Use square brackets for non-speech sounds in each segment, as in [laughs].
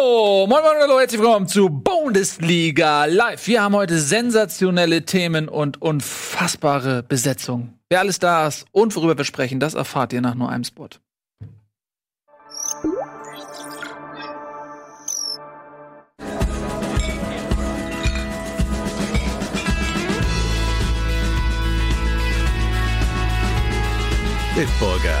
Moin moin hallo, herzlich willkommen zu Bundesliga Live. Wir haben heute sensationelle Themen und unfassbare Besetzung. Wer alles da ist und worüber wir sprechen, das erfahrt ihr nach nur einem Spot. Bitburger.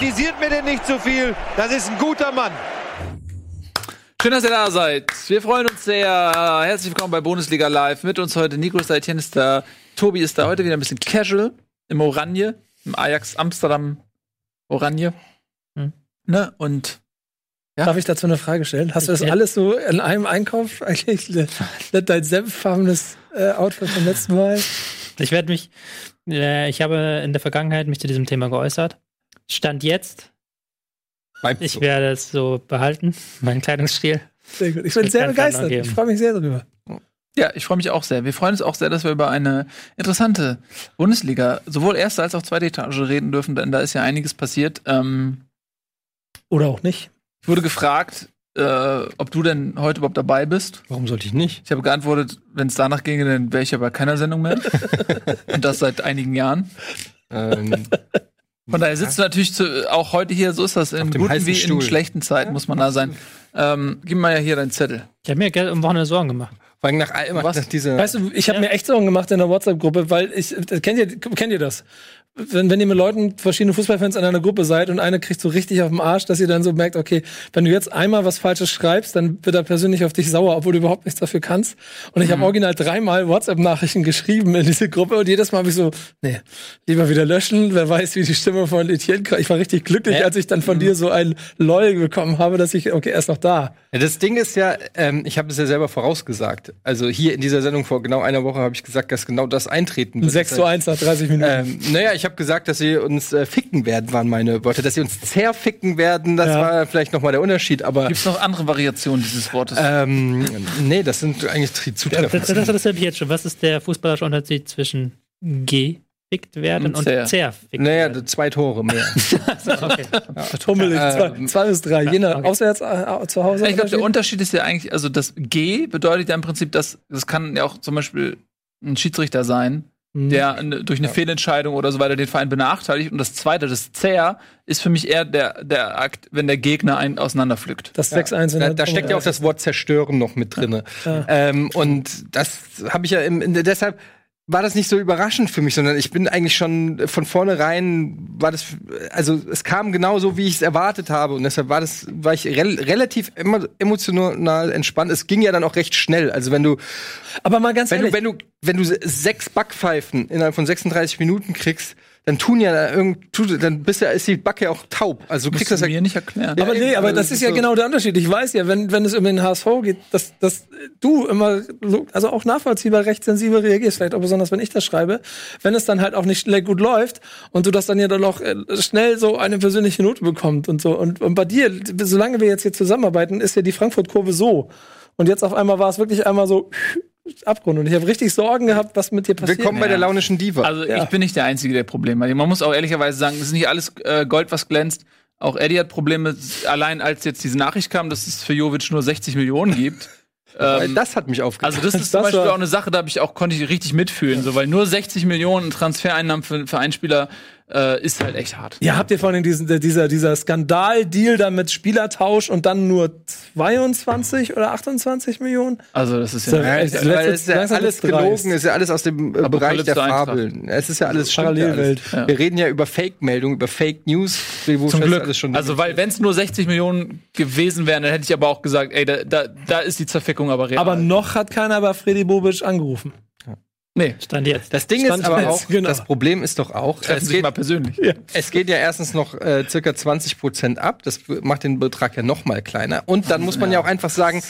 Kritisiert mir denn nicht zu viel. Das ist ein guter Mann. Schön, dass ihr da seid. Wir freuen uns sehr. Herzlich willkommen bei Bundesliga Live. Mit uns heute Nico ist da, Etienne ist da, Tobi ist da. Heute wieder ein bisschen casual im Oranje, im Ajax Amsterdam Oranje. Hm. Ne? Und Ja. Darf ich dazu eine Frage stellen? Hast du das alles so in einem Einkauf eigentlich? Dein senffarbenes äh, Outfit vom letzten Mal? Ich werde mich, äh, ich habe in der Vergangenheit mich zu diesem Thema geäußert. Stand jetzt, ich werde es so behalten, [laughs] meinen Kleidungsstil. Sehr gut. Ich bin sehr begeistert. Ich freue mich sehr darüber. ja, ich freue mich auch sehr. Wir freuen uns auch sehr, dass wir über eine interessante Bundesliga, sowohl erste als auch zweite Etage reden dürfen, denn da ist ja einiges passiert. Ähm, Oder auch nicht. ich wurde gefragt, äh, ob du denn heute überhaupt dabei bist. Warum sollte ich nicht? Ich habe geantwortet, wenn es danach ginge, dann wäre ich ja bei keiner Sendung mehr. [laughs] Und das seit einigen Jahren. Ähm, Von daher sitzt du natürlich zu, auch heute hier, so ist das in guten wie in Stuhl. schlechten Zeiten, muss man da sein. Ähm, gib mir ja hier deinen Zettel. Ich habe mir gell, am Wochenende Sorgen gemacht. vor allem nach, nach dieser. Weißt du, ich habe Ja. mir echt Sorgen gemacht in der WhatsApp-Gruppe, weil ich, äh, kennt ihr, kennt ihr das? Wenn, wenn ihr mit Leuten, verschiedene Fußballfans in einer Gruppe seid und einer kriegt so richtig auf den Arsch, dass ihr dann so merkt, okay, wenn du jetzt einmal was Falsches schreibst, dann wird er persönlich auf dich sauer, obwohl du überhaupt nichts dafür kannst. Und ich habe original dreimal WhatsApp-Nachrichten geschrieben in diese Gruppe und jedes Mal habe ich so, nee, lieber wieder löschen, wer weiß, wie die Stimme von Etienne kommt. Ich war richtig glücklich, Ja. als ich dann von dir so ein LOL bekommen habe, dass ich, okay, er ist noch da. Ja, das Ding ist ja, ähm, ich habe es ja selber vorausgesagt. Also hier in dieser Sendung vor genau einer Woche habe ich gesagt, dass genau das eintreten wird. 6 zu 1 nach 30 Minuten. Ähm, naja, ich habe gesagt, dass sie uns äh, ficken werden, waren meine Worte. Dass sie uns zerficken werden, das Ja. war vielleicht noch mal der Unterschied. Aber Gibt es noch andere Variationen dieses Wortes? ähm, nee, das sind eigentlich die Das, Zutreffend. das, das interessiert mich jetzt schon. Was ist der fußballerische Unterschied zwischen gefickt werden Und zer. zerfickt Naja, werden? zwei Tore mehr. [laughs] okay. Tummelig, [laughs] zwei, ähm, zwei bis drei, je nach okay. auswärts äh, zu Hause. ich glaube, der? Unterschied ist ja eigentlich, also das G bedeutet ja im Prinzip, dass das kann ja auch zum Beispiel ein Schiedsrichter sein, Mhm. der eine, durch eine Fehlentscheidung oder so weiter den Verein benachteiligt. Und das zweite, das Zer, ist für mich eher der, der Akt, wenn der Gegner einen auseinanderpflückt. das 6-1 in Da, da steckt ja auch das Wort zerstören noch mit drinne. Ähm, und das habe ich ja im, in, deshalb war das nicht so überraschend für mich, sondern ich bin eigentlich schon von vornherein war das also es kam genau so, wie ich es erwartet habe und deshalb war das war ich rel relativ emo emotional entspannt. Es ging ja dann auch recht schnell. Also wenn du Aber mal ganz wenn du ehrlich, wenn du wenn du sechs Backpfeifen innerhalb von 36 Minuten kriegst, dann tun ja da irgend tut, dann bist ja ist die Backe ja auch taub. Also du kriegst das ja mir nicht erklären. aber nee, aber also das ist ja so- genau der Unterschied. Ich weiß ja, wenn, wenn es um den HSV geht, dass, dass du immer, so- also auch nachvollziehbar recht sensibel reagierst, vielleicht auch besonders, wenn ich das schreibe, wenn es dann halt auch nicht schnell gut läuft und du das dann ja dann auch äh, schnell so eine persönliche Note bekommt und so. Und, und bei dir, solange wir jetzt hier zusammenarbeiten, ist ja die Frankfurt-Kurve so. Und jetzt auf einmal war es wirklich einmal so Abgrund. Und ich habe richtig Sorgen gehabt, was mit dir passiert. Willkommen bei der launischen Diva. Also Ja. ich bin nicht der Einzige, der Probleme hat. Man muss auch ehrlicherweise sagen, es ist nicht alles äh, Gold, was glänzt. Auch Eddie hat Probleme. Allein als jetzt diese Nachricht kam, dass es für Jovic nur 60 Millionen gibt. [laughs] Ähm, das hat mich aufgeregt. also das ist [laughs] Das zum Beispiel war- auch eine Sache, da habe ich auch konnte ich richtig mitfühlen, so weil nur 60 Millionen Transfereinnahmen für, für einen Spieler äh, ist halt echt hart. Ja, habt ihr vor allem diesen, dieser, dieser Skandal-Deal da mit Spielertausch und dann nur 22 oder 28 Millionen? Also das ist ja. Ja, echt, weil es ist ja langsam alles gelogen, es ist ja alles aus dem äh, Bereich der. Fabeln. Es ist ja alles ja Parallelwelt. alles. Wir reden ja über Fake-Meldungen, über Fake News, wo Zum Glück. alles schon Also, weil, wenn es nur 60 Millionen gewesen wären, dann hätte ich aber auch gesagt, ey, da, da, da ist die Zerfickung aber real. Aber noch hat keiner bei Freddy Bobic angerufen. Nee. Stand jetzt. Das Ding Stand ist aber jetzt, auch, genau. das Problem ist doch auch, Treffen es geht, mal persönlich. es geht ja erstens noch äh, circa 20 Prozent ab. Das macht den Betrag ja noch mal kleiner. Und dann muss man ja auch einfach sagen,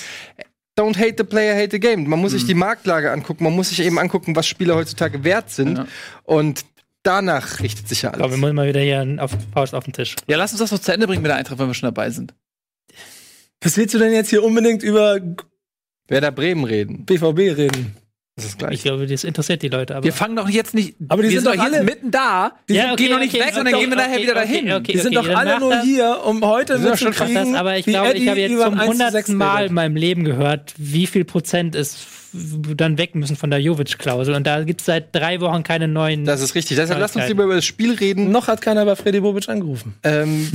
don't hate the player, hate the game. Man muss sich die Marktlage angucken. Man muss sich eben angucken, was Spieler heutzutage wert sind. Ja. Und danach richtet sich ja Ich glaube, wir alles. müssen mal wieder hier auf Faust auf den Tisch. Ja, lass uns das noch zu Ende bringen mit der Eintracht, wenn wir schon dabei sind. Was willst du denn jetzt hier unbedingt über Werder Bremen reden. BVB reden? Das ist Ich gleich. glaube, das interessiert die Leute. Aber Wir fangen doch jetzt nicht. Aber die wir sind sind doch alle- mitten da. Die Ja, sind, okay, gehen doch nicht okay, weg, sondern okay, gehen wir nachher okay, wieder okay, dahin. okay, die sind okay, doch dann alle nur hier, um heute sind doch schon mitzukriegen, das, aber ich glaube, ich habe jetzt über zum ein 1 zu 6 hundertsten Mal in meinem Leben gehört, wie viel Prozent ist dann weg müssen von der Jovic-Klausel. Und da gibt es seit drei Wochen keine neuen. Das ist richtig. Deshalb lasst uns lieber über das Spiel reden. Noch hat keiner bei Freddy Bobic angerufen. Ähm,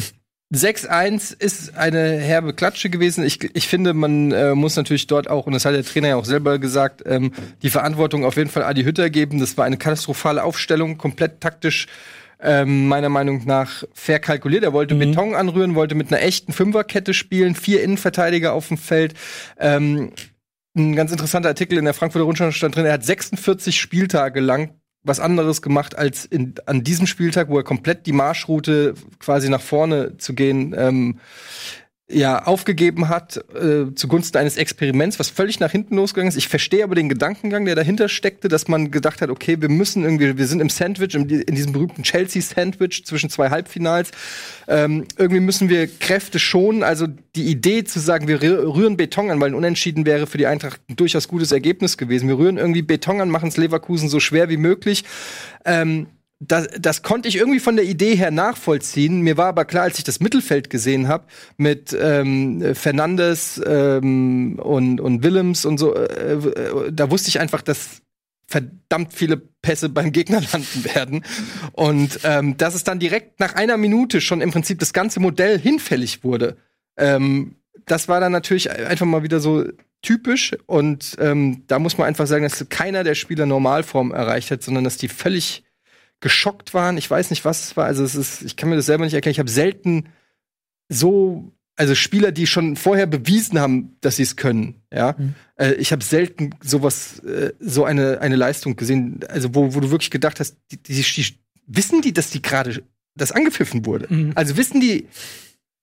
6-1 ist eine herbe Klatsche gewesen. Ich, ich finde, man äh, muss natürlich dort auch, und das hat der Trainer ja auch selber gesagt, ähm, die Verantwortung auf jeden Fall Adi Hütter geben. Das war eine katastrophale Aufstellung, komplett taktisch. Ähm, meiner Meinung nach fair kalkuliert. Er wollte Beton anrühren, wollte mit einer echten Fünferkette spielen, vier Innenverteidiger auf dem Feld. Ähm, ein ganz interessanter Artikel in der Frankfurter Rundschau stand drin, er hat 46 Spieltage lang was anderes gemacht, als in, an diesem Spieltag, wo er komplett die Marschroute quasi nach vorne zu gehen, ähm, ja, aufgegeben hat, äh, zugunsten eines Experiments, was völlig nach hinten losgegangen ist. Ich verstehe aber den Gedankengang, der dahinter steckte, dass man gedacht hat, okay, wir müssen irgendwie, wir sind im Sandwich, in, die- in diesem berühmten Chelsea-Sandwich zwischen zwei Halbfinals. Ähm, irgendwie müssen wir Kräfte schonen. Also die Idee zu sagen, wir rü- rühren Beton an, weil ein Unentschieden wäre für die Eintracht ein durchaus gutes Ergebnis gewesen. Wir rühren irgendwie Beton an, machen es Leverkusen so schwer wie möglich. Ähm, das, das konnte ich irgendwie von der Idee her nachvollziehen. Mir war aber klar, als ich das Mittelfeld gesehen habe, mit ähm, Fernandes ähm, und, und Willems und so, äh, äh, da wusste ich einfach, dass verdammt viele Pässe beim Gegner landen werden. Und ähm, dass es dann direkt nach einer Minute schon im Prinzip das ganze Modell hinfällig wurde. Ähm, das war dann natürlich einfach mal wieder so typisch. Und ähm, da muss man einfach sagen, dass keiner der Spieler Normalform erreicht hat, sondern dass die völlig geschockt waren. Ich weiß nicht, was es war. Also es ist, ich kann mir das selber nicht erklären. Ich habe selten so, also Spieler, die schon vorher bewiesen haben, dass sie es können. Ja, äh, ich habe selten sowas, äh, so eine eine Leistung gesehen. Also wo, wo du wirklich gedacht hast, die, die, die wissen die, dass die gerade das angepfiffen wurde. Also wissen die,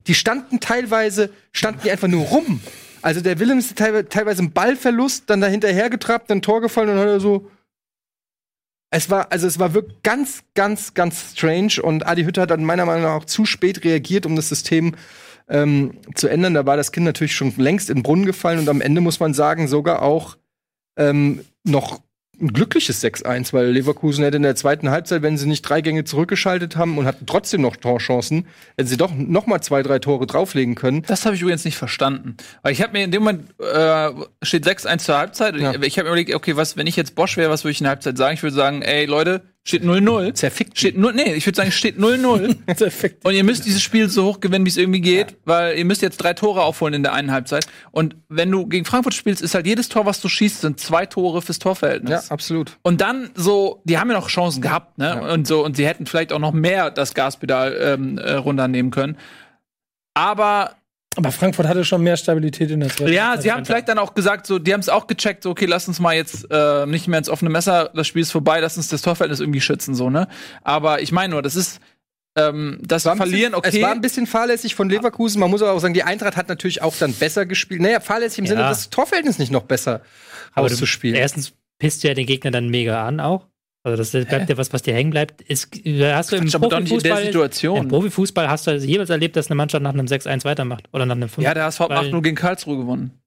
die standen teilweise, standen die einfach nur rum. Also der Willems teilweise, teilweise einen Ballverlust, dann da hinterher getrabt, dann Tor gefallen und dann hat er so. Es war, also es war wirklich ganz, ganz, ganz strange und Adi Hütter hat dann meiner Meinung nach auch zu spät reagiert, um das System ähm, zu ändern. Da war das Kind natürlich schon längst in den Brunnen gefallen und am Ende muss man sagen, sogar auch ähm, noch ein glückliches 6-1, weil Leverkusen hätte in der zweiten Halbzeit, wenn sie nicht drei Gänge zurückgeschaltet haben und hatten trotzdem noch Torchancen, hätten sie doch noch mal zwei, drei Tore drauflegen können. Das habe ich übrigens nicht verstanden. Weil ich habe mir in dem Moment äh, steht 6-1 zur Halbzeit. Ja. Ich, ich habe mir überlegt, okay, was, wenn ich jetzt Bosch wäre, was würde ich in der Halbzeit sagen? Ich würde sagen, ey Leute, steht 0-0. Zerfickt. Steht nur, nee, ich würde sagen, steht 0-0. Perfekt. [laughs] Und ihr müsst dieses Spiel so hoch gewinnen, wie es irgendwie geht, weil ihr müsst jetzt drei Tore aufholen in der einen Halbzeit. Und wenn du gegen Frankfurt spielst, ist halt jedes Tor, was du schießt, sind zwei Tore fürs Torverhältnis. Ja, absolut. Und dann so, die haben ja noch Chancen gehabt, ne? Und so, und sie hätten vielleicht auch noch mehr das Gaspedal ähm, äh, runternehmen können. Aber Aber Frankfurt hatte schon mehr Stabilität in der zweiten. ja, sie haben vielleicht dann auch gesagt, so, die haben es auch gecheckt, so, okay, lass uns mal jetzt äh, nicht mehr ins offene Messer, das Spiel ist vorbei, lass uns das Torverhältnis irgendwie schützen, so, ne? Aber ich meine nur, das ist, ähm, das war ein Verlieren, bisschen, okay. Es war ein bisschen fahrlässig von Leverkusen. Man muss aber auch sagen, die Eintracht hat natürlich auch dann besser gespielt. Naja, fahrlässig im Ja. Sinne, das Torverhältnis nicht noch besser Aber du- auszuspielen. Erstens pisst du ja den Gegner dann mega an auch. Also das bleibt ja was, was dir hängen bleibt. Ist, hast du im aber doch nicht in der Profifußball, Situation. im Profifußball hast du also jeweils erlebt, dass eine Mannschaft nach einem 6-1 weitermacht oder nach einem 5. ja, der HSV hat Weil- 8-0 gegen Karlsruhe gewonnen.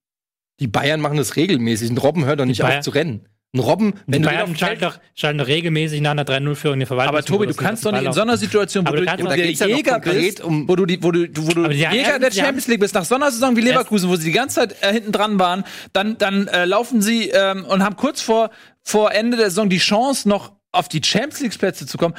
Die Bayern machen das regelmäßig. Ein Robben hört doch nicht Bayern- auf zu rennen. Ein Robben, wenn die du Bayern dem schalten Feld doch, schalten doch regelmäßig nach einer 3-0-Führung in die Verwaltung. Aber Tobi, du kannst doch nicht in so einer Situation, wo du, du der Jäger bist, um- wo du, die, wo du, wo du Aber die haben- Jäger der Champions League bist, nach so einer Saison wie Leverkusen, wo sie die ganze Zeit äh, hinten dran waren, dann, dann äh, laufen sie ähm, und haben kurz vor, vor Ende der Saison die Chance, noch auf die Champions League Plätze zu kommen.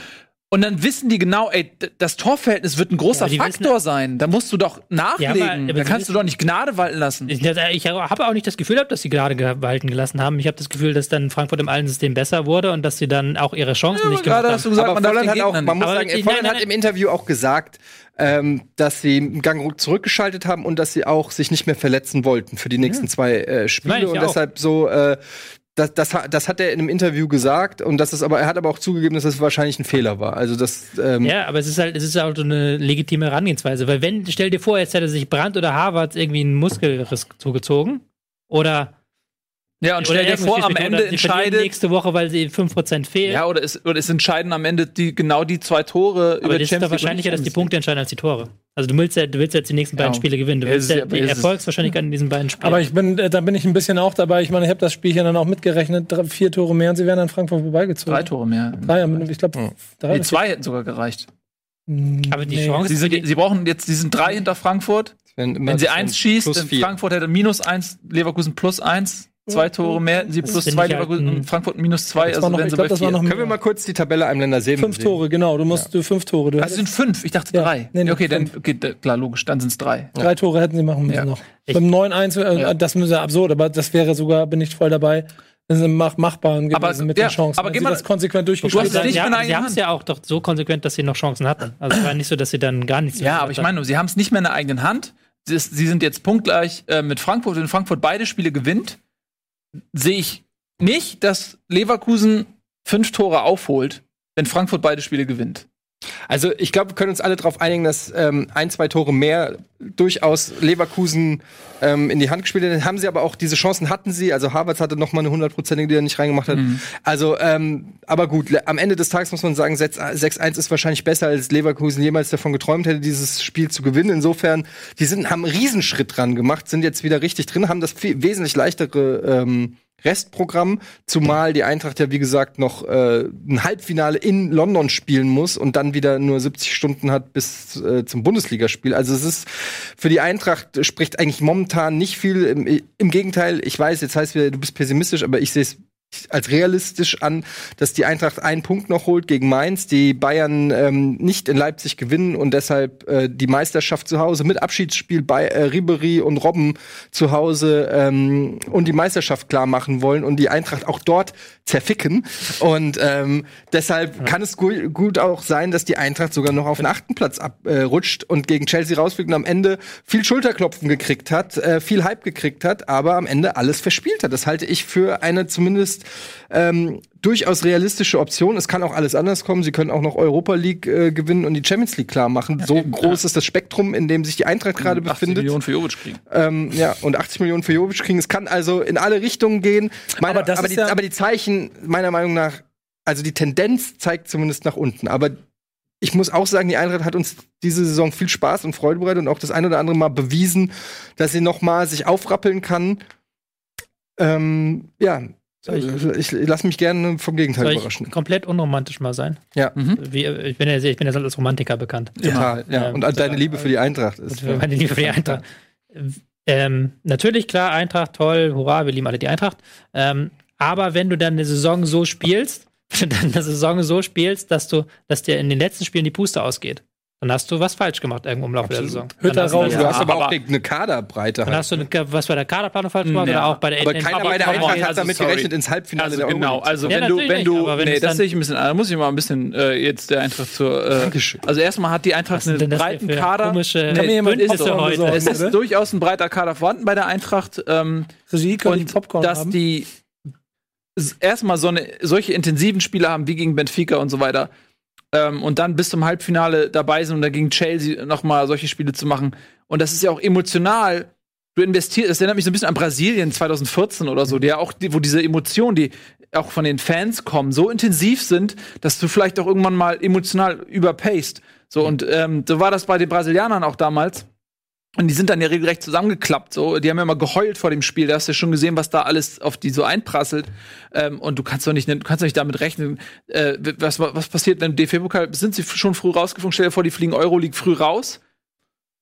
Und dann wissen die genau, ey, das Torverhältnis wird ein großer Ja, Faktor sein. Da musst du doch nachlegen. aber- aber da kannst du wissen- doch nicht Gnade walten lassen. Ich, ich habe auch nicht das Gefühl, gehabt, dass sie gerade gehalten gelassen haben. Ich habe das Gefühl, dass dann Frankfurt im alten System besser wurde und dass sie dann auch ihre Chancen nicht gemacht Gerade haben. hast du gesagt, aber man Volland hat auch, man muss Aber sagen, die- Volland nein, hat nein, im Interview auch gesagt, ähm, dass sie einen Gang zurückgeschaltet haben und dass sie auch sich nicht mehr verletzen wollten für die nächsten zwei äh, Spiele ich und ja auch. deshalb so äh, das, das, das hat er in einem Interview gesagt und das ist aber, er hat aber auch zugegeben, dass das wahrscheinlich ein Fehler war. Also das, ähm, Ja, aber es ist halt, es ist so eine legitime Herangehensweise. Weil wenn, stell dir vor, jetzt hätte sich Brandt oder Harvard irgendwie einen Muskelriss zugezogen. Oder, Ja, und stell dir vor, am Ende entscheidet. nächste Woche, weil sie 5% fehlen. Ja, oder es, oder es entscheiden am Ende die, genau die zwei Tore aber das ist doch wahrscheinlicher, dass die Punkte entscheiden als die Tore. Also du willst ja, du willst jetzt die nächsten beiden Ja. Spiele gewinnen. Du Ja, willst ja die Erfolgswahrscheinlichkeit in diesen beiden Spielen. Aber ich bin, äh, da bin ich ein bisschen auch dabei. Ich meine, ich habe das Spielchen dann auch mitgerechnet. Drei, vier Tore mehr und sie wären an Frankfurt vorbeigezogen. Drei Tore mehr. Drei, ich glaube, drei. Nee, zwei hätten sogar gereicht. Aber die Nee. Chance Sie, sind, sie brauchen jetzt, sie sind drei hinter Frankfurt. wenn, Wenn sie eins schießt. Frankfurt hätte minus eins, Leverkusen plus eins. Zwei Tore mehr, hätten sie plus zwei, halt Leverkusen und Frankfurt minus zwei. Das war noch, sie glaube, bei vier. noch Können wir mal kurz die Tabelle einem Länder sehen? fünf Tore, genau. Du musst du fünf Tore. Du Also es sind fünf. Ich dachte Ja. drei. Nee, nee, okay, dann, okay, da- klar, logisch, dann sind es drei. drei Tore hätten sie machen müssen Ja. noch. Ich- Beim 9-1, äh, Ja. das ist ja absurd, aber das wäre sogar, bin ich voll dabei. Das ist mach, machbar gewesen Aber- mit ja, den Chancen. aber wenn sie mal- das konsequent Du hast durchgespielt es sie, haben. nicht eigener sie haben es ja auch doch so konsequent, dass sie noch Chancen hatten. Also es war nicht so, dass sie dann gar nichts Ja, aber ich meine, sie haben es nicht mehr in der eigenen Hand. Sie, ist, sie sind jetzt punktgleich äh, mit Frankfurt. Wenn Frankfurt beide Spiele gewinnt, sehe ich nicht, dass Leverkusen fünf Tore aufholt, wenn Frankfurt beide Spiele gewinnt. Also ich glaube, wir können uns alle darauf einigen, dass ähm, ein, zwei Tore mehr durchaus Leverkusen ähm, in die Hand gespielt haben. Haben sie aber auch diese Chancen hatten sie. Also Harvards hatte noch mal eine hundertprozentige, die er nicht reingemacht hat. Also, ähm, aber gut, am Ende des Tages muss man sagen, 6-1 ist wahrscheinlich besser, als Leverkusen jemals davon geträumt hätte, dieses Spiel zu gewinnen. Insofern, die sind, haben einen Riesenschritt dran gemacht, sind jetzt wieder richtig drin, haben das viel, wesentlich leichtere ähm, Restprogramm, zumal die Eintracht ja wie gesagt noch äh, ein Halbfinale in London spielen muss und dann wieder nur 70 Stunden hat bis äh, zum Bundesligaspiel. Also es ist für die Eintracht spricht eigentlich momentan nicht viel. Im, Im Gegenteil, ich weiß, jetzt heißt wieder, du bist pessimistisch, aber ich sehe es als realistisch an, dass die Eintracht einen Punkt noch holt gegen Mainz, die Bayern ähm, nicht in Leipzig gewinnen und deshalb äh, die Meisterschaft zu Hause mit Abschiedsspiel bei äh, Ribery und Robben zu Hause ähm, und die Meisterschaft klar machen wollen und die Eintracht auch dort zerficken. Und ähm, deshalb kann es gu gut auch sein, dass die Eintracht sogar noch auf den achten Platz abrutscht äh, und gegen Chelsea rausfliegt und am Ende viel Schulterklopfen gekriegt hat, äh, viel Hype gekriegt hat, aber am Ende alles verspielt hat. Das halte ich für eine zumindest ähm, durchaus realistische Option. Es kann auch alles anders kommen. Sie können auch noch Europa League äh, gewinnen und die Champions League klar machen. so groß ist das Spektrum, in dem sich die Eintracht gerade 80 befindet. Millionen für Jovic kriegen. Ähm, ja, und 80 Millionen für Jovic kriegen. Es kann also in alle Richtungen gehen. Meine, Aber aber, die, ja- aber die Zeichen, meiner Meinung nach, also die Tendenz zeigt zumindest nach unten. Aber ich muss auch sagen, die Eintracht hat uns diese Saison viel Spaß und Freude bereitet und auch das ein oder andere Mal bewiesen, dass sie noch mal sich aufrappeln kann. Ähm, ja, also ich, lasse mich gerne vom Gegenteil Soll ich überraschen. komplett unromantisch mal sein? Ja, Wie, ich bin ja, ich bin ja als Romantiker bekannt. total. Ja. Ähm, Und deine Liebe für die Eintracht Und ist. für meine Liebe für die Eintracht. [laughs] Ähm, natürlich, klar, Eintracht, toll, hurra, wir lieben alle die Eintracht. Ähm, aber wenn du dann eine Saison so spielst, [laughs] wenn du dann eine Saison so spielst, dass du, dass dir in den letzten Spielen die Puste ausgeht, dann hast du was falsch gemacht irgendwo im Laufe der Saison. Hast du- raus. Du hast aber, aber- auch eine Kaderbreite. Dann halt. hast du eine, was bei der Kaderplanung falsch gemacht Ja. oder auch bei der aber in- in- keiner bei der Eintracht hat also, damit sorry. gerechnet, ins Halbfinale Also der genau, also Ja, wenn du, wenn du, wenn nee, das sehe ich ein bisschen, da muss ich mal ein bisschen äh, jetzt der Eintracht zur. Äh, Dankeschön. also erstmal hat die Eintracht einen breiten Kader. komische Nee, Kann mir jemand ist besorgen, Es ist durchaus ein breiter Kader vorhanden bei der Eintracht. Ähm, Regie, können die und dass die erstmal so eine, solche intensiven Spiele haben wie gegen Benfica und so weiter ähm, und dann bis zum Halbfinale dabei sind und dann gegen Chelsea noch mal solche Spiele zu machen. Und das ist ja auch emotional. Du investierst das erinnert mich so ein bisschen an Brasilien 2014 oder so der auch die, wo diese Emotionen die auch von den Fans kommen so intensiv sind dass du vielleicht auch irgendwann mal emotional überpaced. So und ähm, so war das bei den Brasilianern auch damals und die sind dann ja regelrecht zusammengeklappt. So, die haben ja immer geheult vor dem Spiel. Da hast du ja schon gesehen, was da alles auf die so einprasselt. Ähm, und du kannst doch nicht, du kannst doch nicht damit rechnen. Äh, was, was passiert, wenn DFB-Pokal sind sie schon früh rausgeflogen? Stell dir vor, die fliegen Euroleague früh raus.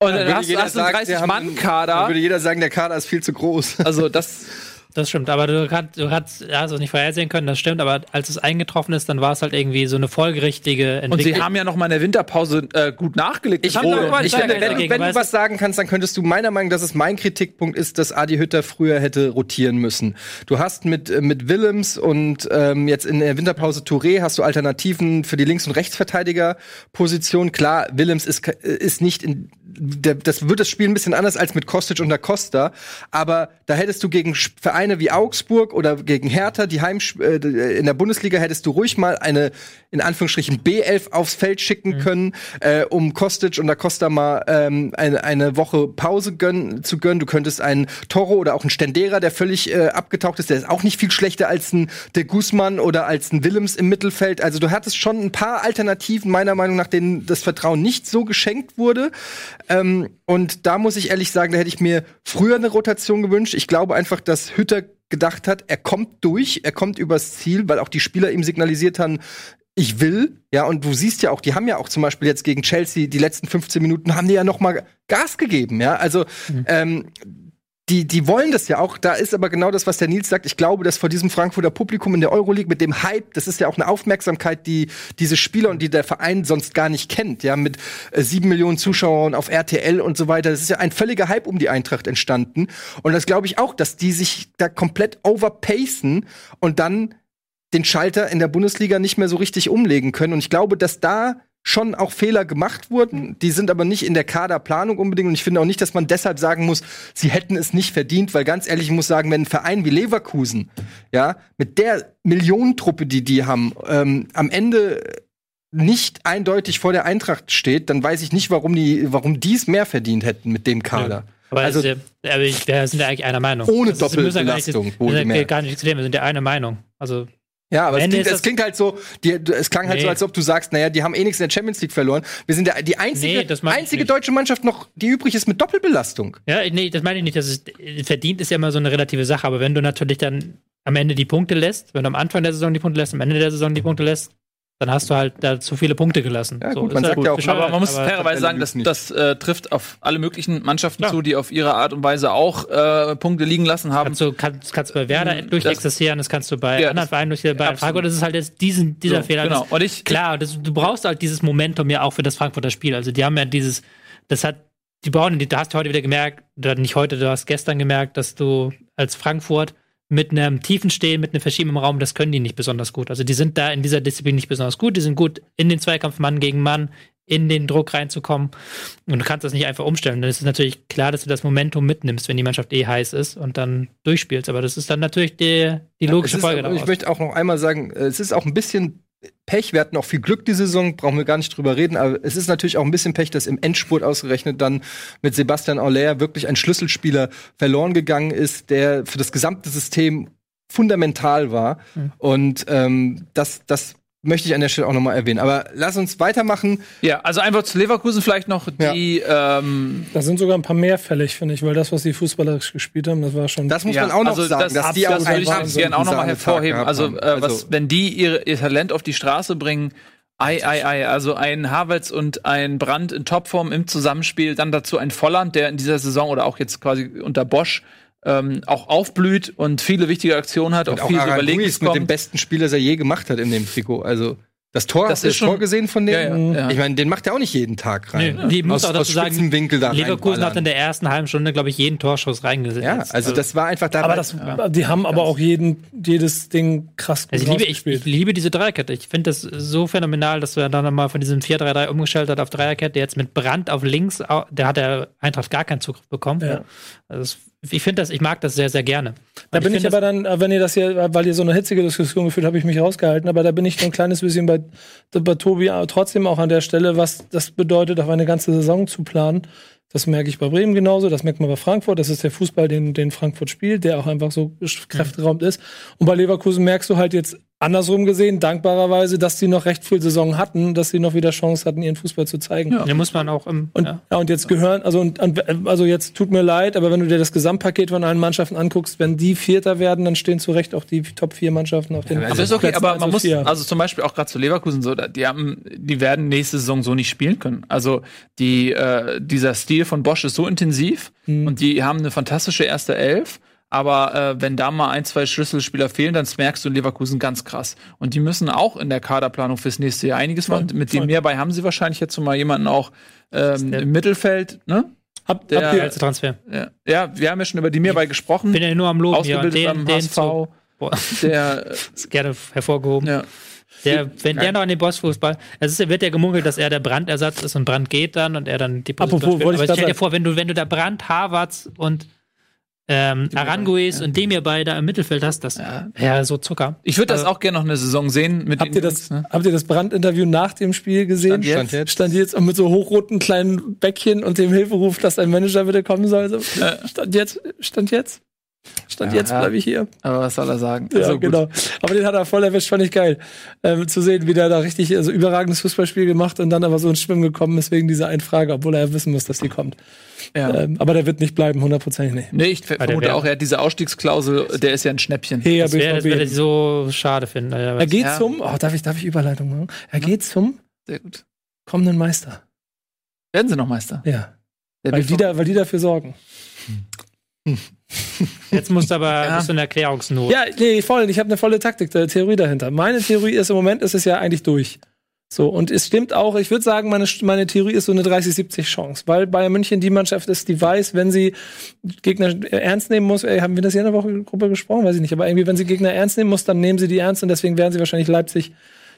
Und dann Würde hast, du einen sagen, wir haben- 30-Mann-Kader. Dann würde jeder sagen, der Kader ist viel zu groß. Also das. [laughs] Das stimmt, aber du kannst, du kannst ja, hast es nicht vorhersehen können, das stimmt, aber als es eingetroffen ist, dann war es halt irgendwie so eine folgerichtige Und Entwicklung. sie haben ja noch mal in der Winterpause äh, gut nachgelegt. Ich, mal ich sagen, finde, wenn, dagegen, wenn du was sagen kannst, dann könntest du meiner Meinung nach, dass es mein Kritikpunkt ist, dass Adi Hütter früher hätte rotieren müssen. Du hast mit, äh, mit Willems und ähm, jetzt in der Winterpause Touré hast du Alternativen für die Links- und Rechtsverteidigerposition. Klar, Willems ist, ke- ist nicht in der, das wird das Spiel ein bisschen anders als mit Kostic und da Costa. Aber da hättest du gegen Vereine wie Augsburg oder gegen Hertha, die Heim äh, in der Bundesliga, hättest du ruhig mal eine in Anführungsstrichen B11 aufs Feld schicken können, äh, um Kostic und da Costa mal ähm, eine, eine Woche Pause gönnen, zu gönnen. Du könntest einen Toro oder auch einen Stendera, der völlig äh, abgetaucht ist, der ist auch nicht viel schlechter als ein De Guzman oder als ein Willems im Mittelfeld. Also du hattest schon ein paar Alternativen, meiner Meinung nach, denen das Vertrauen nicht so geschenkt wurde. Ähm, und da muss ich ehrlich sagen, da hätte ich mir früher eine Rotation gewünscht. Ich glaube einfach, dass Hütter gedacht hat, er kommt durch, er kommt übers Ziel, weil auch die Spieler ihm signalisiert haben, ich will, ja, und du siehst ja auch, die haben ja auch zum Beispiel jetzt gegen Chelsea die letzten 15 Minuten haben die ja noch mal Gas gegeben, ja, also ähm, die, die wollen das ja auch. Da ist aber genau das, was der Nils sagt. Ich glaube, dass vor diesem Frankfurter Publikum in der Euroleague mit dem Hype, das ist ja auch eine Aufmerksamkeit, die diese Spieler und die der Verein sonst gar nicht kennt. Ja, mit äh, sieben Millionen Zuschauern auf RTL und so weiter. Das ist ja ein völliger Hype um die Eintracht entstanden. Und das glaube ich auch, dass die sich da komplett overpacen und dann den Schalter in der Bundesliga nicht mehr so richtig umlegen können. Und ich glaube, dass da schon auch Fehler gemacht wurden. Die sind aber nicht in der Kaderplanung unbedingt. Und ich finde auch nicht, dass man deshalb sagen muss, sie hätten es nicht verdient, weil ganz ehrlich, ich muss sagen, wenn ein Verein wie Leverkusen, ja, mit der Millionentruppe, die die haben, ähm, am Ende nicht eindeutig vor der Eintracht steht, dann weiß ich nicht, warum die, warum die es mehr verdient hätten mit dem Kader. Aber Also- ja, aber wir sind ja eigentlich einer Meinung. Ohne Also, ja Doppelbelastung, Wir müssen ja gar nicht diskutieren, wir sind ja einer Meinung. Also, Ja, aber es klingt, es klingt halt so, die, es klang halt Nee. so, als ob du sagst, naja, die haben eh nichts in der Champions League verloren. Wir sind der, die einzige, Nee, einzige deutsche Mannschaft noch, die übrig ist mit Doppelbelastung. ja, nee, das meine ich nicht. Das ist, verdient ist ja immer so eine relative Sache, aber wenn du natürlich dann am Ende die Punkte lässt, wenn du am Anfang der Saison die Punkte lässt, am Ende der Saison die Punkte lässt, dann hast du halt da zu viele Punkte gelassen. Ja, so, gut, ist man halt sagt ja auch, Aber man muss aber- fairerweise sagen, das, das äh, trifft auf alle möglichen Mannschaften Klar. zu, die auf ihre Art und Weise auch äh, Punkte liegen lassen haben. Kannst du, kannst, kannst du bei Werder Mm, durchexistieren, das kannst du bei Ja, anderen das- Vereinen durch bei. Frankfurt ist es halt jetzt diesen, dieser So, Fehler. genau. Das, Und ich- klar, das, du brauchst halt dieses Momentum ja auch für das Frankfurter Spiel. Also die haben ja dieses, das hat, die brauchen, die, du hast heute wieder gemerkt, oder nicht heute, du hast gestern gemerkt, dass du als Frankfurt mit einem tiefen Stehen, mit einem Verschieben im Raum, das können die nicht besonders gut. Also die sind da in dieser Disziplin nicht besonders gut. Die sind gut in den Zweikampf Mann gegen Mann, in den Druck reinzukommen. Und du kannst das nicht einfach umstellen. Dann ist es natürlich klar, dass du das Momentum mitnimmst, wenn die Mannschaft eh heiß ist und dann durchspielst. Aber das ist dann natürlich die, die logische Es ist, Folge daraus. ich möchte auch noch einmal sagen, es ist auch ein bisschen Pech. Wir hatten auch viel Glück die Saison, brauchen wir gar nicht drüber reden. Aber es ist natürlich auch ein bisschen Pech, dass im Endspurt ausgerechnet dann mit Sebastian Aller wirklich ein Schlüsselspieler verloren gegangen ist, der für das gesamte System fundamental war. Hm. Und ähm, das, das möchte ich an der Stelle auch noch mal erwähnen. Aber lass uns weitermachen. Ja, also einfach zu Leverkusen vielleicht noch die, ähm, Da sind sogar ein paar mehr fällig, finde ich, weil das, was die fußballerisch gespielt haben, das war schon. Das muss ja, man auch noch also sagen, das, dass die das auch würde ich gerne auch noch mal Sahnetag hervorheben. Also, äh, was, wenn die ihre, ihr Talent auf die Straße bringen, ei, ei, ei, also ein Havertz und ein Brand in Topform im Zusammenspiel, dann dazu ein Volland, der in dieser Saison oder auch jetzt quasi unter Bosch ähm, auch aufblüht und viele wichtige Aktionen hat, Und auch auch viel Aranguiz Überlegens mit dem besten Spiel, das er je gemacht hat in dem Trikot. Also das Tor, Das hast du ist das schon- Tor gesehen von dem? Ja, ja, ja. Ich meine, den macht er auch nicht jeden Tag rein. Nee, muss aus, auch dazu aus sagen, Spitzenwinkel da Leverkusen hat in der ersten halben Stunde, glaube ich, jeden Torschuss reingesetzt. Ja, also das war einfach da. aber das, die haben aber auch jeden, jedes Ding krass gut Also ich, liebe, ich, ich liebe diese Dreierkette. Ich finde das so phänomenal, dass wir dann mal von diesem 4-3-3 umgestellt hat auf Dreierkette. Jetzt mit Brand auf links, der hat der Eintracht gar keinen Zugriff bekommen. Ja. Also es- ich finde das, ich mag das sehr, sehr gerne. Da bin ich, find aber dann, äh, wenn ihr das hier, weil ihr so eine hitzige Diskussion geführt, habe ich mich rausgehalten. Aber da bin ich so ein kleines bisschen bei, bei Tobi aber trotzdem auch an der Stelle, was das bedeutet, auf eine ganze Saison zu planen. Das merke ich bei Bremen genauso, das merkt man bei Frankfurt. Das ist der Fußball, den, den Frankfurt spielt, der auch einfach so kräfteraumt ist. Und bei Leverkusen merkst du halt jetzt andersrum gesehen, dankbarerweise, dass die noch recht viel Saison hatten, dass sie noch wieder Chance hatten, ihren Fußball zu zeigen. das, da muss man auch im, Und, ja. ja. und jetzt gehören, also, und, also jetzt tut mir leid, aber wenn du dir das Gesamtpaket von allen Mannschaften anguckst, wenn die Vierter werden, dann stehen zu Recht auch die Top 4 Mannschaften auf den Aber ist okay, Plätzen aber man muss, vier. also zum Beispiel auch gerade zu Leverkusen so, die haben, die werden nächste Saison so nicht spielen können. Also die, äh, dieser Stil von Bosch ist so intensiv Mhm. und die haben eine fantastische erste Elf. Aber äh, wenn da mal ein, zwei Schlüsselspieler fehlen, dann merkst du in Leverkusen ganz krass. Und die müssen auch in der Kaderplanung fürs nächste Jahr einiges machen. Mit dem voll. mehr bei haben sie wahrscheinlich jetzt so mal jemanden auch ähm, im Mittelfeld, ne? Hab, der- habt ihr, Transfer. Ja. ja, wir haben ja schon über die Mehrbeil gesprochen. Bin ja nur am Loben hier ausgebildet den, beim den HSV. zu, boah, Der, [laughs] ist gerne hervorgehoben. ja. Der, wenn der noch an den Bossfußball, es ist, wird ja gemunkelt, dass er der Brandersatz ist und Brand geht dann und er dann die Apropos, spielt. wollte ich Aber grad stell dir vor, wenn du, wenn du da Brand, Harvards und ähm, Arangues und Demir beide im Mittelfeld hast, das wäre so Zucker. Ich würde das Also- auch gerne noch eine Saison sehen mit Habt ihr das, Jungs, ne? habt ihr das Brandinterview nach dem Spiel gesehen? Stand jetzt. Stand jetzt. Stand jetzt und mit so hochroten kleinen Bäckchen und dem Hilferuf, dass ein Manager bitte kommen soll. So, stand jetzt, stand jetzt. Stand Ja. jetzt bleibe ich hier. Aber was soll er sagen? Ja, Also gut. genau. Aber den hat er voll erwischt, fand ich geil. Ähm, zu sehen, wie der da richtig also überragendes Fußballspiel gemacht und dann aber so ins Schwimmen gekommen ist wegen dieser einen Frage, obwohl er ja wissen muss, dass die kommt. Ja. Ähm, aber der wird nicht bleiben, hundertprozentig nicht. Nee, ich der vermute auch, er hat diese Ausstiegsklausel, der ist ja ein Schnäppchen. Hey, Das wäre wär ich so schade finden. Alter. er geht Ja. zum, oh, darf ich, darf ich Überleitung machen? Er geht zum Sehr gut. kommenden Meister. Werden sie noch Meister? Ja. Der Weil die, da, weil die dafür sorgen. Jetzt musst du aber [laughs] Ja. bist du in Erklärungsnot. Ja, nee, voll. Ich habe eine volle Taktik, äh, Theorie dahinter. Meine Theorie ist, im Moment ist es ja eigentlich durch. So, und es stimmt auch, ich würde sagen, meine, meine Theorie ist so eine 30-70 Chance, weil Bayern München die Mannschaft ist, die weiß, wenn sie Gegner äh, ernst nehmen muss, ey, haben wir das hier in der Woche Gruppe gesprochen, weiß ich nicht, aber irgendwie, wenn sie Gegner ernst nehmen muss, dann nehmen sie die ernst und deswegen werden sie wahrscheinlich Leipzig.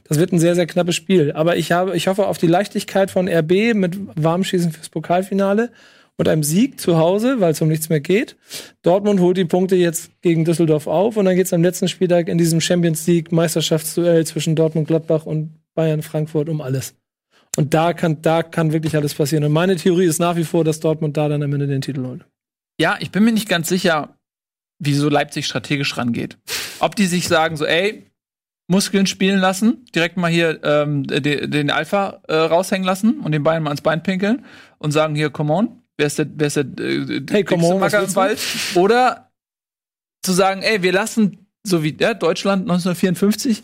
Das wird ein sehr, sehr knappes Spiel. Aber ich habe, ich hoffe auf die Leichtigkeit von RB mit Warmschießen fürs Pokalfinale und einem Sieg zu Hause, weil es um nichts mehr geht. Dortmund holt die Punkte jetzt gegen Düsseldorf auf und dann geht es am letzten Spieltag in diesem Champions League Meisterschaftsduell zwischen Dortmund Gladbach und Bayern Frankfurt um alles. Und da kann, da kann wirklich alles passieren. Und meine Theorie ist nach wie vor, dass Dortmund da dann am Ende den Titel holt. Ja, ich bin mir nicht ganz sicher, wie so Leipzig strategisch rangeht. Ob die sich sagen, so, ey, Muskeln spielen lassen, direkt mal hier ähm, de, den Alpha äh, raushängen lassen und den Bein mal ans Bein pinkeln und sagen, hier, come on, wer ist der, wer ist der äh, Hey, was Macker im? Wald? Oder zu sagen, ey, wir lassen, so wie ja, Deutschland 1954,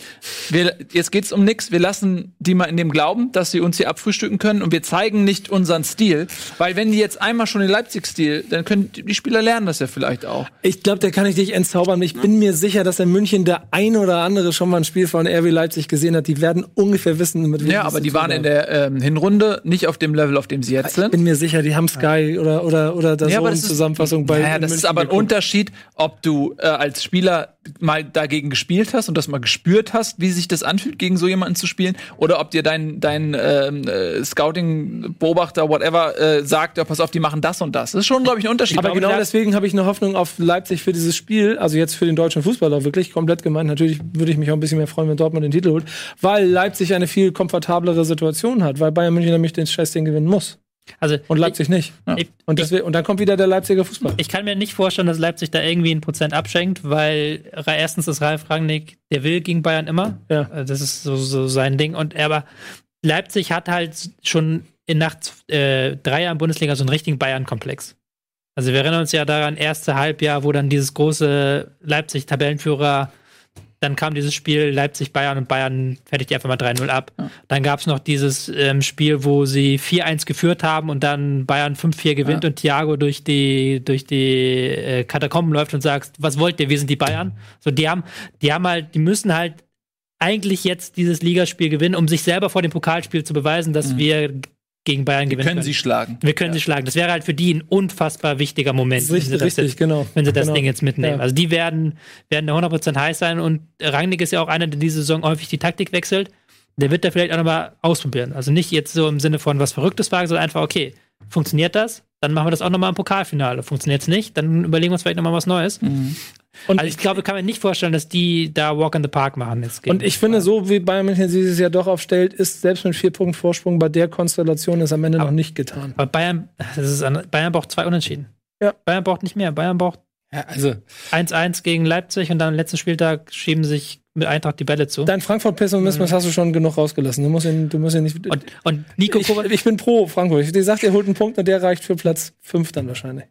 wir, jetzt geht's um nix, wir lassen die mal in dem Glauben, dass sie uns hier abfrühstücken können und wir zeigen nicht unseren Stil, weil wenn die jetzt einmal schon den Leipzig-Stil, dann können die Spieler lernen das ja vielleicht auch. Ich glaube, der kann ich dich entzaubern. Ich bin mir sicher, dass in München der ein oder andere schon mal ein Spiel von RB Leipzig gesehen hat. Die werden ungefähr wissen, mit wem Ja, aber die waren in der ähm, Hinrunde nicht auf dem Level, auf dem sie jetzt Ich sind. bin mir sicher, die haben Sky oder oder oder das Ja, so ist- Zusammenfassung bei. Naja, in das ist München aber ein geguckt. Unterschied, ob du äh, als Spieler mal dagegen gespielt hast und das mal gespürt hast, wie sich das anfühlt, gegen so jemanden zu spielen, oder ob dir dein, dein ähm, äh, Scouting-Beobachter, whatever, äh, sagt, ja, pass auf, die machen das und das. Das ist schon, glaube ich, ein Unterschied. Aber glaube, genau deswegen habe ich eine Hoffnung auf Leipzig für dieses Spiel, also jetzt für den deutschen Fußball auch wirklich komplett gemeint. Natürlich würde ich mich auch ein bisschen mehr freuen, wenn Dortmund den Titel holt, weil Leipzig eine viel komfortablere Situation hat, weil Bayern München nämlich den Scheißding gewinnen muss Also und Leipzig nicht. Ich, Und, deswegen, und dann kommt wieder der Leipziger Fußball. ich kann mir nicht vorstellen, dass Leipzig da irgendwie ein Prozent abschenkt, weil erstens ist Ralf Rangnick, der will gegen Bayern immer. Ja. Also Das ist so, so sein Ding. Und aber Leipzig hat halt schon in nach äh, drei Jahren Bundesliga so einen richtigen Bayern-Komplex. Also wir erinnern uns ja daran, erste Halbjahr, wo dann dieses große Leipzig-Tabellenführer, dann kam dieses Spiel Leipzig-Bayern und Bayern fertigt die einfach mal 3-0 ab. Dann gab es noch dieses ähm, Spiel, wo sie 4-1 geführt haben und dann Bayern 5-4 gewinnt und Thiago durch die, durch die äh, Katakomben läuft und sagt, was wollt ihr, wir sind die Bayern. So, die haben, die haben halt, die müssen halt eigentlich jetzt dieses Ligaspiel gewinnen, um sich selber vor dem Pokalspiel zu beweisen, dass wir gegen Bayern gewinnen können sie schlagen. wir können sie schlagen. Das wäre halt für die ein unfassbar wichtiger Moment, richtig, wenn sie das, richtig, jetzt, genau. wenn sie das Genau. Ding jetzt mitnehmen. Ja. Also die werden, werden da 100% heiß sein und Rangnick ist ja auch einer, der diese Saison häufig die Taktik wechselt. Der wird da vielleicht auch nochmal ausprobieren. Also nicht jetzt so im Sinne von was Verrücktes wagen, sondern einfach, okay, funktioniert das? Dann machen wir das auch nochmal im Pokalfinale. Funktioniert es nicht? Dann überlegen wir uns vielleicht nochmal was Neues. Und also ich glaube, kann mir nicht vorstellen, dass die da Walk in the Park machen jetzt. Und ich finde, so wie Bayern München dieses Jahr doch aufstellt, ist selbst mit vier Punkten Vorsprung bei der Konstellation ist am Ende noch nicht getan. Aber Bayern, das ist, an- Bayern braucht zwei Unentschieden. Ja. Bayern braucht nicht mehr. Bayern braucht Ja, also 1-1 gegen Leipzig und dann am letzten Spieltag schieben sich mit Eintracht die Bälle zu. Dein Frankfurt-Pessimismus hast du schon genug rausgelassen. Du musst ihn, du musst ihn nicht. Und, und Nico ich, ich bin pro Frankfurt. Ich sagt, er holt einen Punkt und der reicht für Platz 5 dann wahrscheinlich.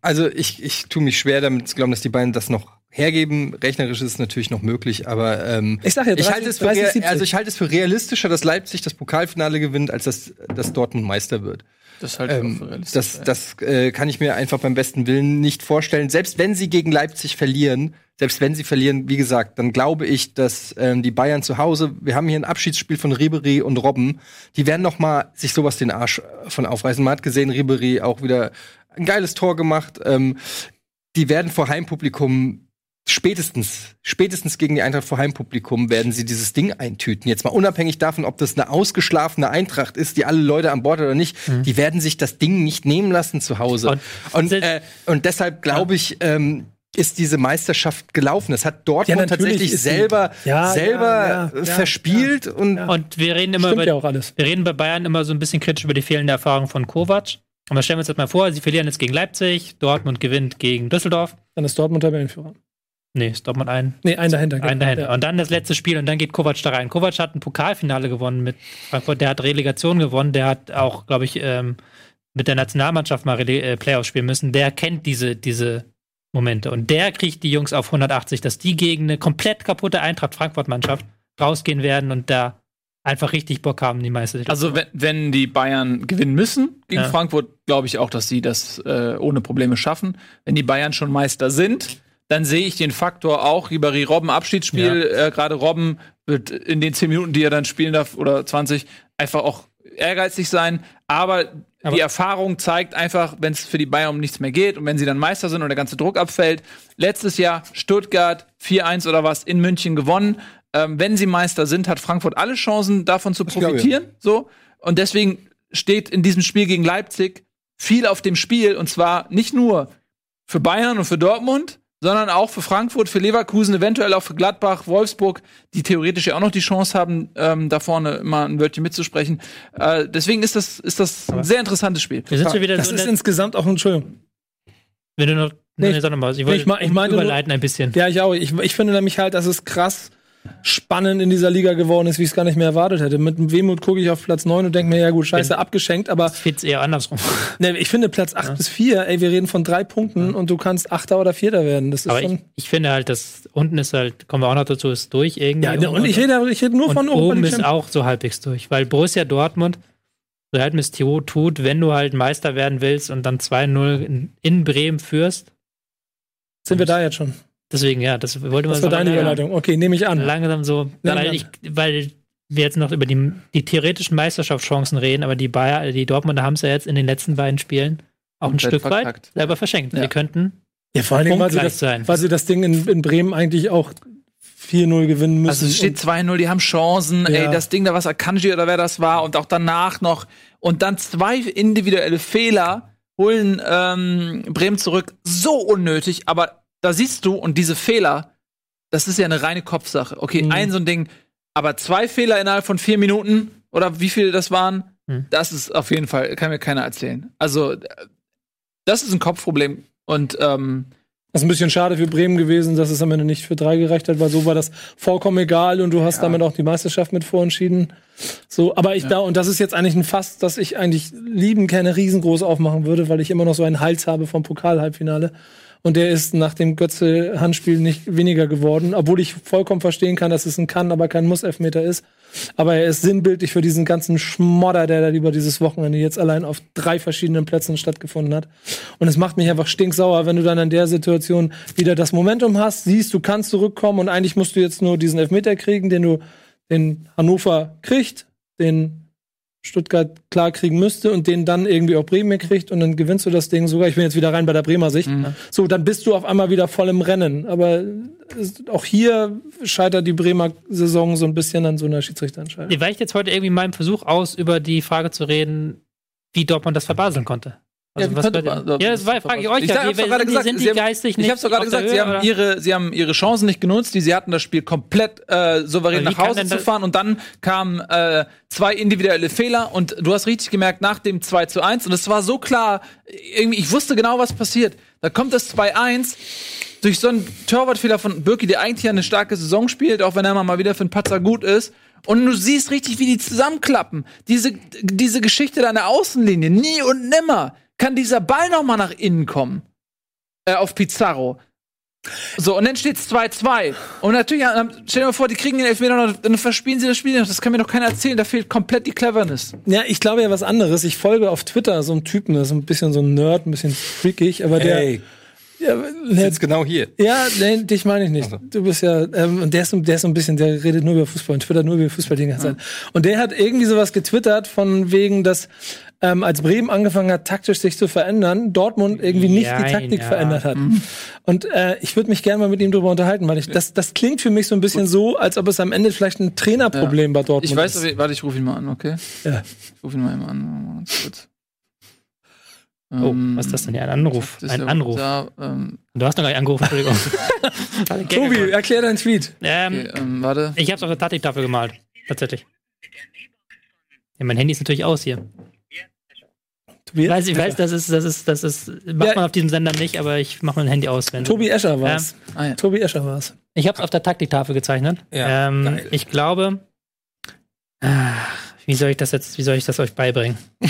Also ich, ich tue mich schwer damit zu glauben, dass die beiden das noch hergeben. Rechnerisch ist es natürlich noch möglich, aber ähm, Ich sag ja, 30, ich halte es für 30, rea- 70. also ich halte es für realistischer, dass Leipzig das Pokalfinale gewinnt, als dass, dass Dortmund Meister wird. Das halt Ähm, das das äh, kann ich mir einfach beim besten Willen nicht vorstellen. Selbst wenn sie gegen Leipzig verlieren, selbst wenn sie verlieren, wie gesagt, dann glaube ich, dass ähm, die Bayern zu Hause, wir haben hier ein Abschiedsspiel von Ribery und Robben, die werden noch mal sich sowas den Arsch äh, von aufreißen. Man hat gesehen, Ribery auch wieder ein geiles Tor gemacht. Ähm, die werden vor Heimpublikum spätestens, spätestens gegen die Eintracht vor Heimpublikum werden sie dieses Ding eintüten. Jetzt mal unabhängig davon, ob das eine ausgeschlafene Eintracht ist, die alle Leute an Bord oder nicht, die werden sich das Ding nicht nehmen lassen zu Hause. Und- Und, äh, und deshalb glaube ich, ähm, ist diese Meisterschaft gelaufen. Das hat Dortmund Ja, tatsächlich selber, Ja, selber ja, ja, ja, verspielt und Und wir reden immer Stimmt über, ja auch alles. wir reden bei Bayern immer so ein bisschen kritisch über die fehlende Erfahrung von Kovac. Aber stellen wir uns das mal vor, sie verlieren jetzt gegen Leipzig, Dortmund gewinnt gegen Düsseldorf. Dann ist Dortmund Tabellenführer. Nee, ist Dortmund ein. Nee, ein dahinter. Ein genau. dahinter. Und dann das letzte Spiel und dann geht Kovac da rein. Kovac hat ein Pokalfinale gewonnen mit Frankfurt, der hat Relegation gewonnen, der hat auch, glaube ich, ähm, mit der Nationalmannschaft mal Rele äh, Playoffs spielen müssen. Der kennt diese, diese Momente. Und der kriegt die Jungs auf 180, dass die gegen eine komplett kaputte Eintracht Frankfurt-Mannschaft rausgehen werden und da einfach richtig Bock haben, die Meisterschaft. Also wenn, wenn die Bayern gewinnen müssen gegen Ja. Frankfurt, glaube ich auch, dass sie das äh, ohne Probleme schaffen. Wenn die Bayern schon Meister sind, dann sehe ich den Faktor auch, Ribéry Robben Abschiedsspiel, äh, gerade Robben wird in den 10 Minuten, die er dann spielen darf, oder 20, einfach auch ehrgeizig sein. Aber, Aber- die Erfahrung zeigt einfach, wenn es für die Bayern um nichts mehr geht und wenn sie dann Meister sind und der ganze Druck abfällt. Letztes Jahr Stuttgart 4-1 oder was in München gewonnen. Ähm, wenn sie Meister sind, hat Frankfurt alle Chancen, davon zu profitieren. So. Und deswegen steht in diesem Spiel gegen Leipzig viel auf dem Spiel. Und zwar nicht nur für Bayern und für Dortmund, sondern auch für Frankfurt, für Leverkusen, eventuell auch für Gladbach, Wolfsburg, die theoretisch ja auch noch die Chance haben, ähm, da vorne immer ein Wörtchen mitzusprechen. Äh, deswegen ist das, ist das ein sehr interessantes Spiel. wir sind schon wieder Das so ist insgesamt auch, Entschuldigung. wenn du noch, Nee, ich ich mein- ich meinte überleiten ein bisschen. Ja, ich auch. Ich, ich finde nämlich halt, dass es krass spannend in dieser Liga geworden ist, wie ich es gar nicht mehr erwartet hätte. Mit Wehmut gucke ich auf Platz 9 und denke mir, ja gut, scheiße, abgeschenkt, aber Ich find's eher andersrum. [laughs] ne, ich finde Platz 8 bis 4, ey, wir reden von drei Punkten und du kannst Achter oder Vierter werden. Das ist Aber ich, schon. ich finde halt, dass unten ist halt, kommen wir auch noch dazu, ist durch irgendwie. Ja, ne, und ich rede, ich rede nur und von oben League ist auch so halbwegs durch, weil Borussia Dortmund so halt Theo tut, wenn du halt Meister werden willst und dann 2-0 in, in Bremen führst. Sind wir da jetzt schon? Deswegen, ja, das wollte man Das war sagen, deine Überleitung. Okay, nehme ich an. Langsam so, weil, ich, weil wir jetzt noch über die, die theoretischen Meisterschaftschancen reden, aber die Bayer, die Dortmunder haben es ja jetzt in den letzten beiden Spielen auch ein Stück weit selber verschenkt. Ja. Wir könnten Ja, vor allen Dingen, weil sie, punktgleich das, sein. weil sie das Ding in, in Bremen eigentlich auch 4-0 gewinnen müssen. Also es steht 2-0, die haben Chancen, Ja. ey, das Ding da, was Akanji oder wer das war, und auch danach noch. Und dann zwei individuelle Fehler holen ähm, Bremen zurück. So unnötig, aber da siehst du, und diese Fehler, das ist ja eine reine Kopfsache. Okay, Mhm. ein so ein Ding, aber zwei Fehler innerhalb von vier Minuten, oder wie viele das waren, Mhm. das ist auf jeden Fall, kann mir keiner erzählen. Also, äh, das ist ein Kopfproblem. Und ähm, Das ist ein bisschen schade für Bremen gewesen, dass es am Ende nicht für drei gereicht hat, weil so war das vollkommen egal und du hast damit auch die Meisterschaft mit vorentschieden. So, aber ich da, und das ist jetzt eigentlich ein Fass, das ich eigentlich lieben gerne riesengroß aufmachen würde, weil ich immer noch so einen Hals habe vom Pokal-Halbfinale. Und der ist nach dem Götze-Handspiel nicht weniger geworden, obwohl ich vollkommen verstehen kann, dass es ein Kann, aber kein Muss-Elfmeter ist. Aber er ist sinnbildlich für diesen ganzen Schmodder, der da über dieses Wochenende jetzt allein auf drei verschiedenen Plätzen stattgefunden hat. Und es macht mich einfach stinksauer, wenn du dann in der Situation wieder das Momentum hast, siehst, du kannst zurückkommen und eigentlich musst du jetzt nur diesen Elfmeter kriegen, den du, den Hannover kriegt, den Stuttgart klar kriegen müsste und den dann irgendwie auch Bremen kriegt und dann gewinnst du das Ding sogar. Ich bin jetzt wieder rein bei der Bremer Sicht. So, dann bist du auf einmal wieder voll im Rennen. Aber auch hier scheitert die Bremer Saison so ein bisschen an so einer Schiedsrichterentscheidung. weicht jetzt heute irgendwie meinem Versuch aus, über die Frage zu reden, wie Dortmund das verbaseln konnte. Also Ja, was könnte man- ja, das war, frage ich euch. Ich ja. hab's gerade sind, die- gesagt, sind sie die haben- geistig nicht Ich hab's doch gerade gesagt, sie Höhe, haben, oder? ihre, sie haben ihre Chancen nicht genutzt, die sie hatten, das Spiel komplett äh, souverän nach Hause zu fahren und dann kamen äh, zwei individuelle Fehler und du hast richtig gemerkt, nach dem 2 zu 1 und es war so klar, irgendwie, ich wusste genau, was passiert. Da kommt das 2-1 durch so einen Torwartfehler von Birki, der eigentlich ja eine starke Saison spielt, auch wenn er mal wieder für einen Patzer gut ist. Und du siehst richtig, wie die zusammenklappen. Diese, diese Geschichte da an der Außenlinie, nie und nimmer kann dieser Ball noch mal nach innen kommen. Äh, auf Pizarro. So, und dann steht's 2-2. Und natürlich, äh, stell dir mal vor, die kriegen den Elfmeter noch, dann verspielen sie das Spiel noch. Das kann mir doch keiner erzählen. Da fehlt komplett die Cleverness. Ja, ich glaube ja was anderes. Ich folge auf Twitter so einem Typen, das ist ein bisschen so ein Nerd, ein bisschen freakig, aber der. Hey, Ja, der jetzt genau hier. Ja, nee, dich meine ich nicht. Du bist ja, ähm, und der ist, der ist so ein bisschen, der redet nur über Fußball und twittert nur über Fußball die ganze Zeit. Und der hat irgendwie sowas getwittert von wegen, dass ähm, als Bremen angefangen hat, taktisch sich zu verändern, Dortmund irgendwie nicht die Jein, Taktik ja. verändert hat. Und äh, ich würde mich gerne mal mit ihm drüber unterhalten, weil ich, das, das klingt für mich so ein bisschen so, als ob es am Ende vielleicht ein Trainerproblem bei Dortmund Ich weiß, ist. warte, ich rufe ihn mal an, okay? Ja. Ich rufe ihn mal eben an. Kurz. Oh, Ähm, was ist das denn hier? Ein Anruf. ist Ein ja Anruf. Da, ähm, Du hast noch gar nicht angerufen, Entschuldigung. [laughs] Tobi, erklär deinen Tweet. ähm, okay, ähm, warte. ich hab's auf der Taktiktafel gemalt. Tatsächlich. Ja, mein Handy ist natürlich aus hier. Ich weiß, ich weiß, [laughs] das ist, das ist, das ist, macht Ja. man auf diesem Sender nicht, aber ich mach mein Handy aus, wenn. Tobi Escher war's. Ah, ja. Tobi Escher war's. Ich hab's auf der Taktiktafel gezeichnet. Ja, ähm, geil. ich glaube, ah, wie soll ich das jetzt, wie soll ich das euch beibringen? [laughs]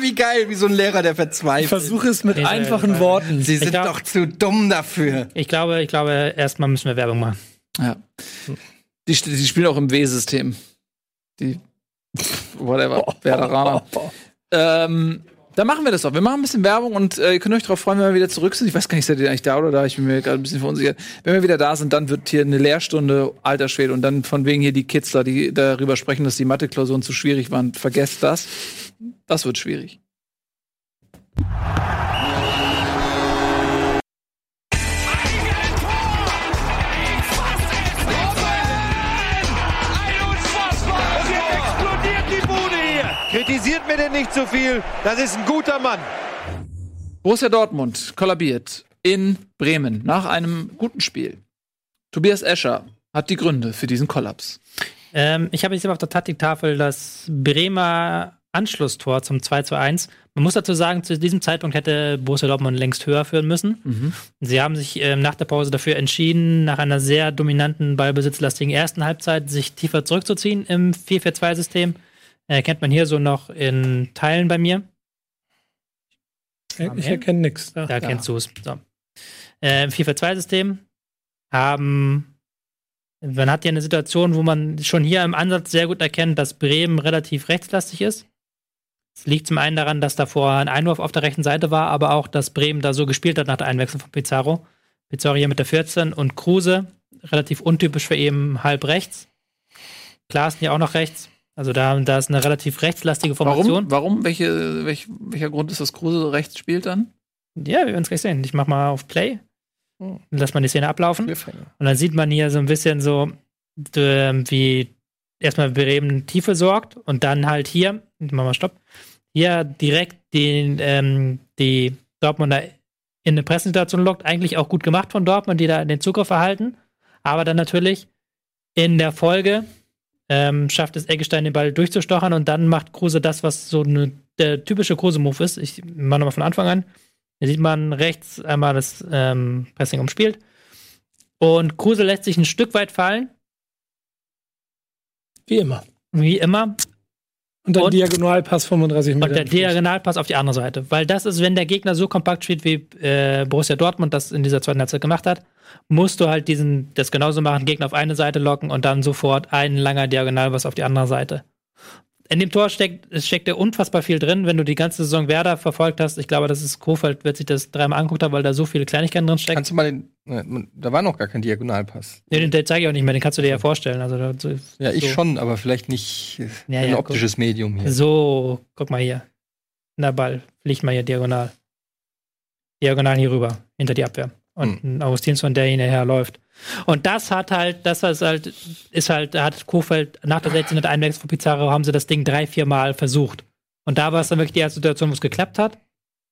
Wie geil, wie so ein Lehrer, der Ich verzweifelt. versuche es mit Nee, einfachen Worten. Sie sind glaub- doch zu dumm dafür. Ich glaube, ich glaube, erstmal müssen wir Werbung machen. ja. Die, die spielen auch im W-System. Die, whatever, [laughs] Werderaner. Ähm, dann machen wir das doch. Wir machen ein bisschen Werbung und äh, ihr könnt euch darauf freuen, wenn wir wieder zurück sind. Ich weiß gar nicht, seid ihr eigentlich da oder da? Ich bin mir gerade ein bisschen verunsichert. Wenn wir wieder da sind, dann wird hier eine Lehrstunde alter Schwede und dann von wegen hier die da, die darüber sprechen, dass die Mathe-Klausuren zu schwierig waren. Vergesst das. Das wird schwierig. Kritisiert mir denn nicht zu viel. Das ist ein guter Mann. Borussia Dortmund kollabiert in Bremen nach einem guten Spiel. Tobias Escher hat die Gründe für diesen Kollaps. Ähm, ich habe jetzt auf der Taktiktafel das Bremer Anschlusstor zum 2 zu 1. Man muss dazu sagen, zu diesem Zeitpunkt hätte Borussia Dortmund längst höher führen müssen. Sie haben sich ähm, nach der Pause dafür entschieden, nach einer sehr dominanten, ballbesitzlastigen ersten Halbzeit sich tiefer zurückzuziehen im 4-4-2-System. Äh, kennt man hier so noch in Teilen bei mir. Ich erkenne nichts. Da kennst du es. So. Äh, Im 4-4-2-System haben. Man hat hier eine Situation, wo man schon hier im Ansatz sehr gut erkennt, dass Bremen relativ rechtslastig ist. Es liegt zum einen daran, dass davor ein Einwurf auf der rechten Seite war, aber auch, dass Bremen da so gespielt hat nach der Einwechslung von Pizarro. Pizarro hier mit der 14 und Kruse, relativ untypisch für eben halb rechts. Klaassen hier auch noch rechts. Also da, da ist eine relativ rechtslastige Formation. Warum? Warum? Welche, welch, welcher Grund ist, dass Kruse rechts spielt dann? Ja, wir werden es gleich sehen. Ich mach mal auf Play. Lass mal die Szene ablaufen. Und dann sieht man hier so ein bisschen so, d- wie erstmal Bremen Tiefe sorgt und dann halt hier, ich mach mal Stopp, hier direkt den, ähm, die Dortmunder in eine Pressensituation lockt. Eigentlich auch gut gemacht von Dortmund, die da den Zugriff erhalten. Aber dann natürlich in der Folge ähm, schafft es Eggestein den Ball durchzustochern und dann macht Kruse das, was so eine, der typische Kruse-Move ist. Ich mache nochmal von Anfang an. Hier sieht man rechts einmal das ähm, Pressing umspielt. Und Kruse lässt sich ein Stück weit fallen, Wie immer. wie immer. Und dann Und- Diagonalpass 35 Meter. Und der Diagonalpass auf die andere Seite. Weil das ist, wenn der Gegner so kompakt spielt, wie äh, Borussia Dortmund das in dieser zweiten Halbzeit gemacht hat, musst du halt diesen, das genauso machen, Gegner auf eine Seite locken und dann sofort ein langer Diagonalpass auf die andere Seite. In dem Tor steckt, es steckt ja unfassbar viel drin, wenn du die ganze Saison Werder verfolgt hast. Ich glaube, das ist Kofeld, wird sich das dreimal anguckt haben, weil da so viele Kleinigkeiten drin stecken. Kannst du mal den. Da war noch gar kein Diagonalpass. Nee, den, den zeige ich auch nicht mehr, den kannst du dir ja vorstellen. Also, da- so, Ja, ich so. schon, aber vielleicht nicht äh, Ja, ein ja, optisches Medium hier. So, guck mal hier. Na Ball, fliegt mal hier diagonal. Diagonal hier rüber, hinter die Abwehr. Und ein Augustinsson, der hinterher läuft. Und das hat halt, das ist halt, ist halt, da hat Kofeld nach der 16. Einwechslung von Pizarro haben sie das Ding drei, vier Mal versucht. Und da war es dann wirklich die erste Situation, wo es geklappt hat.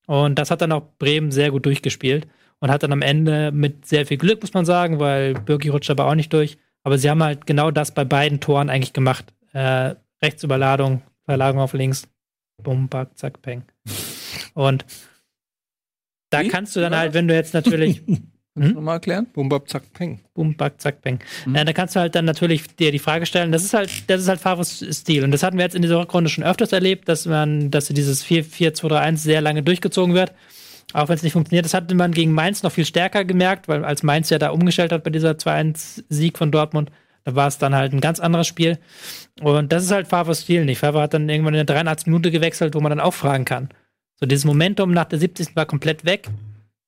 Und das hat dann auch Bremen sehr gut durchgespielt. Und hat dann am Ende mit sehr viel Glück, muss man sagen, weil Birki rutscht aber auch nicht durch. Aber sie haben halt genau das bei beiden Toren eigentlich gemacht. Äh, Rechtsüberladung, Verlagerung auf links, bum, back, zack, peng. Und da Wie? kannst du dann halt, wenn du jetzt natürlich [laughs] Kannst du nochmal erklären? Bum, bap, zack, peng. Boom, back, zack, bang. Mhm. Äh, da kannst du halt dann natürlich dir die Frage stellen, das ist halt, das ist halt Favres Stil. Und das hatten wir jetzt in dieser Rückrunde schon öfters erlebt, dass man, dass dieses 4-4-2-3-1 sehr lange durchgezogen wird. Auch wenn es nicht funktioniert. Das hatte man gegen Mainz noch viel stärker gemerkt, weil als Mainz ja da umgestellt hat bei dieser 2-1-Sieg von Dortmund, da war es dann halt ein ganz anderes Spiel. Und das ist halt Favres Stil nicht. Favre hat dann irgendwann in der 83 Minute gewechselt, wo man dann auch fragen kann. So, dieses Momentum nach der 70. war komplett weg.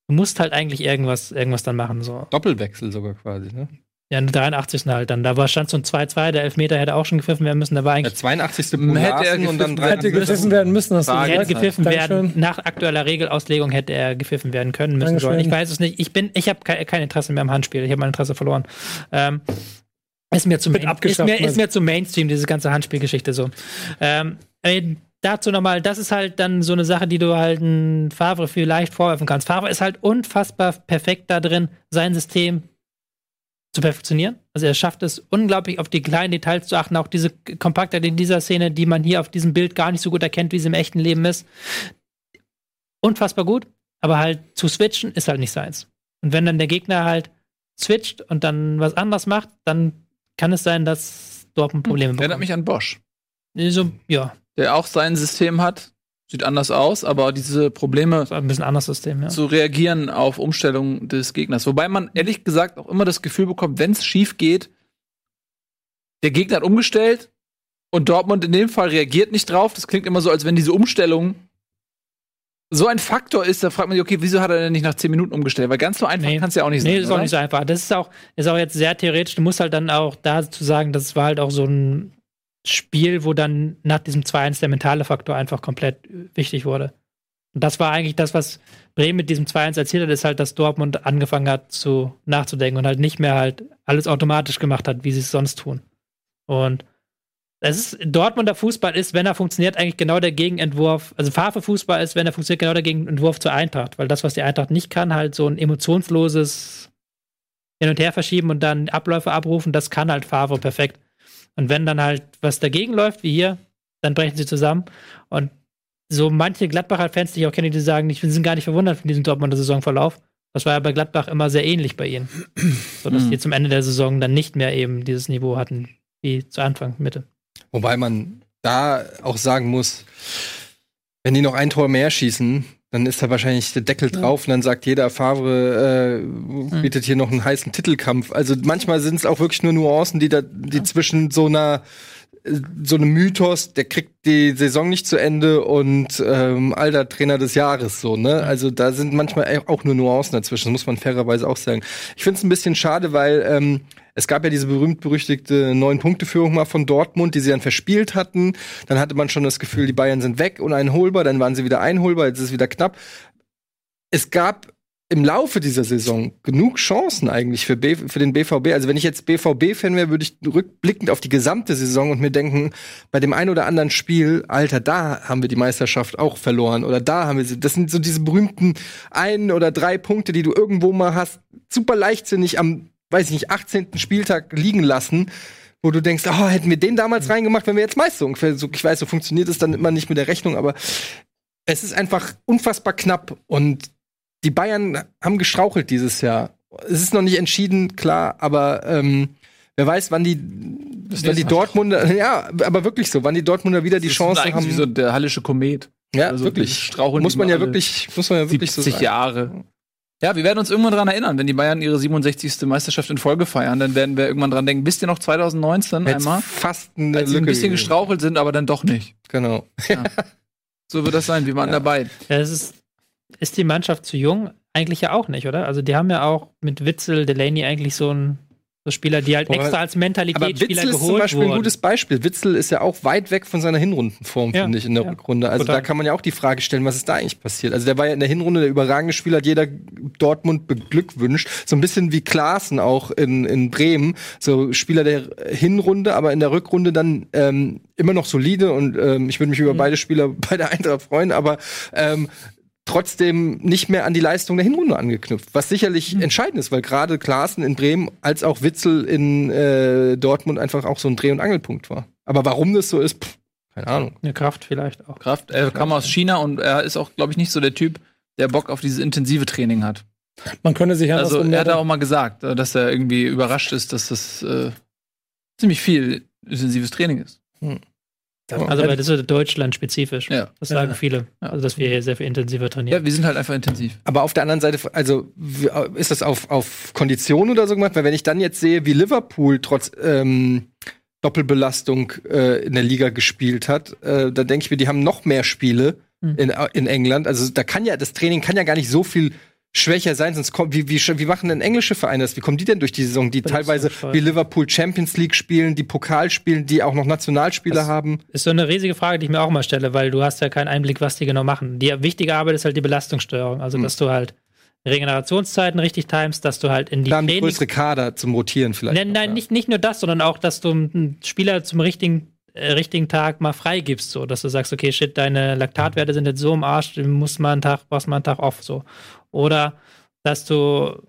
Du musst halt eigentlich irgendwas, irgendwas dann machen. So. Doppelwechsel sogar quasi, ne? Ja, in der 83. halt dann. Da war stand so ein 2-2, der Elfmeter hätte auch schon gepfiffen werden müssen. Da war Der eigentlich 82. Hätte er und dann gepfiffen, Hätte 3. gepfiffen werden müssen, Frage. hätte gepfiffen Dankeschön. werden. Nach aktueller Regelauslegung hätte er gepfiffen werden können müssen Dankeschön. sollen. Ich weiß es nicht. Ich bin, ich habe kein, kein Interesse mehr am Handspiel. Ich habe mein Interesse verloren. Ähm, ist mir zu main, ist mir, ist mir zu Mainstream diese ganze Handspielgeschichte so. Ähm, ey, dazu nochmal, das ist halt dann so eine Sache, die du halt ein Favre vielleicht vorwerfen kannst. Favre ist halt unfassbar perfekt da drin, sein System zu perfektionieren. Also er schafft es unglaublich auf die kleinen Details zu achten, auch diese Kompaktheit in dieser Szene, die man hier auf diesem Bild gar nicht so gut erkennt, wie sie im echten Leben ist. Unfassbar gut, aber halt zu switchen ist halt nicht seins. Und wenn dann der Gegner halt switcht und dann was anderes macht, dann kann es sein, dass Dortmund Probleme Erinnert bekommt. mich an Bosch, So, ja, der auch sein System hat. Sieht anders aus, aber diese Probleme ein bisschen anderes System, ja. zu reagieren auf Umstellungen des Gegners. Wobei man ehrlich gesagt auch immer das Gefühl bekommt, wenn es schief geht, der Gegner hat umgestellt und Dortmund in dem Fall reagiert nicht drauf. Das klingt immer so, als wenn diese Umstellung so ein Faktor ist, da fragt man sich, okay, wieso hat er denn nicht nach 10 Minuten umgestellt? Weil ganz so einfach Nee. kann es ja auch nicht sein. Nee, das ist auch oder? nicht so einfach. Das ist auch, ist auch jetzt sehr theoretisch. Du musst halt dann auch dazu sagen, das war halt auch so ein Spiel, wo dann nach diesem 2-1 der mentale Faktor einfach komplett äh, wichtig wurde. Und das war eigentlich das, was Bremen mit diesem 2-1 erzielt hat, ist halt, dass Dortmund angefangen hat zu nachzudenken und halt nicht mehr halt alles automatisch gemacht hat, wie sie es sonst tun. Und es ist, Dortmunder Fußball ist, wenn er funktioniert, eigentlich genau der Gegenentwurf. Also Favre Fußball ist, wenn er funktioniert, genau der Gegenentwurf zur Eintracht. Weil das, was die Eintracht nicht kann, halt so ein emotionsloses Hin- und Her verschieben und dann Abläufe abrufen, das kann halt Favre perfekt. Und wenn dann halt was dagegen läuft, wie hier, dann brechen sie zusammen. Und so manche Gladbacher-Fans, die ich auch kenne, die sagen, die sind gar nicht verwundert von diesem Dortmunder Saisonverlauf. Das war ja bei Gladbach immer sehr ähnlich bei ihnen. So dass Mhm. die zum Ende der Saison dann nicht mehr eben dieses Niveau hatten wie zu Anfang, Mitte. Wobei man da auch sagen muss, wenn die noch ein Tor mehr schießen, dann ist da wahrscheinlich der Deckel drauf und dann sagt jeder, Favre äh, bietet hier noch einen heißen Titelkampf. Also manchmal sind es auch wirklich nur Nuancen, die da, die zwischen so einer so einem Mythos, der kriegt die Saison nicht zu Ende und ähm, alter Trainer des Jahres so, ne? Also da sind manchmal auch nur Nuancen dazwischen, das muss man fairerweise auch sagen. Ich finde es ein bisschen schade, weil ähm, es gab ja diese berühmt-berüchtigte Neun-Punkte-Führung mal von Dortmund, die sie dann verspielt hatten. Dann hatte man schon das Gefühl, die Bayern sind weg und einholbar, dann waren sie wieder einholbar, jetzt ist es wieder knapp. Es gab im Laufe dieser Saison genug Chancen eigentlich für, B für den BVB. Also wenn ich jetzt BVB-Fan wäre, würde ich rückblickend auf die gesamte Saison und mir denken, bei dem einen oder anderen Spiel, Alter, da haben wir die Meisterschaft auch verloren oder da haben wir sie. Das sind so diese berühmten ein oder drei Punkte, die du irgendwo mal hast, super leichtsinnig am, weiß ich nicht, 18. Spieltag liegen lassen. Wo du denkst, oh, hätten wir den damals reingemacht, wenn wir jetzt Meister ungefähr so, ich weiß, so funktioniert es dann immer nicht mit der Rechnung, aber es ist einfach unfassbar knapp und die Bayern haben gestrauchelt dieses Jahr. Es ist noch nicht entschieden, klar, aber ähm, wer weiß, wann die, wann die Mal. Dortmunder, [laughs] ja, aber wirklich so, wann die Dortmunder wieder die Das Chance ist eigentlich haben. wie so der hallische Komet. ja, also wirklich. Straucheln, Muss die man ja wirklich, muss man ja wirklich so 70 sagen. Jahre. Ja, wir werden uns irgendwann dran erinnern, wenn die Bayern ihre 67. Meisterschaft in Folge feiern, dann werden wir irgendwann dran denken, wisst ihr noch 2019 Jetzt einmal, fast eine als sie ein bisschen gegeben. gestrauchelt sind, aber dann doch nicht. Genau. [laughs] So wird das sein, wir waren dabei. Ja, es ist, ist die Mannschaft zu jung? Eigentlich ja auch nicht, oder? Also die haben ja auch mit Witzel, Delaney eigentlich so ein so Spieler, die halt Aber- extra als Mentalitätsspieler Witzel ist zum geholt Beispiel ein wurden. gutes Beispiel. Witzel ist ja auch weit weg von seiner Hinrundenform, Ja, finde ich, in der ja. Rückrunde. Also Total. da kann man ja auch die Frage stellen, was ist da eigentlich passiert? Also der war ja in der Hinrunde der überragende Spieler, hat jeder Dortmund beglückwünscht. So ein bisschen wie Klaassen auch in, in Bremen. So Spieler der Hinrunde, aber in der Rückrunde dann ähm, immer noch solide und ähm, ich würde mich Mhm. über beide Spieler [laughs] bei der Eintracht freuen, aber ähm, trotzdem nicht mehr an die Leistung der Hinrunde angeknüpft, was sicherlich Mhm. entscheidend ist, weil gerade Klaassen in Bremen als auch Witzel in äh, Dortmund einfach auch so ein Dreh- und Angelpunkt war. Aber warum das so ist, pff, keine Ahnung. Eine Kraft vielleicht auch. Kraft, er kam aus China und er ist auch, glaube ich, nicht so der Typ, der Bock auf dieses intensive Training hat. Man könnte sich Also andersrum er hat auch mal gesagt, äh, dass er irgendwie überrascht ist, dass das äh, ziemlich viel intensives Training ist. Also weil das ist Deutschland-spezifisch. Ja. Das sagen Ja. viele. Also dass wir hier sehr viel intensiver trainieren. Ja, wir sind halt einfach intensiv. Aber auf der anderen Seite, also ist das auf, auf Kondition oder so gemacht? Weil wenn ich dann jetzt sehe, wie Liverpool trotz ähm, Doppelbelastung äh, in der Liga gespielt hat, äh, dann denke ich mir, die haben noch mehr Spiele Mhm. in, in England. Also da kann ja, das Training kann ja gar nicht so viel schwächer sein, sonst kommt, wie, wie, wie machen denn englische Vereine das? Wie kommen die denn durch die Saison, die teilweise wie Liverpool Champions League spielen, die Pokal spielen, die auch noch Nationalspieler Das- haben? Ist so eine riesige Frage, die ich mir auch mal stelle, weil du hast ja keinen Einblick, was die genau machen. Die wichtige Arbeit ist halt die Belastungssteuerung. Also, Hm. dass du halt Regenerationszeiten richtig timest, dass du halt in die Da haben die Trainings größere Kader zum Rotieren vielleicht. Nein, nein, ja. nicht, nicht nur das, sondern auch, dass du einen Spieler zum richtigen, äh, richtigen Tag mal freigibst, so, dass du sagst, okay, shit, deine Laktatwerte sind jetzt so im Arsch, du musst mal einen Tag, brauchst mal einen Tag off, so. Oder, dass du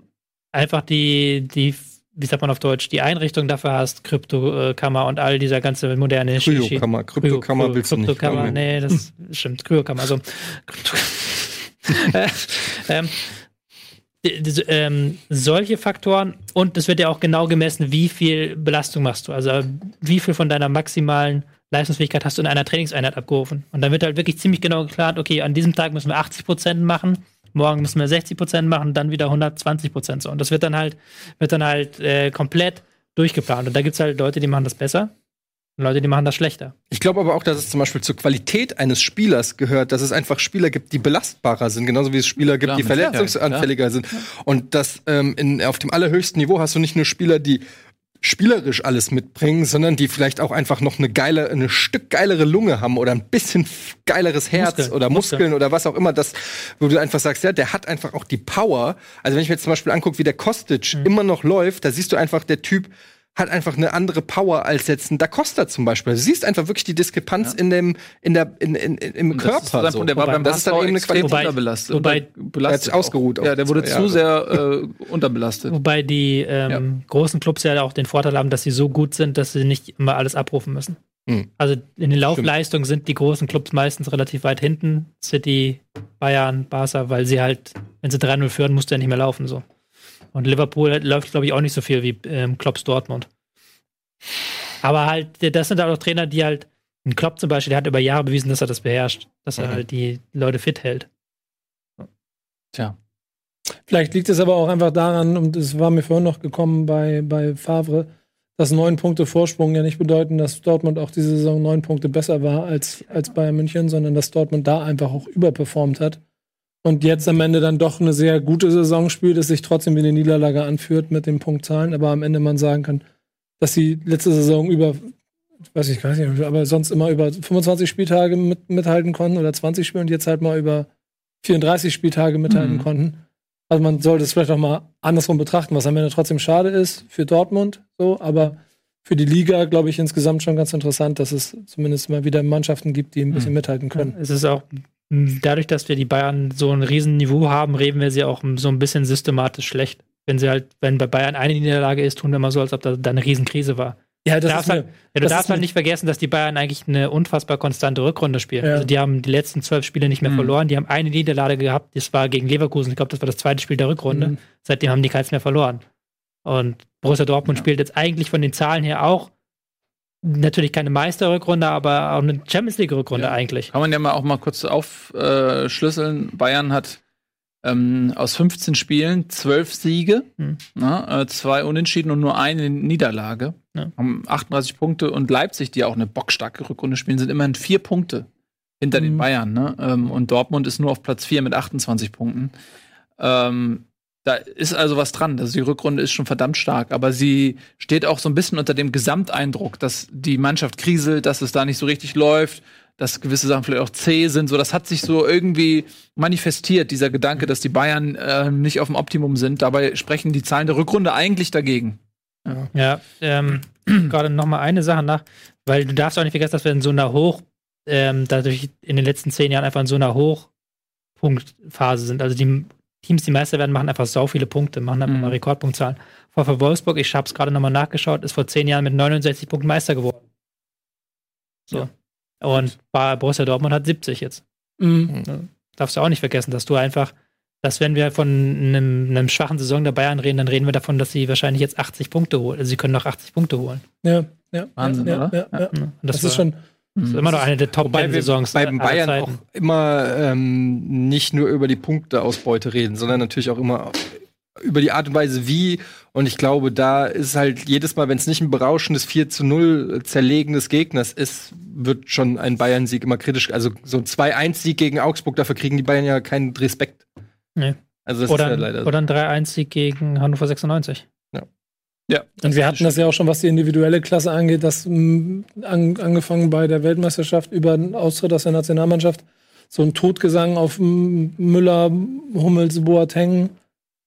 einfach die, die, wie sagt man auf Deutsch, die Einrichtung dafür hast, Kryptokammer und all dieser ganze moderne. Kryokammer, Kryptokammer Kryo- willst du nicht. Kryptokammer, nee, das [laughs] stimmt, Kryokammer, also Krypto äh, [laughs] ähm, ähm, solche Faktoren und es wird ja auch genau gemessen, wie viel Belastung machst du. Also wie viel von deiner maximalen Leistungsfähigkeit hast du in einer Trainingseinheit abgerufen. Und dann wird halt wirklich ziemlich genau geklärt, okay, an diesem Tag müssen wir 80 Prozent machen, morgen müssen wir 60 Prozent machen, dann wieder 120 Prozent so. Und das wird dann halt, wird dann halt äh, komplett durchgeplant. Und da gibt es halt Leute, die machen das besser und Leute, die machen das schlechter. Ich glaube aber auch, dass es zum Beispiel zur Qualität eines Spielers gehört, dass es einfach Spieler gibt, die belastbarer sind, genauso wie es Spieler gibt, Klar, die verletzungsanfälliger sind. Und dass ähm, in, auf dem allerhöchsten Niveau hast du nicht nur Spieler, die spielerisch alles mitbringen, sondern die vielleicht auch einfach noch eine geile, eine Stück geilere Lunge haben oder ein bisschen geileres Herz Muskeln, oder Muskeln, Muskeln. oder was auch immer, das, wo du einfach sagst, ja, der hat einfach auch die Power. Also wenn ich mir jetzt zum Beispiel angucke, wie der Kostic Mhm. immer noch läuft, da siehst du einfach, der Typ hat einfach eine andere Power als jetzt ein Da Costa zum Beispiel. Du siehst einfach wirklich die Diskrepanz in dem, in der, in, in, in, im Und Körper. Das ist sein so. Der war Wobei- beim das ist dann eben eine Qualität. unterbelastet. Wobei- belastet Er hat sich ausgeruht auch. Ja, der wurde zu Jahre. sehr äh, unterbelastet. Wobei die ähm, großen Clubs ja auch den Vorteil haben, dass sie so gut sind, dass sie nicht immer alles abrufen müssen. Hm. Also in den Laufleistungen sind die großen Clubs meistens relativ weit hinten. City, Bayern, Barca, weil sie halt, wenn sie 3-0 führen, musst du ja nicht mehr laufen. so. Und Liverpool läuft, glaube ich, auch nicht so viel wie ähm, Klopps Dortmund. Aber halt, das sind halt auch Trainer, die halt, ein Klopp zum Beispiel, der hat über Jahre bewiesen, dass er das beherrscht, dass er Mhm. halt die Leute fit hält. Tja. Vielleicht liegt es aber auch einfach daran, und es war mir vorhin noch gekommen bei, bei Favre, dass neun Punkte Vorsprung ja nicht bedeuten, dass Dortmund auch diese Saison neun Punkte besser war als, als Bayern München, sondern dass Dortmund da einfach auch überperformt hat. Und jetzt am Ende dann doch eine sehr gute Saison spielt, es sich trotzdem wie eine Niederlage anführt mit den Punktzahlen, aber am Ende man sagen kann, dass sie letzte Saison über, weiß ich gar nicht, aber sonst immer über 25 Spieltage mit, mithalten konnten oder 20 Spiele und jetzt halt mal über 34 Spieltage mithalten Mhm. konnten. Also man sollte es vielleicht auch mal andersrum betrachten, was am Ende trotzdem schade ist für Dortmund, so, aber für die Liga, glaube ich, insgesamt schon ganz interessant, dass es zumindest mal wieder Mannschaften gibt, die ein bisschen Mhm. mithalten können. Es ist auch dadurch, dass wir die Bayern so ein riesen Niveau haben, reden wir sie auch so ein bisschen systematisch schlecht. Wenn sie halt, wenn bei Bayern eine Niederlage ist, tun wir mal so, als ob da, da eine Riesenkrise war. Ja, Du darfst, halt, ja, du das darfst ist halt nicht vergessen, dass die Bayern eigentlich eine unfassbar konstante Rückrunde spielen. Ja. Also die haben die letzten zwölf Spiele nicht mehr Mhm. verloren. Die haben eine Niederlage gehabt, das war gegen Leverkusen. Ich glaube, das war das zweite Spiel der Rückrunde. Mhm. Seitdem haben die keins mehr verloren. Und Borussia Dortmund spielt jetzt eigentlich von den Zahlen her auch natürlich keine Meisterrückrunde, aber auch eine Champions League Rückrunde Ja. eigentlich. Kann man ja mal auch mal kurz aufschlüsseln. Bayern hat ähm, aus 15 Spielen 12 Siege, Hm. na, äh, zwei Unentschieden und nur eine Niederlage. Ja. Haben 38 Punkte und Leipzig, die auch eine bockstarke Rückrunde spielen, sind immerhin vier Punkte hinter den Mhm. Bayern. Ne? Ähm, und Dortmund ist nur auf Platz 4 mit 28 Punkten. Ähm, da ist also was dran. Also die Rückrunde ist schon verdammt stark, aber sie steht auch so ein bisschen unter dem Gesamteindruck, dass die Mannschaft kriselt, dass es da nicht so richtig läuft, dass gewisse Sachen vielleicht auch zäh sind. So, das hat sich so irgendwie manifestiert, dieser Gedanke, dass die Bayern äh, nicht auf dem Optimum sind. Dabei sprechen die Zahlen der Rückrunde eigentlich dagegen. Ja, ähm, [clears throat] gerade noch mal eine Sache nach, weil du darfst auch nicht vergessen, dass wir in so einer Hoch, ähm, dadurch in den letzten zehn Jahren einfach in so einer Hochpunktphase sind. Also die Teams, die Meister werden, machen einfach so viele Punkte, machen einfach Mhm. mal Rekordpunktzahlen. VfL Wolfsburg, ich habe es gerade noch mal nachgeschaut, ist vor zehn Jahren mit 69 Punkten Meister geworden. So. Und bei Borussia Dortmund hat 70 jetzt. Mhm. Darfst du auch nicht vergessen, dass du einfach, dass wenn wir von einem, einem schwachen Saison der Bayern reden, dann reden wir davon, dass sie wahrscheinlich jetzt 80 Punkte holen. Also sie können noch 80 Punkte holen. Ja, ja. Wahnsinn, ja, oder? Ja, ja. Und Das, ist war- schon. Das ist immer noch eine der top Wobei wir 10 Saisons bei aller Bayern auch immer ähm, nicht nur über die Punkteausbeute reden, sondern natürlich auch immer über die Art und Weise, wie. Und ich glaube, da ist halt jedes Mal, wenn es nicht ein berauschendes 4 zu 0 Zerlegen des Gegners ist, wird schon ein Bayern-Sieg immer kritisch. Also so ein 2-1-Sieg gegen Augsburg, dafür kriegen die Bayern ja keinen Respekt. Also das Oder, ist ja leider oder ein 3-1-Sieg gegen Hannover 96. Ja. Oder ein 3-1-Sieg gegen Hannover 96. Ja. Und wir hatten das ja auch schon, was die individuelle Klasse angeht, dass mh, an, angefangen bei der Weltmeisterschaft über den Austritt aus der Nationalmannschaft so ein Todgesang auf Müller, Hummels, Boateng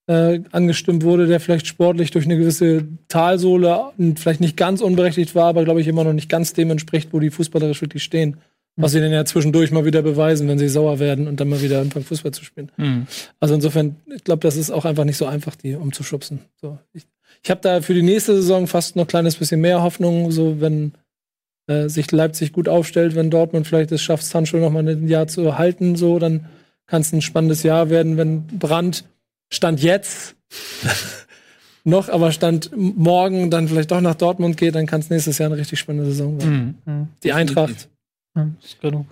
äh, angestimmt wurde, der vielleicht sportlich durch eine gewisse Talsohle vielleicht nicht ganz unberechtigt war, aber glaube ich immer noch nicht ganz dem entspricht, wo die fußballerisch wirklich stehen. Was sie dann ja zwischendurch mal wieder beweisen, wenn sie sauer werden und dann mal wieder anfangen, Fußball zu spielen. Hm. Also insofern, ich glaube, das ist auch einfach nicht so einfach, die umzuschubsen. So, ich ich habe da für die nächste Saison fast noch ein kleines bisschen mehr Hoffnung, so wenn äh, sich Leipzig gut aufstellt, wenn Dortmund vielleicht es schafft, Sancho noch mal ein Jahr zu halten, so, dann kann es ein spannendes Jahr werden, wenn Brand Stand jetzt [laughs] noch, aber Stand morgen dann vielleicht doch nach Dortmund geht, dann kann es nächstes Jahr eine richtig spannende Saison werden. Hm. Die Eintracht, Ja, ist genug.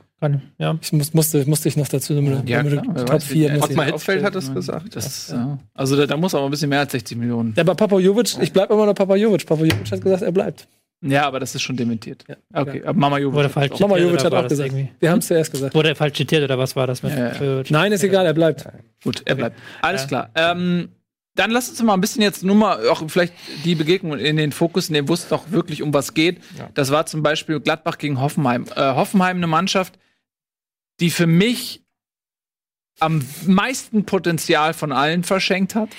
Ja. ich muss, musste, musste ich noch dazu, damit, Ja, klar. Top weiß, wie 4 der muss Ottmar. Hitzfeld hat das gesagt. Das, ja. Also da, da muss aber ein bisschen mehr als 60 Millionen. Ja, aber Papa Jovic, ich bleib immer noch Papa Jovic. Papa Jovic hat gesagt, er bleibt. Ja, aber das ist schon dementiert. Okay, aber Mama Jovic. Wurde hat falsch auch- Mama Jovic hat auch gesagt. irgendwie- Wir haben es zuerst gesagt. Wurde er falsch zitiert oder was war das mit Ja, ja. Jovic? Nein, ist egal, er bleibt. Gut, er bleibt. Alles Ja. klar. Ähm, dann lass uns mal ein bisschen jetzt nur mal auch vielleicht die Begegnung in den Fokus nehmen, wo es doch wirklich um was geht. Das war zum Beispiel Gladbach gegen Hoffenheim. Äh, Hoffenheim eine Mannschaft, die für mich am meisten Potenzial von allen verschenkt hat.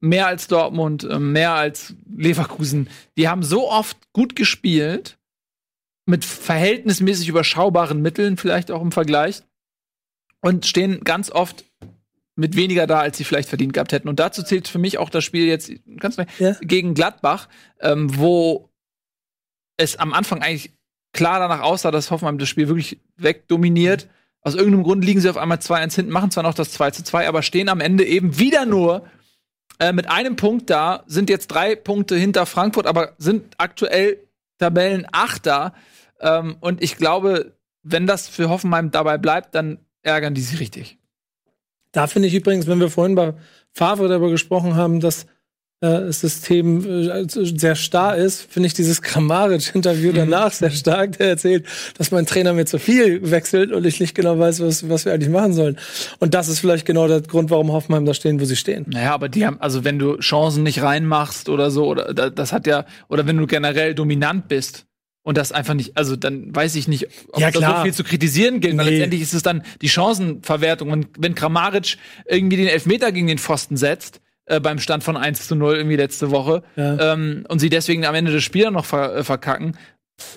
Mehr als Dortmund, äh, mehr als Leverkusen. Die haben so oft gut gespielt, mit verhältnismäßig überschaubaren Mitteln vielleicht auch im Vergleich und stehen ganz oft mit weniger da, als sie vielleicht verdient gehabt hätten. Und dazu zählt für mich auch das Spiel jetzt ganz Ja. gegen Gladbach, ähm, wo es am Anfang eigentlich klar danach aussah, dass Hoffenheim das Spiel wirklich wegdominiert. Aus irgendeinem Grund liegen sie auf einmal 2-1 hinten, machen zwar noch das 2 zu 2, aber stehen am Ende eben wieder nur äh, mit einem Punkt da, sind jetzt drei Punkte hinter Frankfurt, aber sind aktuell Tabellenachter. Ähm, und ich glaube, wenn das für Hoffenheim dabei bleibt, dann ärgern die sich richtig. Da finde ich übrigens, wenn wir vorhin bei Favre darüber gesprochen haben, dass das System äh, sehr starr ist, finde ich dieses Kramaric-Interview danach sehr stark, der erzählt, dass mein Trainer mir zu viel wechselt und ich nicht genau weiß, was, was wir eigentlich machen sollen. Und das ist vielleicht genau der Grund, warum Hoffenheim da stehen, wo sie stehen. Naja, aber die haben, also wenn du Chancen nicht reinmachst oder so, oder da- das hat ja, oder wenn du generell dominant bist und das einfach nicht, also dann weiß ich nicht, ob Ja, da so viel zu kritisieren gilt, weil Nee. letztendlich ist es dann die Chancenverwertung. Und wenn Kramaric irgendwie den Elfmeter gegen den Pfosten setzt, äh, beim Stand von 1 zu 0 irgendwie letzte Woche, Ja. ähm, und sie deswegen am Ende des Spiels noch ver äh, verkacken,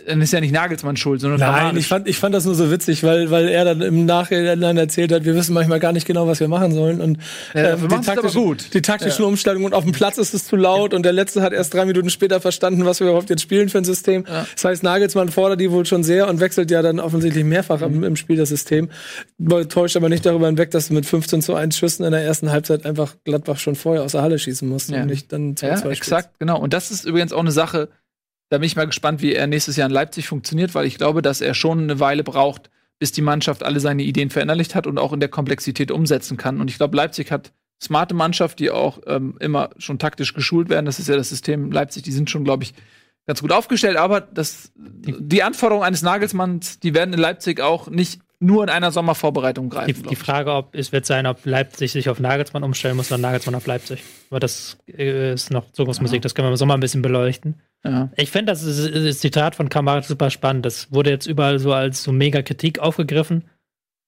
dann ist ja nicht Nagelsmann schuld, sondern Nein, ich fand, ich fand das nur so witzig, weil, weil er dann im Nachhinein erzählt hat, wir wissen manchmal gar nicht genau, was wir machen sollen. Und Ja, machen's aber gut. die taktischen Umstellungen und auf dem Platz ist es zu laut und der Letzte hat erst drei Minuten später verstanden, was wir überhaupt jetzt spielen für ein System. Das heißt, Nagelsmann fordert die wohl schon sehr und wechselt ja dann offensichtlich mehrfach im, im Spiel das System. Täuscht aber nicht darüber hinweg, dass du mit 15 zu 1 Schüssen in der ersten Halbzeit einfach Gladbach schon vorher aus der Halle schießen musst Ja. und nicht dann 2 Ja, 2 exakt, genau. Und das ist übrigens auch eine Sache, da bin ich mal gespannt, wie er nächstes Jahr in Leipzig funktioniert, weil ich glaube, dass er schon eine Weile braucht, bis die Mannschaft alle seine Ideen verinnerlicht hat und auch in der Komplexität umsetzen kann. Und ich glaube, Leipzig hat smarte Mannschaft, die auch ähm, immer schon taktisch geschult werden. Das ist ja das System Leipzig, die sind schon, glaube ich, ganz gut aufgestellt. Aber das, die Anforderungen eines Nagelsmanns, die werden in Leipzig auch nicht nur in einer Sommervorbereitung greifen. Die, die. Frage ob, es wird sein, ob Leipzig sich auf Nagelsmann umstellen muss oder Nagelsmann auf Leipzig. Aber das äh, ist noch Zukunftsmusik, das können wir im Sommer ein bisschen beleuchten. Ja. Ich finde das, ist- das Zitat von Kramaric super spannend. Das wurde jetzt überall so als so mega Kritik aufgegriffen.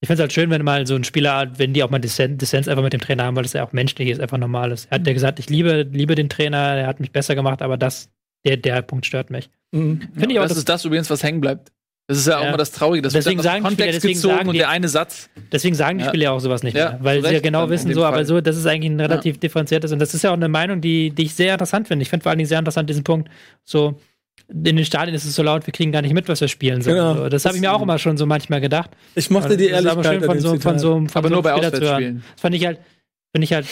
Ich finde es halt schön, wenn mal so ein Spieler, wenn die auch mal Dissens, Dissens einfach mit dem Trainer haben, weil das ja auch menschlich ist, einfach normal ist. Er hat ja gesagt, ich liebe, liebe den Trainer, er hat mich besser gemacht, aber das, der, der Punkt stört mich. Mhm. Finde ich auch, das, das, ist das übrigens, was hängen bleibt. Das ist ja, auch Ja. immer das Traurige. Das Deswegen sagen dem Spieler, Kontext deswegen gezogen sagen und die- der eine Satz. deswegen sagen die Ja. Spieler ja auch sowas nicht Ja, mehr, weil sie ja genau wissen, so, aber Fall. so, das ist eigentlich ein relativ differenziertes und das ist ja auch eine Meinung, die, die ich sehr interessant finde. Ich finde vor allen Dingen sehr interessant diesen Punkt, so, in den Stadien ist es so laut, wir kriegen gar nicht mit, was wir spielen. So. Genau. So, das habe ich mir auch immer schon so manchmal gedacht. Ich mochte die Das ist aber Ehrlichkeit schön von so, von so, von Aber so nur bei einem Spieler zu hören. Auswärtsspielen. Das fand ich halt, finde ich halt,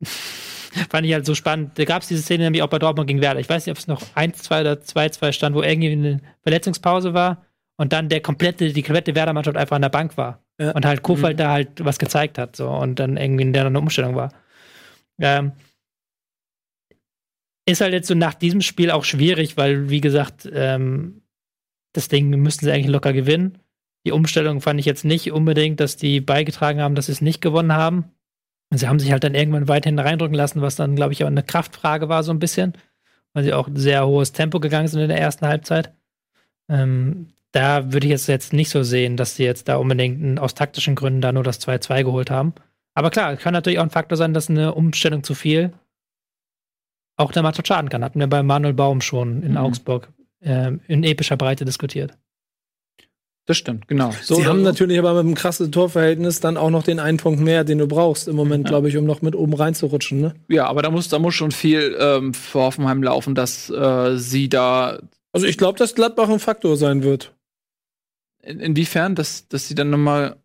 [laughs] fand ich halt so spannend. Da gab es diese Szene nämlich auch bei Dortmund gegen Werder. Ich weiß nicht, ob es noch 1-2 oder 2-2 stand, wo irgendwie eine Verletzungspause war und dann der komplette, die komplette Werder-Mannschaft einfach an der Bank war. Ja. Und halt Kofeld da halt was gezeigt hat. So, und dann irgendwie in der eine Umstellung war. Ähm, ist halt jetzt so nach diesem Spiel auch schwierig, weil, wie gesagt, ähm, das Ding müssten sie eigentlich locker gewinnen. Die Umstellung fand ich jetzt nicht unbedingt, dass die beigetragen haben, dass sie es nicht gewonnen haben. Und sie haben sich halt dann irgendwann weiterhin reindrücken lassen, was dann, glaube ich, auch eine Kraftfrage war, so ein bisschen. Weil sie auch sehr hohes Tempo gegangen sind in der ersten Halbzeit. Ähm, da würde ich jetzt, jetzt nicht so sehen, dass sie jetzt da unbedingt aus taktischen Gründen da nur das 2-2 geholt haben. Aber klar, kann natürlich auch ein Faktor sein, dass eine Umstellung zu viel auch der Mannschaft schaden kann. Hatten wir bei Manuel Baum schon in Mhm. Augsburg äh, in epischer Breite diskutiert. Das stimmt, genau. Sie haben natürlich aber mit einem krassen Torverhältnis dann auch noch den einen Punkt mehr, den du brauchst im Moment, glaube ich, um noch mit oben reinzurutschen. Ne? Ja, aber da muss, da muss schon viel ähm, für Hoffenheim laufen, dass äh, sie da Also ich glaube, dass Gladbach ein Faktor sein wird. In, inwiefern, dass, dass sie dann nochmal,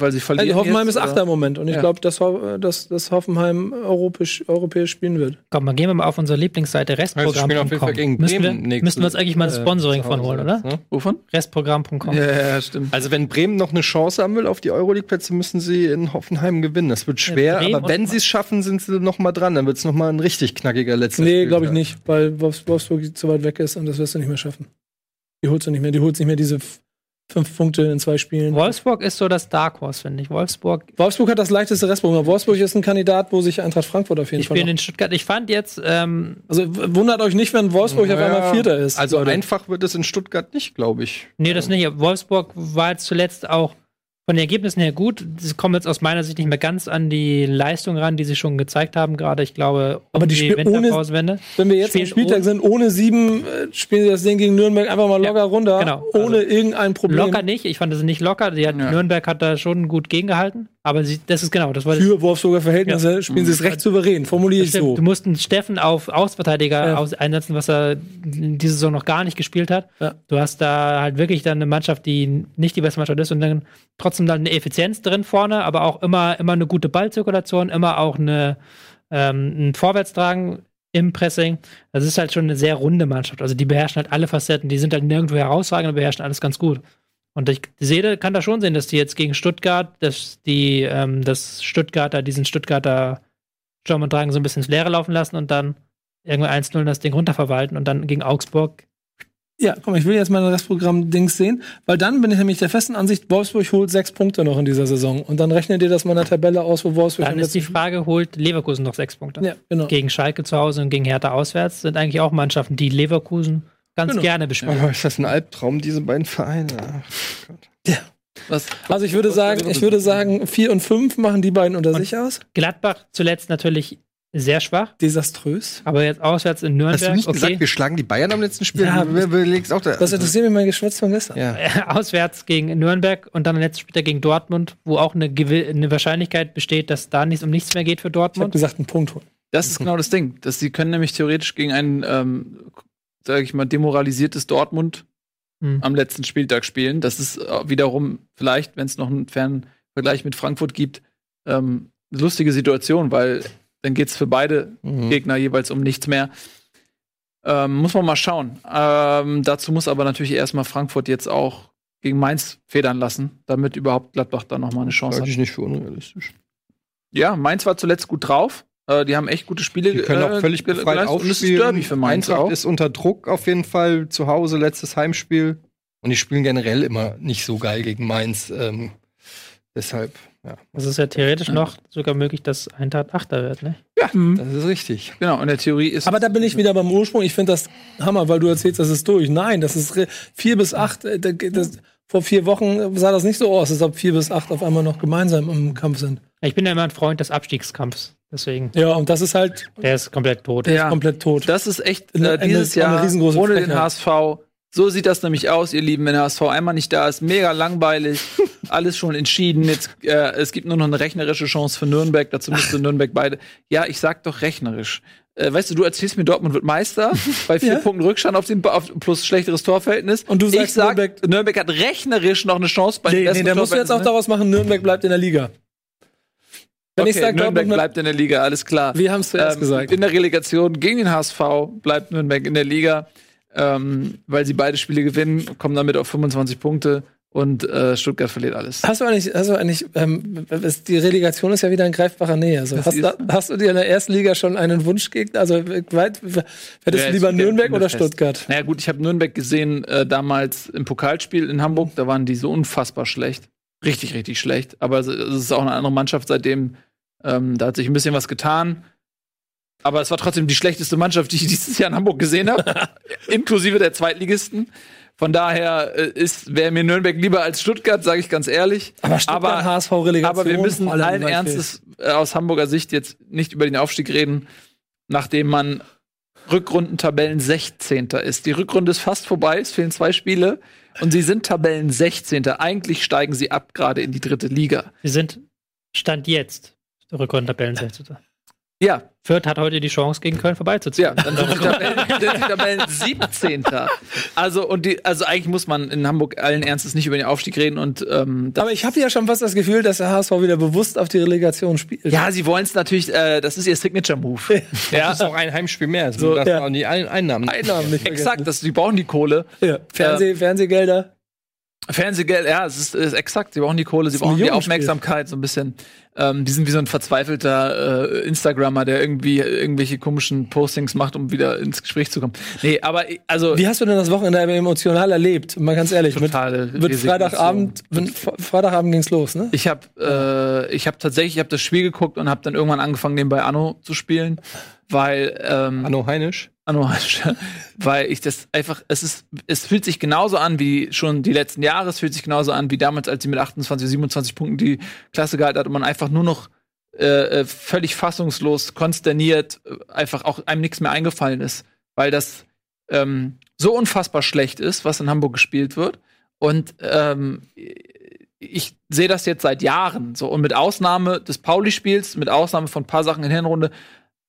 weil sie verlieren. Also Hoffenheim jetzt, ist Achter im Moment und ich Ja. glaube, dass, Ho- dass, dass Hoffenheim europäisch, europäisch spielen wird. Komm, mal gehen wir mal auf unsere Lieblingsseite Also, spielen auf jeden Fall restprogramm.com. gegen Müssen wir, müssen wir uns eigentlich mal ein äh, Sponsoring zu von holen, oder? ne? Wovon? Restprogramm.com. Ja, ja, stimmt. Also wenn Bremen noch eine Chance haben will auf die Euroleague-Plätze, müssen sie in Hoffenheim gewinnen. Das wird schwer, Bremen aber wenn sie es schaffen, sind sie noch mal dran. Dann wird es noch mal ein richtig knackiger letzter Nee, glaube ich nicht, weil Wolfs- Wolfsburg zu weit weg ist und das wirst du nicht mehr schaffen. Die holst du nicht mehr. Die holst nicht mehr diese fünf Punkte in zwei Spielen. Wolfsburg ist so das Dark Horse, finde ich. Wolfsburg, Wolfsburg hat das leichteste Restprogramm. Wolfsburg ist ein Kandidat, wo sich Eintracht Frankfurt auf jeden die Fall. spielen Noch. in Stuttgart. Ich fand jetzt, ähm, Also wundert euch nicht, wenn Wolfsburg auf Naja, einmal Vierter ist. Also Leute. einfach wird es in Stuttgart nicht, glaube ich. nee, das nicht. Wolfsburg war jetzt zuletzt auch von den Ergebnissen her gut. Sie kommen jetzt aus meiner Sicht nicht mehr ganz an die Leistung ran, die sie schon gezeigt haben, gerade, ich glaube, um Aber die ohne- Winterpausewende. Wenn wir jetzt am Spieltag sind, ohne sieben, äh, spielen sie das Ding gegen Nürnberg einfach mal Ja, locker runter, genau. Also ohne irgendein Problem. Locker nicht, ich fand das nicht locker. Die hat, Ja. Nürnberg hat da schon gut gegengehalten, aber sie, das ist genau, das war Für Wolfsburger Verhältnisse spielen sie es recht souverän, formuliere ich so. Du musst einen Steffen auf Außenverteidiger Ja. aus einsetzen, was er diese Saison noch gar nicht gespielt hat. Ja. Du hast da halt wirklich dann eine Mannschaft, die nicht die beste Mannschaft ist und dann trotzdem dann eine Effizienz drin vorne, aber auch immer, immer eine gute Ballzirkulation, immer auch eine, ähm, ein Vorwärtstragen im Pressing. Das ist halt schon eine sehr runde Mannschaft. Also die beherrschen halt alle Facetten, die sind halt nirgendwo herausragend, aber beherrschen alles ganz gut. Und ich sehe, kann da schon sehen, dass die jetzt gegen Stuttgart, dass die, ähm, das Stuttgarter, diesen Stuttgarter Sturm und Drang so ein bisschen ins Leere laufen lassen und dann irgendwann 1-0 das Ding runterverwalten und dann gegen Augsburg. Ja, komm, ich will jetzt mal das Restprogramm-Dings sehen, weil dann bin ich nämlich der festen Ansicht, Wolfsburg holt sechs Punkte noch in dieser Saison. Und dann rechnet ihr das mal in der Tabelle aus, wo Wolfsburg Dann ist die Frage, holt Leverkusen noch sechs Punkte? Ja, genau. Gegen Schalke zu Hause und gegen Hertha auswärts sind eigentlich auch Mannschaften, die Leverkusen ganz Genau. gerne bespielen. Aber ist das ein Albtraum, diese beiden Vereine? Ach Gott. Was? Also ich würde sagen, ich würde sagen, vier und fünf machen die beiden unter sich aus. Gladbach zuletzt natürlich sehr schwach, Desaströs. aber jetzt auswärts in Nürnberg. Hast du nicht okay. gesagt, wir schlagen die Bayern am letzten Spiel? Ja, du überlegst auch da. Das interessiert mich mein Geschwätz von gestern. ja. [laughs] auswärts gegen Nürnberg und dann letztes Spiel gegen Dortmund, wo auch eine, eine Wahrscheinlichkeit besteht, dass da nichts um nichts mehr geht für Ich habe Dortmund. gesagt, einen Punkt holen. Das ist genau das Ding. Dass sie können nämlich theoretisch gegen ein, ähm, sage ich mal, demoralisiertes Dortmund Hm. am letzten Spieltag spielen. Das ist äh, wiederum vielleicht, wenn es noch einen fernen Vergleich mit Frankfurt gibt, ähm, eine lustige Situation, weil dann geht es für beide Mhm. Gegner jeweils um nichts mehr. Ähm, muss man mal schauen. Ähm, dazu muss aber natürlich erstmal Frankfurt jetzt auch gegen Mainz federn lassen, damit überhaupt Gladbach da noch mal eine Chance Halte hat. ich nicht für unrealistisch. Ja, Mainz war zuletzt gut drauf. Äh, die haben echt gute Spiele Die können auch äh, völlig ge- befreit. Und ist aufspielen. Mainz Eintracht auch. ist unter Druck auf jeden Fall zu Hause, letztes Heimspiel. Und die spielen generell immer nicht so geil gegen Mainz. Ähm, deshalb, ja, Es ist ja theoretisch noch sogar möglich, dass Eintracht Achter wird, ne? das ist richtig. Genau, in der Theorie ist Aber da bin ich wieder beim Ursprung. Ich finde das Hammer, weil du erzählst, das ist durch. Nein, das ist vier bis acht. äh, da geht Das, vor vier Wochen sah das nicht so aus, als ob vier bis acht auf einmal noch gemeinsam im Kampf sind. Ich bin ja immer ein Freund des Abstiegskampfs. Deswegen, Ja, und das ist halt der ist komplett tot. Ja. komplett tot. Das ist echt Eine- äh, dieses eine- Jahr ohne den Frechheit. HSV. So sieht das nämlich aus, ihr Lieben, wenn der HSV einmal nicht da ist. Mega langweilig. [laughs] Alles schon entschieden. Jetzt, äh, es gibt nur noch eine rechnerische Chance für Nürnberg. Dazu müsste Nürnberg beide. Ja, ich sag doch rechnerisch. Äh, weißt du, du erzählst mir, Dortmund wird Meister [laughs] bei vier Ja. Punkten Rückstand auf den auf, plus schlechteres Torverhältnis. Und du sagst, ich sag, Nürnberg- Nürnberg, hat rechnerisch noch eine Chance bei Nee, nee, besten der musst du jetzt auch ne? daraus machen, Nürnberg bleibt in der Liga. Wenn Okay, ich sage, Nürnberg Dortmund bleibt in der Liga, alles klar. Wir haben es zuerst Ähm, gesagt. In der Relegation gegen den HSV bleibt Nürnberg in der Liga, ähm, weil sie beide Spiele gewinnen, kommen damit auf 25 Punkte und äh, Stuttgart verliert alles. Hast du eigentlich, hast du eigentlich ähm, die Relegation ist ja wieder in greifbarer Nähe. Also hast, da, hast du dir in der ersten Liga schon einen Wunschgegner? Also weit, hättest Wer du lieber Nürnberg oder fest? Stuttgart? Naja gut, ich habe Nürnberg gesehen äh, damals im Pokalspiel in Hamburg, da waren die so unfassbar schlecht. Richtig, richtig schlecht. Aber es ist auch eine andere Mannschaft seitdem. Ähm, da hat sich ein bisschen was getan. Aber es war trotzdem die schlechteste Mannschaft, die ich [laughs] dieses Jahr in Hamburg gesehen habe, [laughs] inklusive der Zweitligisten. Von daher äh, ist wäre mir Nürnberg lieber als Stuttgart, sage ich ganz ehrlich. Aber Stuttgart, HSV Relegation. Aber wir müssen allen. Ernstes äh, aus Hamburger Sicht jetzt nicht über den Aufstieg reden, nachdem man Rückrundentabellen 16. ist. Die Rückrunde ist fast vorbei, es fehlen zwei Spiele und sie sind Tabellen 16. Eigentlich steigen sie ab gerade in die dritte Liga. Wir sind Stand jetzt Rückrundentabellen 16. Ja, Fürth hat heute die Chance, gegen Köln vorbeizuziehen. ja, dann sind die Tabellen, [laughs] dann sind die Tabellen 17. Also und die, also eigentlich muss man in Hamburg allen Ernstes nicht über den Aufstieg reden und ähm, das Aber ich habe ja schon fast das Gefühl, dass der HSV wieder bewusst auf die Relegation spielt. ja, sie wollen es natürlich, äh, das ist ihr Signature-Move. ja, Das ist auch ein Heimspiel mehr. Also So, das ja. waren die Ein Einnahmen. Einnahmen nicht exakt, das, die brauchen die Kohle. Ja. Fernseh, Fernsehgelder. Fernsehgeld, ja, es ist, ist exakt. Sie brauchen die Kohle, sie brauchen die. Aufmerksamkeit, so ein bisschen. Ähm, die sind wie so ein verzweifelter äh, Instagrammer, der irgendwie irgendwelche komischen Postings macht, um wieder ins Gespräch zu kommen. Nee, aber also Wie hast du denn das Wochenende emotional erlebt? Mal ganz ehrlich. Mit, Totale mit Resignation. Freitagabend, mit, Freitagabend ging's los, ne? ich habe äh, ich habe tatsächlich, ich habe das Spiel geguckt und habe dann irgendwann angefangen, nebenbei Anno zu spielen, weil ähm, Anno Heinisch. Anno, weil ich das einfach, es ist, es fühlt sich genauso an wie schon die letzten Jahre, es fühlt sich genauso an wie damals, als sie mit 28, 27 Punkten die Klasse gehalten hat und man einfach nur noch äh, äh, völlig fassungslos, konsterniert, äh, einfach auch einem nichts mehr eingefallen ist, weil das ähm, so unfassbar schlecht ist, was in Hamburg gespielt wird. Und ähm, ich sehe das jetzt seit Jahren so. Und mit Ausnahme des Pauli-Spiels, mit Ausnahme von ein paar Sachen in der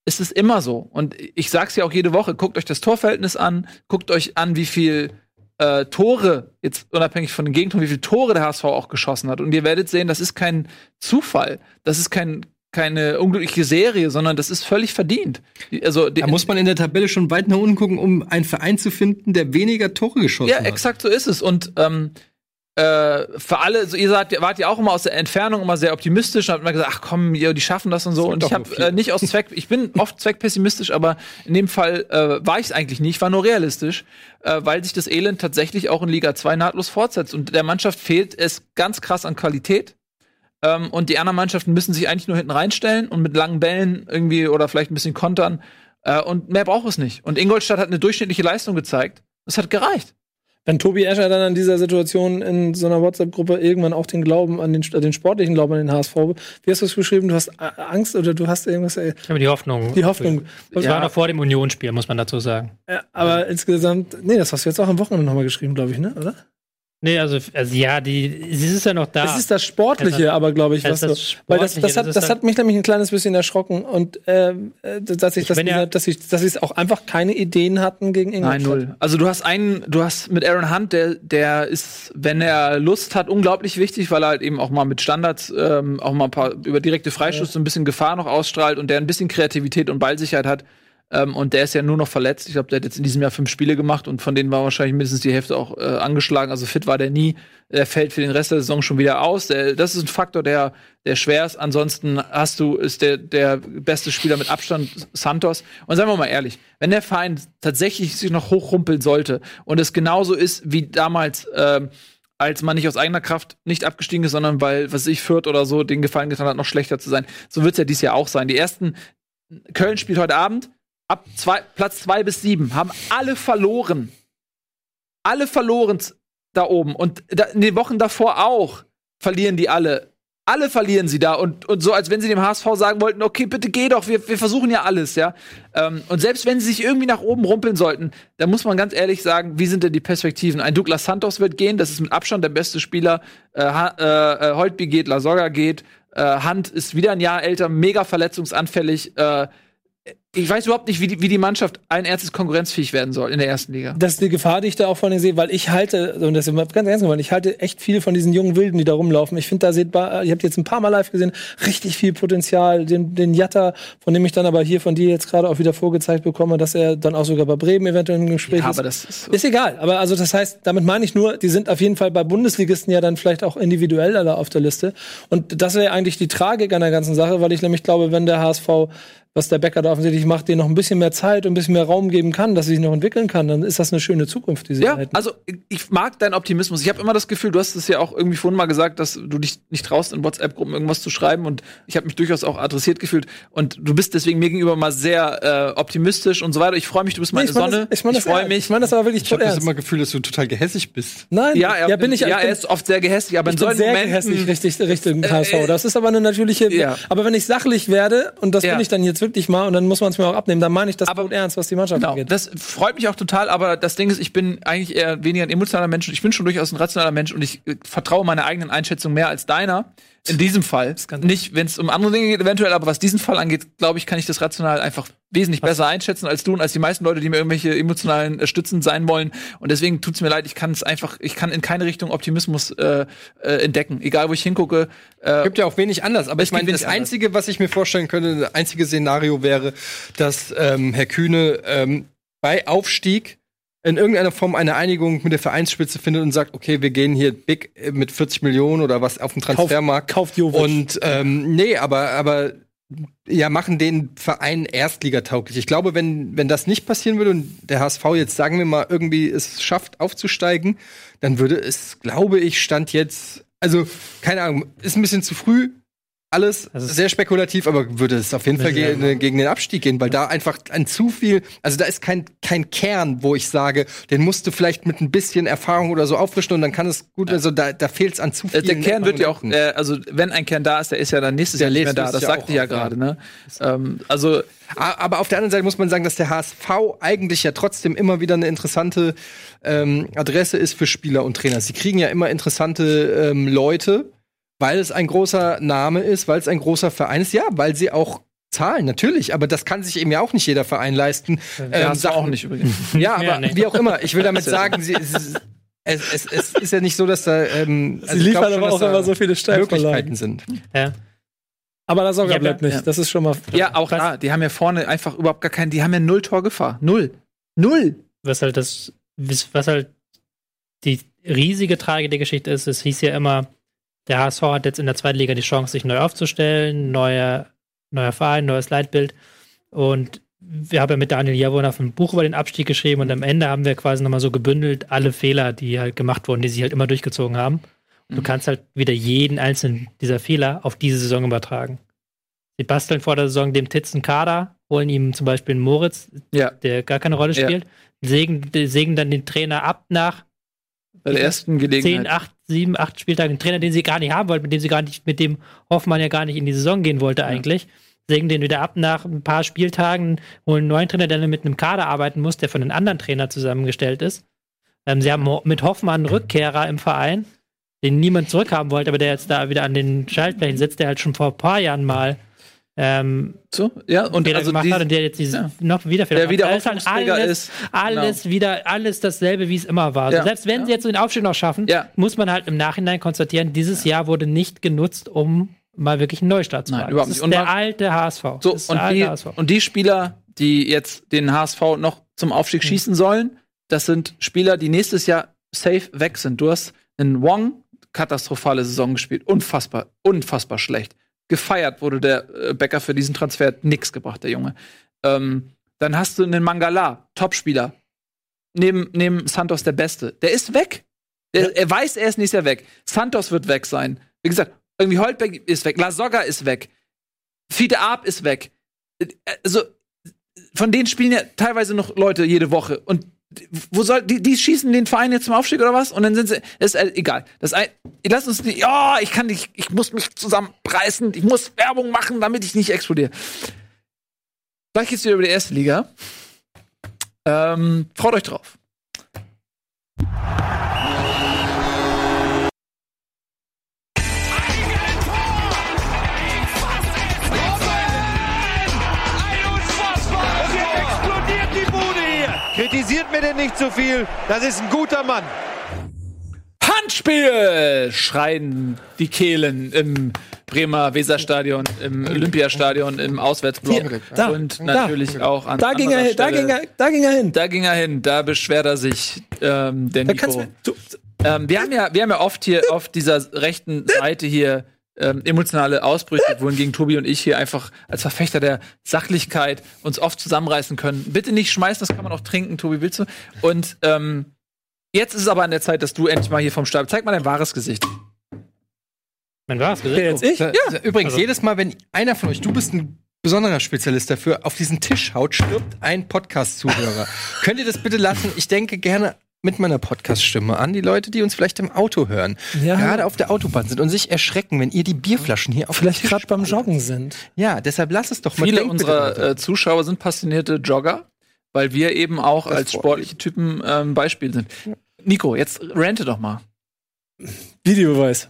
Hinrunde, ist es immer so. Und ich sag's ja auch jede Woche, guckt euch das Torverhältnis an, guckt euch an, wie viel äh, Tore, jetzt unabhängig von den Gegentoren, wie viele Tore der HSV auch geschossen hat. Und ihr werdet sehen, das ist kein Zufall. Das ist kein, keine unglückliche Serie, sondern das ist völlig verdient. Die- Also, Da muss man in der Tabelle schon weit nach unten gucken, um einen Verein zu finden, der weniger Tore geschossen Ja, hat. exakt so ist es. Und ähm, äh, für alle, so, ihr seid, wart ja auch immer aus der Entfernung immer sehr optimistisch und habt immer gesagt, ach komm, ihr, die schaffen das und so. sind Und ich habe äh, nicht aus Zweck, ich bin oft zweckpessimistisch, aber in dem Fall äh, war ich es eigentlich nicht, ich war nur realistisch, äh, weil sich das Elend tatsächlich auch in Liga 2 nahtlos fortsetzt. Und der Mannschaft fehlt es ganz krass an Qualität. Ähm, und die anderen Mannschaften müssen sich eigentlich nur hinten reinstellen und mit langen Bällen irgendwie oder vielleicht ein bisschen kontern. Äh, und mehr braucht es nicht. Und Ingolstadt hat eine durchschnittliche Leistung gezeigt. Das hat gereicht. Wenn Tobi Escher dann an dieser Situation in so einer WhatsApp-Gruppe irgendwann auch den Glauben an den, den sportlichen Glauben an den HSV, wie hast du es geschrieben? Du hast äh, Angst oder du hast irgendwas, äh, Ich habe die Hoffnung. die Hoffnung. Das Ja. war noch vor dem Unionsspiel, muss man dazu sagen. Ja, aber insgesamt, nee, das hast du jetzt auch am Wochenende nochmal geschrieben, glaube ich, ne? Oder? Nee, also, also ja, die, sie ist ja noch da. Es ist das Sportliche, Das- aber glaube ich, das was das weil das, Sportliche, das, hat, das das, hat mich nämlich ein kleines bisschen erschrocken und ähm, äh, dass ich, das, bin ja- dass ich, dass ich auch einfach keine Ideen hatten gegen Nein, Ingolstadt. null. Also du hast einen, du hast mit Aaron Hunt, der, der ist, wenn er Lust hat, unglaublich wichtig, weil er halt eben auch mal mit Standards, ähm, auch mal ein paar über direkte Freischuss so ein bisschen Gefahr noch ausstrahlt und der ein bisschen Kreativität und Ballsicherheit hat. Ähm, und der ist ja nur noch verletzt. Ich glaube, der hat jetzt in diesem Jahr fünf Spiele gemacht und von denen war wahrscheinlich mindestens die Hälfte auch äh, angeschlagen. Also fit war der nie. Der fällt für den Rest der Saison schon wieder aus. Der, das ist ein Faktor, der, der schwer ist. Ansonsten hast du, ist der, der beste Spieler mit Abstand Santos. Und seien wir mal ehrlich, wenn der Verein tatsächlich sich noch hochrumpeln sollte und es genauso ist wie damals, ähm, als man nicht aus eigener Kraft nicht abgestiegen ist, sondern weil, was ich, Fürth oder so den Gefallen getan hat, noch schlechter zu sein. So wird es ja dieses Jahr auch sein. Die ersten, Köln spielt heute Abend, ab zwei, Platz zwei bis sieben, haben alle verloren. Alle verloren da oben. Und da, in den Wochen davor auch verlieren die alle. Alle verlieren sie da und, und so, als wenn sie dem HSV sagen wollten, okay, bitte geh doch, wir, wir versuchen ja alles, ja. Ähm, und selbst wenn sie sich irgendwie nach oben rumpeln sollten, dann muss man ganz ehrlich sagen, wie sind denn die Perspektiven? Ein Douglas Santos wird gehen, das ist mit Abstand der beste Spieler. Äh, äh, äh, Holtby geht, Lasogga geht. Äh, Hand ist wieder ein Jahr älter, mega verletzungsanfällig. Äh, ich weiß überhaupt nicht, wie die, wie die Mannschaft allen Ernstes konkurrenzfähig werden soll in der ersten Liga. Das ist die Gefahr, die ich da auch vor allem sehe, weil ich halte, und das ist ganz ernst gemeint, ich halte echt viel von diesen jungen Wilden, die da rumlaufen. Ich finde, da seht, ba- ihr habt jetzt ein paar Mal live gesehen, richtig viel Potenzial. Den, den Jatta, von dem ich dann aber hier von dir jetzt gerade auch wieder vorgezeigt bekomme, dass er dann auch sogar bei Bremen eventuell im Gespräch Ja, ist. aber das ist so. Ist egal, aber also das heißt, damit meine ich nur, die sind auf jeden Fall bei Bundesligisten ja dann vielleicht auch individuell alle auf der Liste. Und das wäre eigentlich die Tragik an der ganzen Sache, weil ich nämlich glaube, wenn der HSV was der Becker da offensichtlich macht, denen noch ein bisschen mehr Zeit und ein bisschen mehr Raum geben kann, dass sie sich noch entwickeln kann, dann ist das eine schöne Zukunft, die sie Ja, hätten. also ich- ich mag deinen Optimismus. Ich habe immer das Gefühl, du hast es ja auch irgendwie vorhin mal gesagt, dass du dich nicht traust, in WhatsApp-Gruppen irgendwas zu schreiben und ich habe mich durchaus auch adressiert gefühlt und du bist deswegen mir gegenüber mal sehr äh, optimistisch und so weiter. Ich freue mich, du bist meine ich meine Sonne. das, ich mein das freue mich. Ich meine das aber wirklich Ich habe das immer Gefühl, dass du total gehässig bist. Nein, ja, er, bin ich ja, ich bin, er ist oft sehr gehässig, aber in ich bin solchen sehr Momenten gehässig richtig Richtung HSV. äh, Das ist aber eine natürliche. ja. Aber wenn ich sachlich werde und das Ja. bin ich dann jetzt wirklich mal und dann muss man es mir auch abnehmen, dann meine ich das Aber- tot ernst, was die Mannschaft Genau, angeht. das freut mich auch total, aber das Ding ist, ich bin eigentlich eher weniger ein emotionaler Mensch. Ich bin schon durchaus ein rationaler Mensch und ich äh, vertraue meiner eigenen Einschätzung mehr als deiner. In diesem Fall. Nicht, wenn es um andere Dinge geht, eventuell, aber was diesen Fall angeht, glaube ich, kann ich das rational einfach wesentlich besser einschätzen als du und als die meisten Leute, die mir irgendwelche emotionalen äh, Stützen sein wollen. Und deswegen tut's mir leid, ich kann es einfach, ich kann in keine Richtung Optimismus äh, äh, entdecken. Egal, wo ich hingucke. Äh, Gibt ja auch wenig anders. Aber ich meine, das anders. Einzige, was ich mir vorstellen könnte, das einzige Szenario wäre, dass ähm, Herr Kühne ähm, bei Aufstieg in irgendeiner Form eine Einigung mit der Vereinsspitze findet und sagt, okay, wir gehen hier big äh, mit 40 Millionen oder was auf dem Transfermarkt. kauft Jovic. Und ähm, nee, aber, aber ja, machen den Verein erstligatauglich. Ich glaube, wenn, wenn das nicht passieren würde und der HSV jetzt, sagen wir mal, irgendwie es schafft, aufzusteigen, dann würde es, glaube ich, Stand jetzt, also, keine Ahnung, ist ein bisschen zu früh. Alles ist- sehr spekulativ, aber würde es auf jeden Fall Ja. ge gegen den Abstieg gehen, weil da einfach ein zu viel, also da ist kein, kein Kern, wo ich sage, den musst du vielleicht mit ein bisschen Erfahrung oder so auffrischen und dann kann es gut, also da, da fehlt es an zu äh, viel. der Kern wird ja auch, äh, also wenn ein Kern da ist, der ist ja dann nächstes Der Jahr nicht mehr da. Das ja sagte ich ja ja. gerade, ne? Ähm, also Aber auf der anderen Seite muss man sagen, dass der HSV eigentlich ja trotzdem immer wieder eine interessante ähm, Adresse ist für Spieler und Trainer. Sie kriegen ja immer interessante ähm, Leute, weil es ein großer Name ist, weil es ein großer Verein ist. Ja, weil sie auch zahlen, natürlich. Aber das kann sich eben ja auch nicht jeder Verein leisten. der Ähm, du auch nicht übrigens. [laughs] Ja, aber Ja, nee. wie auch immer. Ich will damit [laughs] sagen, sie, es, ist- es, es, es ist ja nicht so, dass da ähm, Sie ich liefern schon, aber auch da immer so viele Möglichkeiten sind. Ja. Aber das Sorge Ja, bleibt nicht. ja. Das ist schon mal. Ja, auch da. Die haben ja vorne einfach überhaupt gar keinen, die haben ja null Torgefahr. Null. Null. was halt das, was halt die riesige Tragik der Geschichte ist, es hieß ja immer, der HSV hat jetzt in der zweiten Liga die Chance, sich neu aufzustellen, neuer, neuer Verein, neues Leitbild. Und wir haben ja mit Daniel Jawohner ein Buch über den Abstieg geschrieben und am Ende haben wir quasi nochmal so gebündelt alle Fehler, die halt gemacht wurden, die sie halt immer durchgezogen haben. Und du kannst halt wieder jeden einzelnen dieser Fehler auf diese Saison übertragen. Sie basteln vor der Saison dem Titz einen Kader, holen ihm zum Beispiel einen Moritz, Ja. der gar keine Rolle Ja. spielt, sägen, sägen dann den Trainer ab nach Bei der ersten Gelegenheit. 10, 8, 7, 8 Spieltagen. Den Trainer, den sie gar nicht haben wollten, mit dem sie gar nicht, mit dem Hoffmann ja gar nicht in die Saison gehen wollte eigentlich. Sägen den wieder ab nach ein paar Spieltagen, holen einen neuen Trainer, der dann mit einem Kader arbeiten muss, der von einem anderen Trainer zusammengestellt ist. Ähm, sie haben mit Hoffmann einen Rückkehrer im Verein, den niemand zurückhaben wollte, aber der jetzt da wieder an den Schaltflächen sitzt, der halt schon vor ein paar Jahren mal ähm, So, ja, und Fehler also gemacht die, hat und der jetzt dieses ja. noch wieder Fehler der wieder macht. Da ist halt alles, ist. alles wieder, alles dasselbe, wie es immer war. Ja. Also selbst wenn Ja. sie jetzt den Aufstieg noch schaffen, muss man halt im Nachhinein konstatieren, dieses Jahr wurde nicht genutzt, um mal wirklich einen Neustart zu Nein, machen. überhaupt Das nicht. Und der man- alte HSV. So, und die, HSV. und die Spieler, die jetzt den HSV noch zum Aufstieg schießen sollen, das sind Spieler, die nächstes Jahr safe weg sind. Du hast einen Wong, katastrophale Saison gespielt. Unfassbar, unfassbar schlecht. Gefeiert wurde der äh, Becker für diesen Transfer, hat nix gebracht, der Junge. Ähm, dann hast du einen Mangala, Topspieler. Neben, neben Santos der Beste. Der ist weg. Der, Er weiß, er ist nächstes Jahr weg. Santos wird weg sein. Wie gesagt, irgendwie Holtbeck ist weg. Lasogga ist weg. Fide Arp ist weg. Also, von denen spielen ja teilweise noch Leute jede Woche. Und wo soll, die, die schießen den Verein jetzt zum Aufstieg oder was? Und dann sind sie, ist äh, egal. Das ein, lass uns nicht, ja, ich kann nicht, ich muss mich zusammenpreisen, ich muss Werbung machen, damit ich nicht explodiere. Gleich geht's wieder über die erste Liga. Ähm, freut euch drauf. Denn nicht zu viel. Das ist ein guter Mann. Handspiel! Schreien die Kehlen im Bremer Weserstadion, im Olympiastadion, im Auswärtsblock. Hier, da, und da. natürlich auch an Da ging, er, da, ging er, da ging er hin. Da ging er hin, da beschwert er sich, ähm, der Da kannst Nico. du, du, Ähm, wir, haben ja, wir haben ja oft hier auf dieser rechten Seite hier ähm, emotionale Ausbrüche, wohingegen Tobi und ich hier einfach als Verfechter der Sachlichkeit uns oft zusammenreißen können. Bitte nicht schmeißen, das kann man auch trinken, Tobi, willst du? Und ähm, jetzt ist es aber an der Zeit, dass du endlich mal hier vom Stab. Zeig mal dein wahres Gesicht. Mein Wer gesagt. jetzt ich? Da, Übrigens, Also- jedes Mal, wenn einer von euch, du bist ein besonderer Spezialist dafür, auf diesen Tisch haut, stirbt ein Podcast-Zuhörer. [laughs] Könnt ihr das bitte lassen? Ich denke gerne mit meiner Podcast-Stimme an die Leute, die uns vielleicht im Auto hören, Ja. gerade auf der Autobahn sind und sich erschrecken, wenn ihr die Bierflaschen hier auf Vielleicht gerade beim. Joggen sind. Ja, deshalb lass es doch mal. Viele unserer äh, Zuschauer sind passionierte Jogger, weil wir eben auch Das als sportliche Typen ähm, Beispiel sind. Nico, jetzt rente doch mal. Videobeweis.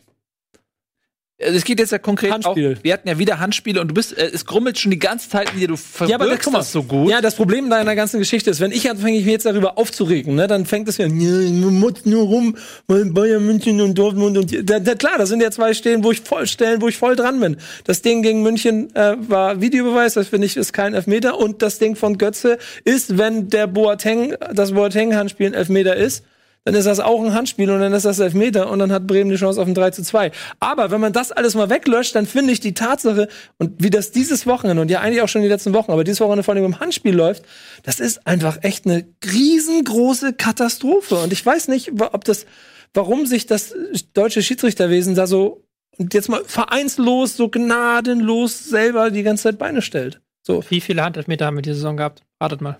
Also Es geht jetzt ja konkret Handspiel. auch, wir hatten ja wieder Handspiele und du bist, äh, es grummelt schon die ganze Zeit in dir, du Ja, aber verbirgst mal, das so gut. Ja, das Problem deiner ganzen Geschichte ist, wenn ich anfange, mich jetzt darüber aufzuregen, ne, dann fängt es wieder, motzt nur rum, weil Bayern München und Dortmund und da, da, klar, das sind ja zwei Stellen, wo ich voll Stellen, wo ich voll dran bin. Das Ding gegen München äh, war Videobeweis, das finde ich ist kein Elfmeter und das Ding von Götze ist, wenn der Boateng, das Boateng-Handspiel ein Elfmeter ist, dann ist das auch ein Handspiel und dann ist das Elfmeter und dann hat Bremen die Chance auf ein 3 zu 2. Aber wenn man das alles mal weglöscht, dann finde ich die Tatsache und wie das dieses Wochenende und ja eigentlich auch schon die letzten Wochen, aber dieses Wochenende vor allem im Handspiel läuft, das ist einfach echt eine riesengroße Katastrophe und ich weiß nicht, ob das, warum sich das deutsche Schiedsrichterwesen da so und jetzt mal vereinslos, so gnadenlos selber die ganze Zeit Beine stellt. So. Wie viele Handelfmeter haben wir diese Saison gehabt? Ratet mal.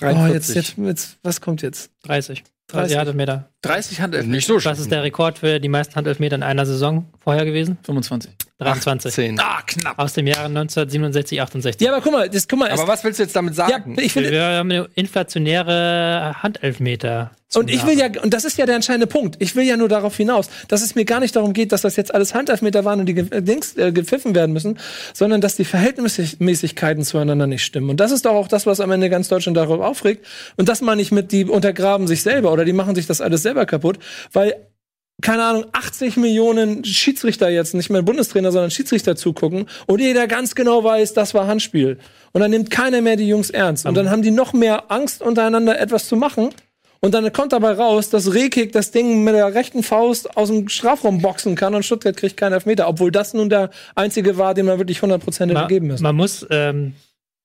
Oh, jetzt, jetzt, jetzt, was kommt jetzt? 30. 30 30. Handelfmeter. 30 Handelfmeter. nicht so Was ist der Rekord für die meisten Handelfmeter in einer Saison vorher gewesen? 25. 23. 10. Ah, knapp. Aus dem Jahre 1967, 68. Ja, aber guck mal, das, guck mal, Aber was willst du jetzt damit ja, sagen? ich finde, Wir haben eine inflationäre Handelfmeter. Und ich will ja, und das ist ja der entscheidende Punkt. Ich will ja nur darauf hinaus, dass es mir gar nicht darum geht, dass das jetzt alles Handelfmeter waren und die ge- Dings äh, gepfiffen werden müssen, sondern dass die Verhältnismäßigkeiten zueinander nicht stimmen. Und das ist doch auch das, was am Ende ganz Deutschland darüber aufregt. Und das meine ich mit, die untergraben sich selber oder die machen sich das alles selber kaputt, weil keine Ahnung, 80 Millionen Schiedsrichter jetzt, nicht mehr Bundestrainer, sondern Schiedsrichter zugucken und jeder ganz genau weiß, das war Handspiel. Und dann nimmt keiner mehr die Jungs ernst. Und dann haben die noch mehr Angst, untereinander etwas zu machen. Und dann kommt dabei raus, dass Rekik das Ding mit der rechten Faust aus dem Strafraum boxen kann und Stuttgart kriegt keinen Elfmeter, obwohl das nun der einzige war, den man wirklich 100% hätte Ma geben müssen. man muss ähm,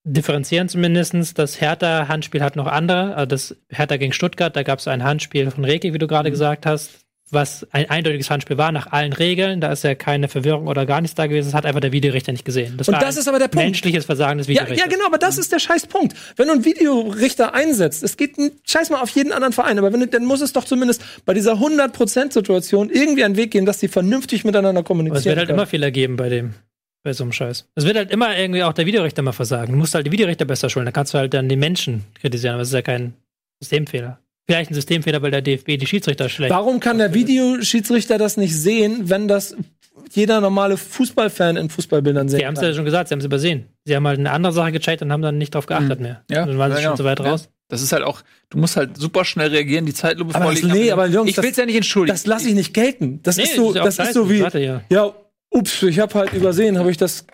differenzieren zumindest. Das Hertha-Handspiel hat noch andere. Also das Hertha gegen Stuttgart, da gab es ein Handspiel von Reke, wie du Mhm. gerade gesagt hast, was ein eindeutiges Handspiel war nach allen Regeln. Da ist ja keine Verwirrung oder gar nichts da gewesen. Das hat einfach der Videorichter nicht gesehen. Das Und war das ein ist aber der Punkt. menschliches Versagen des Ja, Videorichters. ja, genau, aber das ist der Scheißpunkt. Wenn du einen Videorichter einsetzt, es geht Scheiß mal auf jeden anderen Verein, aber wenn dann muss es doch zumindest bei dieser 100%-Situation irgendwie einen Weg gehen, dass die vernünftig miteinander Aber kommunizieren. es wird halt können. immer Fehler geben bei dem, bei so einem Scheiß. Es wird halt immer irgendwie auch der Videorichter mal versagen. Du musst halt die Videorichter besser schulen. Da kannst du halt dann den Menschen kritisieren, aber es ist ja kein Systemfehler. Vielleicht ein Systemfehler, weil der DFB die Schiedsrichter schlecht. Warum kann der Videoschiedsrichter das nicht sehen, wenn das jeder normale Fußballfan in Fußballbildern sehen Sie haben es ja schon gesagt, sie haben es übersehen. Sie haben halt eine andere Sache gecheckt und haben dann nicht drauf geachtet mehr. Ja, dann waren sie ja, schon genau. so weit Ja. raus. Das ist halt auch, du musst halt super schnell reagieren, die Zeitlupe Aber das- vorlegen. nee, aber Jungs, ich will es das- ja nicht entschuldigen. Das lasse ich nicht gelten. Das Nee, ist so, ist ja das ist so wie, warte, ja. ja, ups, ich habe halt übersehen, habe ich das,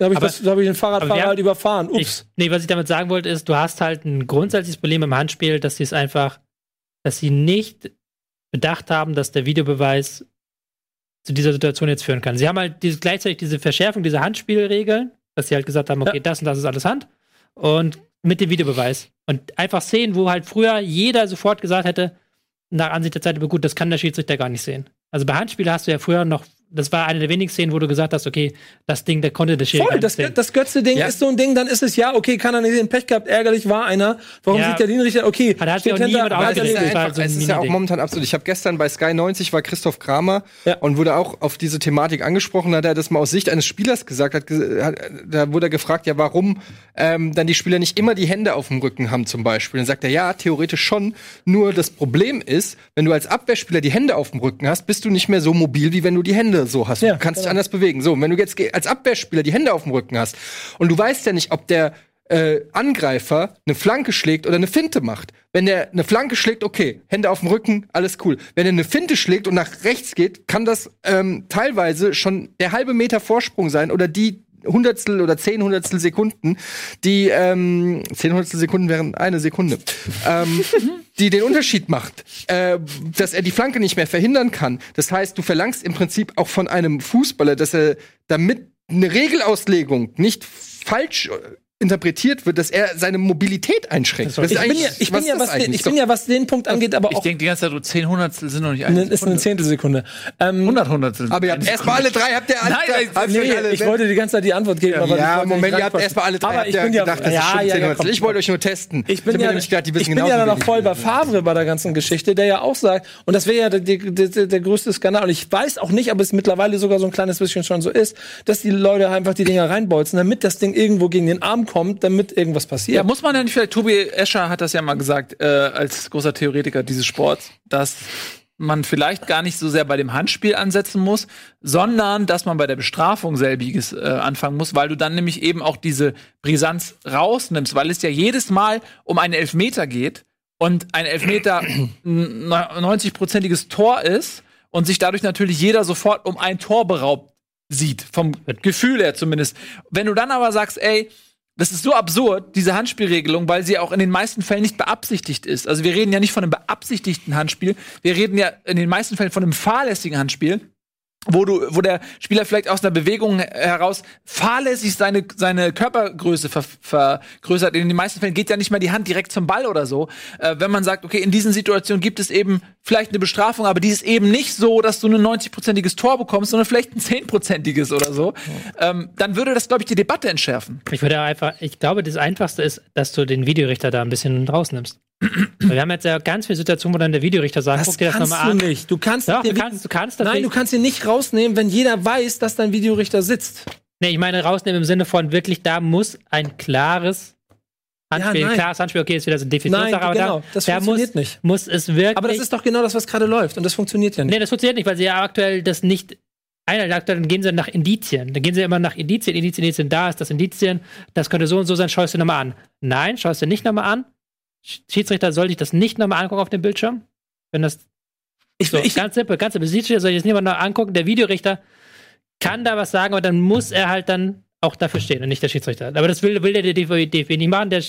habe ich Aber- das, habe ich den Fahrradfahrer haben- halt überfahren. Ich, Ups. nee, was ich damit sagen wollte, ist, du hast halt ein grundsätzliches Problem im Handspiel, dass sie es einfach, dass sie nicht bedacht haben, dass der Videobeweis zu dieser Situation jetzt führen kann. Sie haben halt diese, gleichzeitig diese Verschärfung dieser Handspielregeln, dass sie halt gesagt haben, okay, Ja. das und das ist alles Hand und mit dem Videobeweis. Und einfach Szenen, wo halt früher jeder sofort gesagt hätte, nach Ansicht der Zeit, aber gut, das kann der Schiedsrichter gar nicht sehen. Also bei Handspielen hast du ja früher noch, das war eine der wenigen Szenen, wo du gesagt hast, okay, das Ding, der konnte der Schiedsrichter Voll, das, sehen. das Götze-Ding Ja. ist so ein Ding, dann ist es ja, okay, kann er nicht den Pech gehabt, ärgerlich war einer. Warum Ja. sieht der Linienrichter, okay, Hat- hat sich steht hinter- hat er ja Das einfach, so ein es ist ja auch momentan absolut. Ich habe gestern bei Sky 90 war Christoph Kramer Ja. und wurde auch auf diese Thematik angesprochen, hat er das mal aus Sicht eines Spielers gesagt, hat, ge- hat da wurde er gefragt, ja, warum ähm, dann die Spieler nicht immer die Hände auf dem Rücken haben zum Beispiel. Dann sagt er, ja, theoretisch schon. Nur das Problem ist, wenn du als Abwehrspieler die Hände auf dem Rücken hast, bist du nicht mehr so mobil, wie wenn du die Hände so hast. Ja, du kannst dich genau. anders bewegen. So, wenn du jetzt als Abwehrspieler die Hände auf dem Rücken hast und du weißt ja nicht, ob der äh, Angreifer eine Flanke schlägt oder eine Finte macht. Wenn der eine Flanke schlägt, okay, Hände auf dem Rücken, alles cool. Wenn er eine Finte schlägt und nach rechts geht, kann das ähm, teilweise schon der halbe Meter Vorsprung sein oder die Hundertstel oder zehn Hundertstel Sekunden, die ähm, zehn Hundertstel Sekunden wären eine Sekunde. ähm, die den Unterschied macht, äh, dass er die Flanke nicht mehr verhindern kann. Das heißt, du verlangst im Prinzip auch von einem Fußballer, dass er damit eine Regelauslegung nicht falsch interpretiert wird, dass er seine Mobilität einschränkt. ich bin ja, ich bin ja, was den, ich bin ja, was den Punkt angeht, aber Ich auch denke die ganze Zeit, so 10 Hundertstel sind noch nicht ne, eine ist eine Sekunde. Zehntelsekunde. Ähm, 100 Hundertstel. aber ihr habt erstmal alle drei, habt ihr alle, Nein, habt nee, alle ich wollte die ganze Zeit die Antwort geben, aber ja, ich Moment, ihr habt erstmal alle drei Aber habt ich bin ja, gedacht, das ja, ist schon ja, 10 ja, komm, Ich wollte euch nur testen. Ich bin, mir ja, die wissen ich bin ja dann noch voll bei. Favre bei der ganzen Geschichte, der ja auch sagt, und das wäre ja der, der größte Skandal. Und ich weiß auch nicht, ob es mittlerweile sogar so ein kleines bisschen schon so ist, dass die Leute einfach die Dinger reinbolzen, damit das Ding irgendwo gegen den Arm kommt, damit irgendwas passiert. Ja, muss man ja nicht vielleicht, Tobi Escher hat das ja mal gesagt, äh, als großer Theoretiker dieses Sports, dass man vielleicht gar nicht so sehr bei dem Handspiel ansetzen muss, sondern dass man bei der Bestrafung selbiges äh, anfangen muss, weil du dann nämlich eben auch diese Brisanz rausnimmst, weil es ja jedes Mal um einen Elfmeter geht und ein Elfmeter [clears throat] ein 90-prozentiges Tor ist und sich dadurch natürlich jeder sofort um ein Tor beraubt sieht, vom Gefühl her zumindest. Wenn du dann aber sagst, ey, das ist so absurd, diese Handspielregelung, weil sie auch in den meisten Fällen nicht beabsichtigt ist. Also wir reden ja nicht von einem beabsichtigten Handspiel, wir reden ja in den meisten Fällen von einem fahrlässigen Handspiel wo du, wo der Spieler vielleicht aus einer Bewegung heraus fahrlässig seine, seine Körpergröße ver, vergrößert. In den meisten Fällen geht ja nicht mal die Hand direkt zum Ball oder so. Äh, wenn man sagt, okay, in diesen Situationen gibt es eben vielleicht eine Bestrafung, aber die ist eben nicht so, dass du ein 90-prozentiges Tor bekommst, sondern vielleicht ein 10-prozentiges oder so, ähm, dann würde das, glaube ich, die Debatte entschärfen. Ich würde einfach, ich glaube, das Einfachste ist, dass du den Videorichter da ein bisschen rausnimmst. Wir haben jetzt ja ganz viele Situationen, wo dann der Videorichter sagt, das guck dir das nochmal du an. nicht. Du kannst, Doch, du kannst, du kannst das Nein, du kannst ihn nicht rausnehmen, wenn jeder weiß, dass dein Videorichter sitzt. Nee, ich meine rausnehmen im Sinne von wirklich, da muss ein klares Handspiel, ein klares Handspiel, okay, ist wieder so eine Definitionssache, aber genau, da, das da funktioniert muss, nicht. muss es wirklich. Aber das ist doch genau das, was gerade läuft. Und das funktioniert ja nicht. Nee, das funktioniert nicht, weil sie ja aktuell das nicht. Einer sagt, dann gehen sie nach Indizien. Dann gehen sie immer nach Indizien, Indizien, Indizien, da ist das Indizien, das könnte so und so sein, schaust du nochmal an. Nein, schaust du nicht nochmal an. Sch- Schiedsrichter soll dich das nicht nochmal angucken auf dem Bildschirm. Wenn das. Ich, So, ich, ganz simpel, ganz simpel. Schiedsrichter soll dich das nicht mal angucken. Der Videorichter kann da was sagen, aber dann muss er halt dann auch dafür stehen und nicht der Schiedsrichter. Aber das will, will der DFB nicht machen. Der,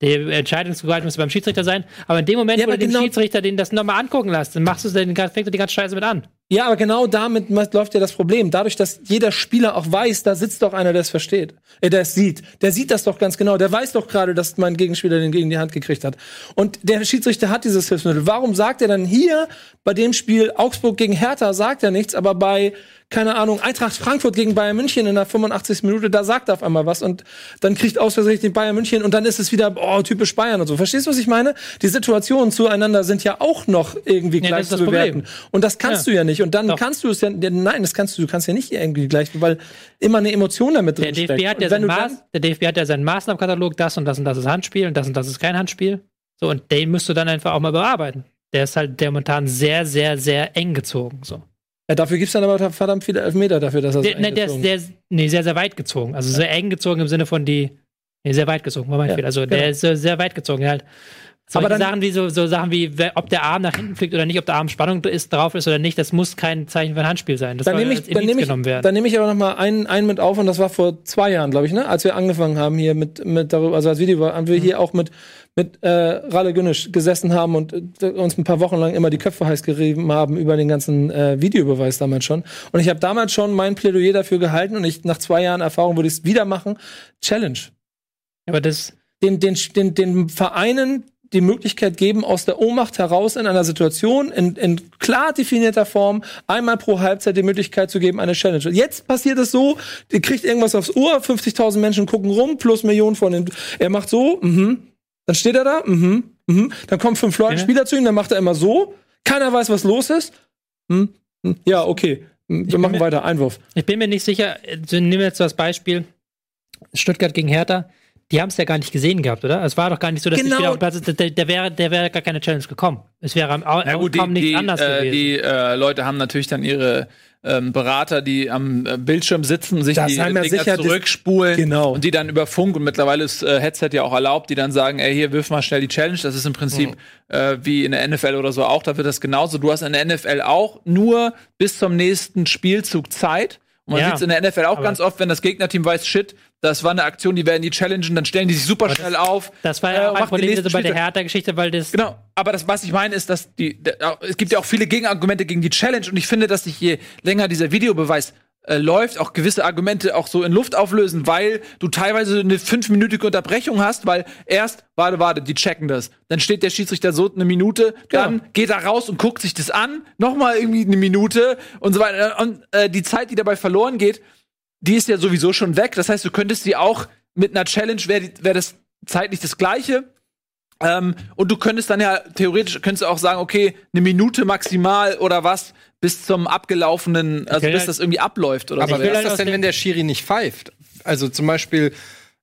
der Entscheidungsgewalt muss beim Schiedsrichter sein. Aber in dem Moment, Ja, wo du den genau- Schiedsrichter den das nochmal angucken lässt, dann machst du den, fängt er die ganze Scheiße mit an. Ja, aber genau damit läuft ja das Problem. Dadurch, dass jeder Spieler auch weiß, da sitzt doch einer, der es versteht, äh, der es sieht. Der sieht das doch ganz genau. Der weiß doch gerade, dass mein Gegenspieler den gegen die Hand gekriegt hat. Und der Schiedsrichter hat dieses Hilfsmittel. Warum sagt er dann hier bei dem Spiel Augsburg gegen Hertha sagt er nichts, aber bei keine Ahnung, Eintracht Frankfurt gegen Bayern München in der 85. Minute, da sagt er auf einmal was und dann kriegt aus Versehen den Bayern München und dann ist es wieder, oh, typisch Bayern und so. Verstehst du, was ich meine? Die Situationen zueinander sind ja auch noch irgendwie Ja, gleich zu das Problem. bewerten. Und das kannst Ja. du ja nicht. Und dann Doch. kannst du es ja, ja, nein, das kannst du, du kannst ja nicht irgendwie gleich, weil immer eine Emotion damit Der drin DFB, steckt. hat ja Maß, der DFB hat ja seinen Maßnahmenkatalog, das und das und das ist Handspiel und das und das ist kein Handspiel. So, und den musst du dann einfach auch mal bearbeiten. Der ist halt der momentan sehr, sehr, sehr eng gezogen. So. ja, dafür gibt's dann aber verdammt viele Elfmeter dafür, dass er Der, ne, der ist der, ist- nee, sehr, sehr weit gezogen. Also sehr eng gezogen im Sinne von die. Nee, sehr weit gezogen, war mein Ja, Fehler. Also genau. der ist sehr weit gezogen halt. Solche Aber dann- Sachen wie so, so Sachen wie, ob der Arm nach hinten fliegt oder nicht, ob der Arm Spannung ist, drauf ist oder nicht, das muss kein Zeichen für ein Handspiel sein. Das dann soll nehme ich, dann nehme ich, genommen werden. dann nehme ich aber noch mal einen, einen mit auf und das war vor zwei Jahren, glaube ich, ne, als wir angefangen haben hier mit mit darüber, also als Video haben wir hier auch mit mit äh, Ralle Günnisch gesessen haben und äh, uns ein paar Wochen lang immer die Köpfe heiß gerieben haben über den ganzen äh, Videobeweis damals schon. Und ich habe damals schon mein Plädoyer dafür gehalten und ich nach zwei Jahren Erfahrung würde ich es wieder machen. Challenge. aber das, den, den, den, den Vereinen die Möglichkeit geben, aus der Ohnmacht heraus in einer Situation in, in klar definierter Form einmal pro Halbzeit die Möglichkeit zu geben, eine Challenge. Jetzt passiert es so, ihr kriegt irgendwas aufs Ohr, 50.000 Menschen gucken rum, plus Millionen von den, er macht so, mhm. dann steht er da, mhm, mhm. dann kommen fünf Leute, Ja. Spieler zu ihm, dann macht er immer so, keiner weiß, was los ist, hm, hm. ja, okay, Hm, wir bin machen mir- weiter, Einwurf. ich bin mir nicht sicher, äh, nehmen wir jetzt das Beispiel Stuttgart gegen Hertha. Die haben es ja gar nicht gesehen gehabt, oder? Es war doch gar nicht so, dass Genau. die Spieler auf Platz sind. Der, der wäre der wäre gar keine Challenge gekommen. Es wäre am Na gut, die, nichts die, anders äh, gewesen. die äh, Leute haben natürlich dann ihre ähm, Berater, die am äh, Bildschirm sitzen, sich Das die ja Dinger sicher zurückspulen Genau. und die dann über Funk und mittlerweile ist äh, Headset ja auch erlaubt, die dann sagen, ey, hier wirf mal schnell die Challenge. Das ist im Prinzip äh, wie in der NFL oder so auch, da wird das genauso. Du hast in der NFL auch nur bis zum nächsten Spielzug Zeit. Und man Ja, sieht es in der NFL auch ganz oft, wenn das Gegnerteam weiß, shit, das war eine Aktion, die werden die challengen, dann stellen die sich super schnell auf. Das war äh, ja auch und ein Problem bei der. Hertha-Geschichte, weil das. Genau, aber das, was ich meine, ist, dass die, da- es gibt ja auch viele Gegenargumente gegen die Challenge und ich finde, dass sich je länger dieser Videobeweis äh, läuft, auch gewisse Argumente auch so in Luft auflösen, weil du teilweise eine fünfminütige Unterbrechung hast, weil erst, warte, warte, die checken das. Dann steht der Schiedsrichter so eine Minute, dann geht er raus und guckt sich das an, nochmal irgendwie eine Minute und so weiter. Und äh, die Zeit, die dabei verloren geht, die ist ja sowieso schon weg. Das heißt, du könntest sie auch mit einer Challenge, wäre wär das zeitlich das Gleiche. Ähm, und du könntest dann ja theoretisch könntest du auch sagen, okay, eine Minute maximal oder was bis zum abgelaufenen, also bis halt- das irgendwie abläuft oder Aber so. wie will ist halt das aus denn, wenn der Schiri nicht pfeift? Also zum Beispiel,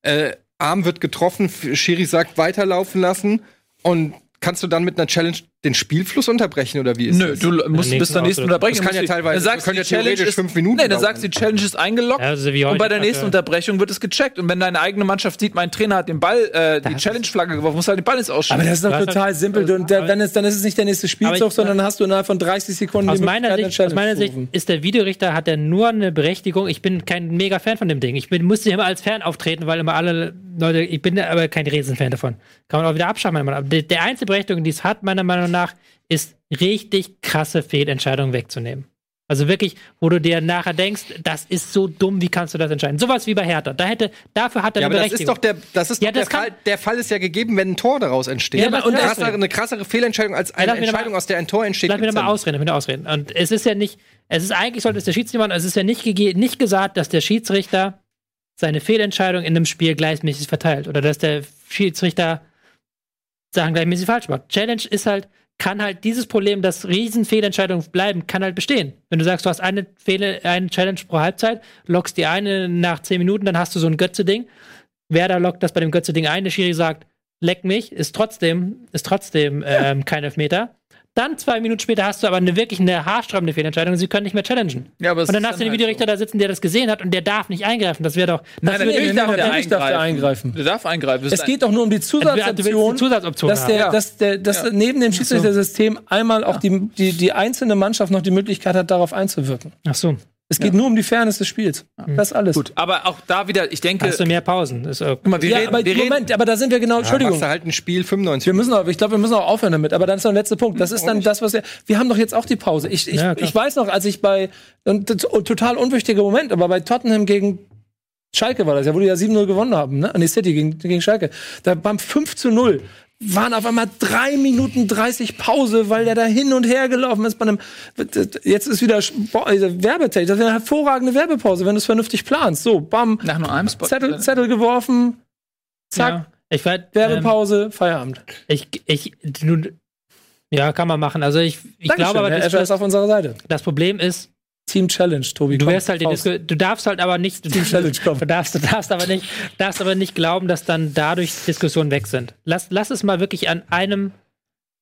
äh, Arm wird getroffen, Schiri sagt weiterlaufen lassen und kannst du dann mit einer Challenge den Spielfluss unterbrechen oder wie ist Nö, das? du musst bis zur nächsten. Unterbrechung. Das kann ja teilweise- dann sagst das können du, ja die Challenge theoretisch ist, fünf Minuten Nee, dann sagst du, die Challenge ist eingeloggt. Also wie und bei der nächsten. Unterbrechung wird es gecheckt. Und wenn deine eigene Mannschaft sieht, mein Trainer hat den Ball, äh, die Challenge-Flagge geworfen, muss halt den Ball ins Ausspielen. Aber das ist doch total halt- simpel. Und der, dann, ist, dann ist es nicht der nächste Spielzug, sondern hast du innerhalb von 30 Sekunden Aus die meiner, Sicht, aus meiner Sicht ist der Videorichter, hat er nur eine Berechtigung. Ich bin kein mega Fan von dem Ding. Ich bin, musste immer als Fan auftreten, weil immer alle Leute, ich bin aber kein Riesenfan davon. Kann man auch wieder abschaffen, meiner Meinung nach. Der, der einzige Berechtigung, die es hat, meiner Meinung nach, ist richtig krasse Fehlentscheidungen wegzunehmen. Also wirklich, wo du dir nachher denkst, das ist so dumm, wie kannst du das entscheiden? Sowas wie bei Hertha. Da hätte, dafür hat er Ja, aber das ist doch der, das ist Ja, das der Fall. Der Fall ist ja gegeben, wenn ein Tor daraus entsteht. Ja, aber- und das- eine krassere Fehlentscheidung als eine mich doch mal- Entscheidung, aus der ein Tor entsteht. Lass mich doch gibt's mal ja ausreden, lass mich ausreden. Und es ist ja nicht, es ist eigentlich sollte es der Schiedsrichter machen, es ist ja nicht, nicht gesagt, dass der Schiedsrichter seine Fehlentscheidung in einem Spiel gleichmäßig verteilt oder dass der Schiedsrichter Sachen gleichmäßig falsch macht. Challenge ist halt, kann halt dieses Problem, dass riesen Fehlentscheidungen bleiben, kann halt bestehen. Wenn du sagst, du hast eine Fehle, eine Challenge pro Halbzeit, lockst die eine nach zehn Minuten, dann hast du so ein Götze-Ding. Werder lockt das bei dem Götze-Ding ein, der Schiri sagt, leck mich, ist trotzdem, ist trotzdem ähm, kein Elfmeter. Dann zwei Minuten später hast du aber eine wirklich eine haarsträubende Fehlentscheidung und sie können nicht mehr challengen. Ja, aber es und dann ist hast du den halt Videorichter so. da sitzen, der das gesehen hat und der darf nicht eingreifen. Das wäre doch. Das Nein, natürlich ich darf doch- der darf der eingreifen. Der darf eingreifen. Das Es ist geht doch nur um die willst Zusatzoption, Zusatzoption dass, der, dass, der, dass neben dem Schiedsrichtersystem einmal auch die, die, die einzelne Mannschaft noch die Möglichkeit hat, darauf einzuwirken. Ach so. Es geht nur um die Fairness des Spiels. Das ist alles. gut. Aber auch da wieder, ich denke, Hast du mehr Pausen? Ist, äh, guck mal, wir Ja, reden, aber wir reden, Moment, aber da sind wir genau. Dann Entschuldigung. machst du halt ein Spiel 95 Wir müssen auch, ich glaube, wir müssen auch aufhören damit. Aber dann ist noch der letzte Punkt. Das ist dann das, was wir. Wir haben doch jetzt auch die Pause. Ich, ich, Ja, ich weiß noch, als ich bei und das, und total unwichtiger Moment, aber bei Tottenham gegen Schalke war das ja, wo die ja 7-0 gewonnen haben, ne? An die City gegen, gegen Schalke. Da beim 5 zu 0 waren auf einmal drei Minuten 30 Pause, weil der da hin und her gelaufen ist bei einem. Jetzt ist wieder Werbetechnik. Das wäre eine hervorragende Werbepause, wenn du es vernünftig planst. So, bam, nach nur einem Spot. Zettel, Zettel geworfen, zack, ja. Ich werd, ähm, Werbepause, Feierabend. ich, ich, du, ja, kann man machen. Also ich, ich glaube aber, das, ist auf unserer Seite. das Problem ist, Team Challenge, Tobi. Du wirst halt du darfst halt aber nicht, Team Challenge, komm. [laughs] du darfst, du darfst aber nicht, darfst aber nicht glauben, dass dann dadurch Diskussionen weg sind. Lass, lass es mal wirklich an einem,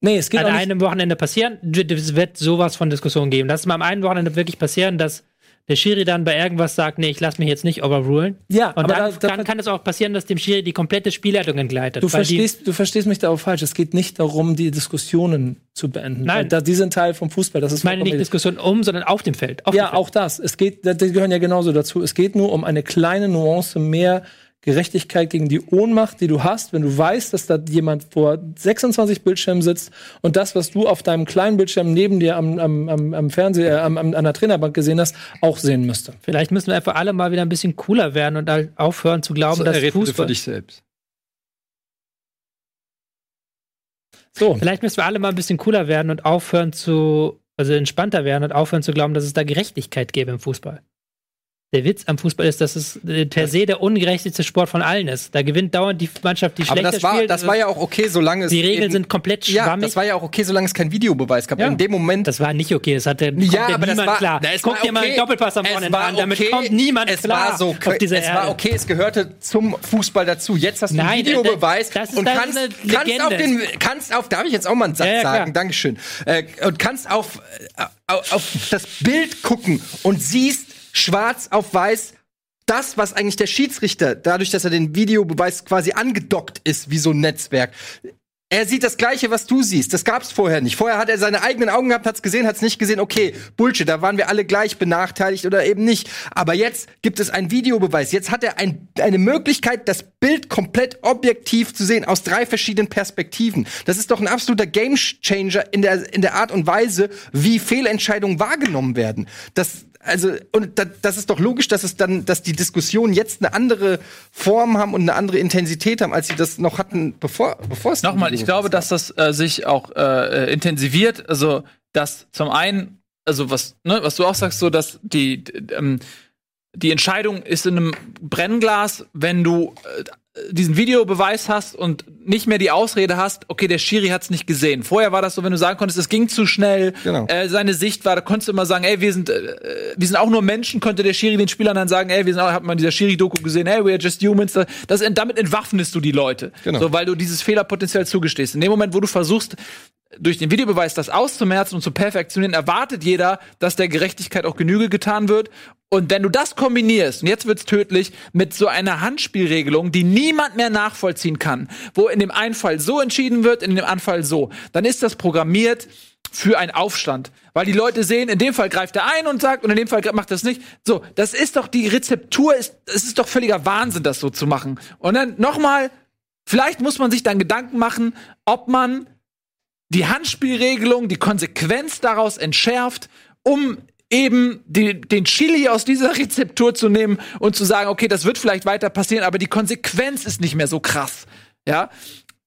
Nee, es geht an einem Wochenende passieren. Es wird sowas von Diskussionen geben. Lass es mal am einen Wochenende wirklich passieren, dass der Schiri dann bei irgendwas sagt, nee, ich lass mich jetzt nicht overrulen. Ja, Und aber dann, da- da- dann kann es auch passieren, dass dem Schiri die komplette Spielleitung entgleitet. Du weil die- verstehst, du verstehst mich da auch falsch. Es geht nicht darum, die Diskussionen zu beenden. Nein. Da, die sind Teil vom Fußball. Das ist ich meine nicht vollkommen Diskussion um, sondern auf dem Feld. Auf Ja, dem Feld. auch das. Es geht, die gehören ja genauso dazu. Es geht nur um eine kleine Nuance mehr Gerechtigkeit gegen die Ohnmacht, die du hast, wenn du weißt, dass da jemand vor 26 Bildschirmen sitzt und das, was du auf deinem kleinen Bildschirm neben dir am, am, am, am Fernseher, am, am, an der Trainerbank gesehen hast, auch sehen müsste. Vielleicht müssen wir einfach alle mal wieder ein bisschen cooler werden und halt aufhören zu glauben, dass red bitte für Fußball. dich selbst. So. Vielleicht müssen wir alle mal ein bisschen cooler werden und aufhören zu, also entspannter werden und aufhören zu glauben, dass es da Gerechtigkeit gäbe im Fußball. Der Witz am Fußball ist, dass es äh, per se der ungerechteste Sport von allen ist. Da gewinnt dauernd die Mannschaft, die Aber schlechter das war, spielt. das war ja auch okay, solange es. die Regeln eben- sind komplett Ja, schwammig. das war ja auch okay, solange es keinen Videobeweis gab. Ja. In dem Moment. Das war nicht okay. Das hatte kommt ja, ja aber das niemand war, klar. Na, es Guck war dir mal okay. einen Doppelpass am Wochenende war an. Damit okay. kommt niemand es klar war so, auf dieser Es war Erde. okay, es gehörte zum Fußball dazu. Jetzt hast du Nein, einen Videobeweis das ist- und das kannst, eine kannst auf den, kannst auf, darf ich jetzt auch mal einen Satz Ja, ja, sagen? Dankeschön. Äh, und kannst auf, äh, auf, auf das Bild gucken und siehst schwarz auf weiß, das, was eigentlich der Schiedsrichter, dadurch, dass er den Videobeweis quasi angedockt ist, wie so ein Netzwerk, Er sieht das Gleiche, was du siehst. Das gab's vorher nicht. Vorher hat er seine eigenen Augen gehabt, hat's gesehen, hat's nicht gesehen. Okay, Bullshit, da waren wir alle gleich benachteiligt oder eben nicht. Aber jetzt gibt es einen Videobeweis. Jetzt hat er ein, eine Möglichkeit, das Bild komplett objektiv zu sehen, aus drei verschiedenen Perspektiven. Das ist doch ein absoluter Gamechanger in der, in der Art und Weise, wie Fehlentscheidungen wahrgenommen werden. Das, also, und da, das ist doch logisch, dass es dann, dass die Diskussionen jetzt eine andere Form haben und eine andere Intensität haben, als sie das noch hatten, bevor, bevor es Nochmal, ich glaube, dass das äh, sich auch äh, äh, intensiviert. Also, dass zum einen, also was, ne, was du auch sagst, so, dass die, ähm, die Entscheidung ist in einem Brennglas, wenn du äh, diesen Videobeweis hast und nicht mehr die Ausrede hast, okay, der Schiri hat's nicht gesehen. Vorher war das so, wenn du sagen konntest, es ging zu schnell, Genau. äh, seine Sicht war, da konntest du immer sagen, ey, wir sind, äh, wir sind auch nur Menschen, könnte der Schiri den Spielern dann sagen, ey, wir sind auch, hat man dieser Schiri-Doku gesehen, hey, we are just humans. Das, das, damit entwaffnest du die Leute. Genau. So, weil du dieses Fehlerpotenzial zugestehst. In dem Moment, wo du versuchst, durch den Videobeweis das auszumerzen und zu perfektionieren, erwartet jeder, dass der Gerechtigkeit auch Genüge getan wird. Und wenn du das kombinierst, und jetzt wird's tödlich, mit so einer Handspielregelung, die niemand mehr nachvollziehen kann, wo in dem einen Fall so entschieden wird, in dem anderen Fall so, dann ist das programmiert für einen Aufstand. Weil die Leute sehen, in dem Fall greift er ein und sagt, und in dem Fall macht er es nicht. So, das ist doch die Rezeptur, ist, es ist doch völliger Wahnsinn, das so zu machen. Und dann nochmal, vielleicht muss man sich dann Gedanken machen, ob man die Handspielregelung, die Konsequenz daraus entschärft, um eben die, den Chili aus dieser [laughs] Rezeptur zu nehmen und zu sagen, okay, das wird vielleicht weiter passieren, aber die Konsequenz ist nicht mehr so krass. Ja,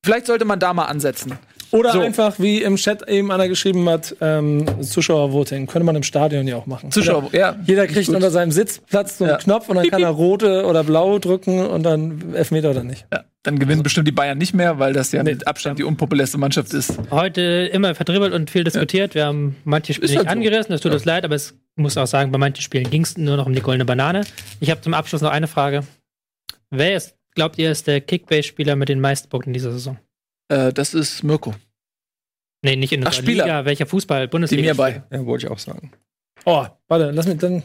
vielleicht sollte man da mal ansetzen. Oder So. einfach, wie im Chat eben einer geschrieben hat, ähm, Zuschauervoting. Könnte man im Stadion ja auch machen. Zuschauer, jeder, ja. Jeder kriegt Gut. unter seinem Sitzplatz so einen Ja. Knopf und dann kann [laughs] er rote oder blaue drücken und dann Elfmeter oder nicht. Ja, dann gewinnen bestimmt die Bayern nicht mehr, weil das ja mit Abstand die unpopulärste Mannschaft ist. Heute immer verdribbelt und viel diskutiert. Wir haben manche Spiele Ist nicht halt so. angerissen, das tut uns leid, aber es muss auch sagen, bei manchen Spielen ging es nur noch um die goldene Banane. Ich habe zum Abschluss noch eine Frage. Wer ist, glaubt ihr, ist der Kickbase-Spieler mit den meisten Punkten dieser Saison? Äh, das ist Mirko. Nee, nicht in Ach, unserer Spieler. Liga, welcher Fußball, Die Bundesliga. mir bei. Ja, wollte ich auch sagen. Oh, warte, lass mich dann.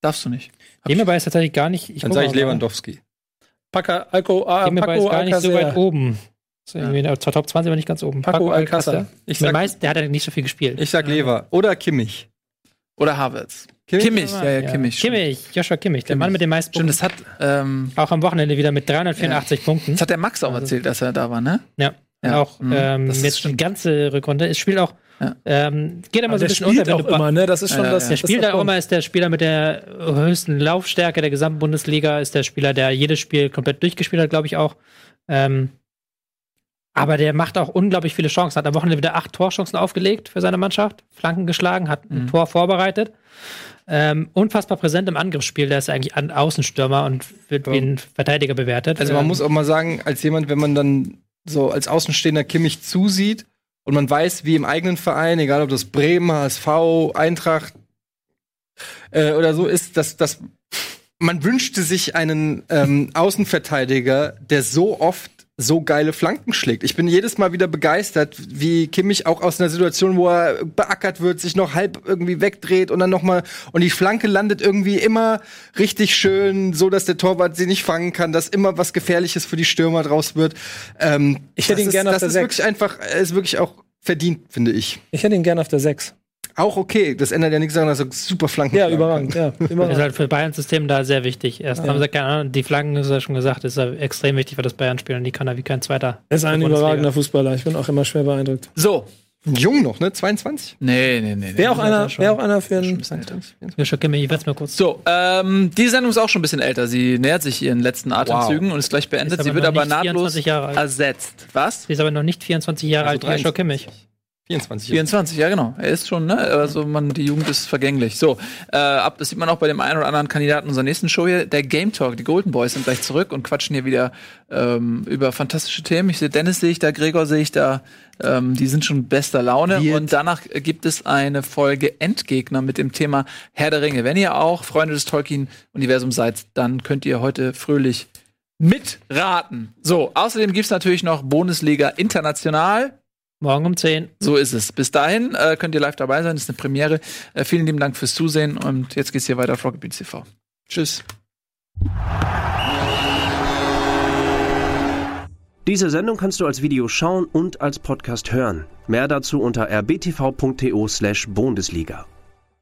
Darfst du nicht. Dem bei ist tatsächlich gar nicht. Ich Dann sage ich mal. Lewandowski. Paco, Alco, ah, Paco ist gar nicht so Alcacer. weit oben. Ist irgendwie in der Top 20 aber nicht ganz oben. Paco Alcácer. Ich Mit sag, meist, der hat ja nicht so viel gespielt. ich sag Lever. Oder Kimmich. Oder Havertz. Kimmich? Kimmich, ja, ja, Kimmich. Kimmich, Joshua Kimmich, der Mann mit den meisten Stimmt, Punkten. das hat, ähm, Auch am Wochenende wieder mit 384 Punkten. das hat der Max auch erzählt, dass er da war, ne? Ja. Ja. Auch Mhm. ähm, Das ist jetzt die stimmt. ganze Rückrunde. Es spielt auch, Ja. ähm, geht immer Aber so der ein bisschen spielt unter, auch immer, ne? Das ist schon Ja, das. ja. Der das spielt ist auch der immer, ist der Spieler mit der höchsten Laufstärke der gesamten Bundesliga, ist der Spieler, der jedes Spiel komplett durchgespielt hat, glaube ich auch. Ähm, aber der macht auch unglaublich viele Chancen. Hat am Wochenende wieder acht Torchancen aufgelegt für seine Mannschaft, Flanken geschlagen, hat Mhm. ein Tor vorbereitet. Ähm, unfassbar präsent im Angriffsspiel. Der ist eigentlich ein Außenstürmer und wird wie ein Verteidiger bewertet. Also man Ähm, muss auch mal sagen, als jemand, wenn man dann so als Außenstehender Kimmich zusieht und man weiß, wie im eigenen Verein, egal ob das Bremen, HSV, Eintracht äh, oder so ist, dass, dass man wünschte sich einen ähm, Außenverteidiger, der so oft so geile Flanken schlägt. Ich bin jedes Mal wieder begeistert, wie Kimmich auch aus einer Situation, wo er beackert wird, sich noch halb irgendwie wegdreht und dann noch mal und die Flanke landet irgendwie immer richtig schön, so dass der Torwart sie nicht fangen kann, dass immer was Gefährliches für die Stürmer draus wird. Ähm, Ich hätte das ihn ist, gerne auf Das der ist Sechs. wirklich einfach, er ist wirklich auch verdient, finde ich. Ich hätte ihn gerne auf der 6. Auch okay, das ändert ja nichts daran, dass er super Flanken Ja, überragend, ja. [laughs] ist Überragend. halt für Bayerns System da sehr wichtig. Erst haben sie keine Ahnung, die Flanken, ist ja schon gesagt, ist ja extrem wichtig für das Bayern-Spiel und die kann er wie kein zweiter. Er ist ein Bundesliga. überragender Fußballer. Ich bin auch immer schwer beeindruckt. So. Jung noch, ne? 22? Nee, nee, nee. nee. Wäre auch einer, wäre auch einer für einen. Joshua Kimmich, ich werde mal kurz. So, ähm, die Sendung ist auch schon ein bisschen älter. Sie nähert sich ihren letzten Atemzügen und ist gleich beendet. Ist Sie wird aber nahtlos 24 Jahre alt. ersetzt. Was? Sie ist aber noch nicht 24 Jahre Also alt, wie Joshua 23. Kimmich. 24. 24, ja genau. Er ist schon, ne? Also man, die Jugend ist vergänglich. So, äh, ab, das sieht man auch bei dem einen oder anderen Kandidaten unserer nächsten Show hier. Der Game Talk, die Golden Boys sind gleich zurück und quatschen hier wieder ähm, über fantastische Themen. Ich sehe Dennis sehe ich da, Gregor sehe ich da. Ähm, die sind schon bester Laune. Weird. Und danach gibt es eine Folge Endgegner mit dem Thema Herr der Ringe. Wenn ihr auch Freunde des Tolkien-Universums seid, dann könnt ihr heute fröhlich mitraten. So, außerdem gibt's natürlich noch Bundesliga International. Morgen um 10. So ist es. Bis dahin äh, könnt ihr live dabei sein. Das ist eine Premiere. Äh, vielen lieben Dank fürs Zusehen und jetzt geht's hier weiter auf Rocket TV. Tschüss. Diese Sendung kannst du als Video schauen und als Podcast hören. Mehr dazu unter rbtv.to/bundesliga.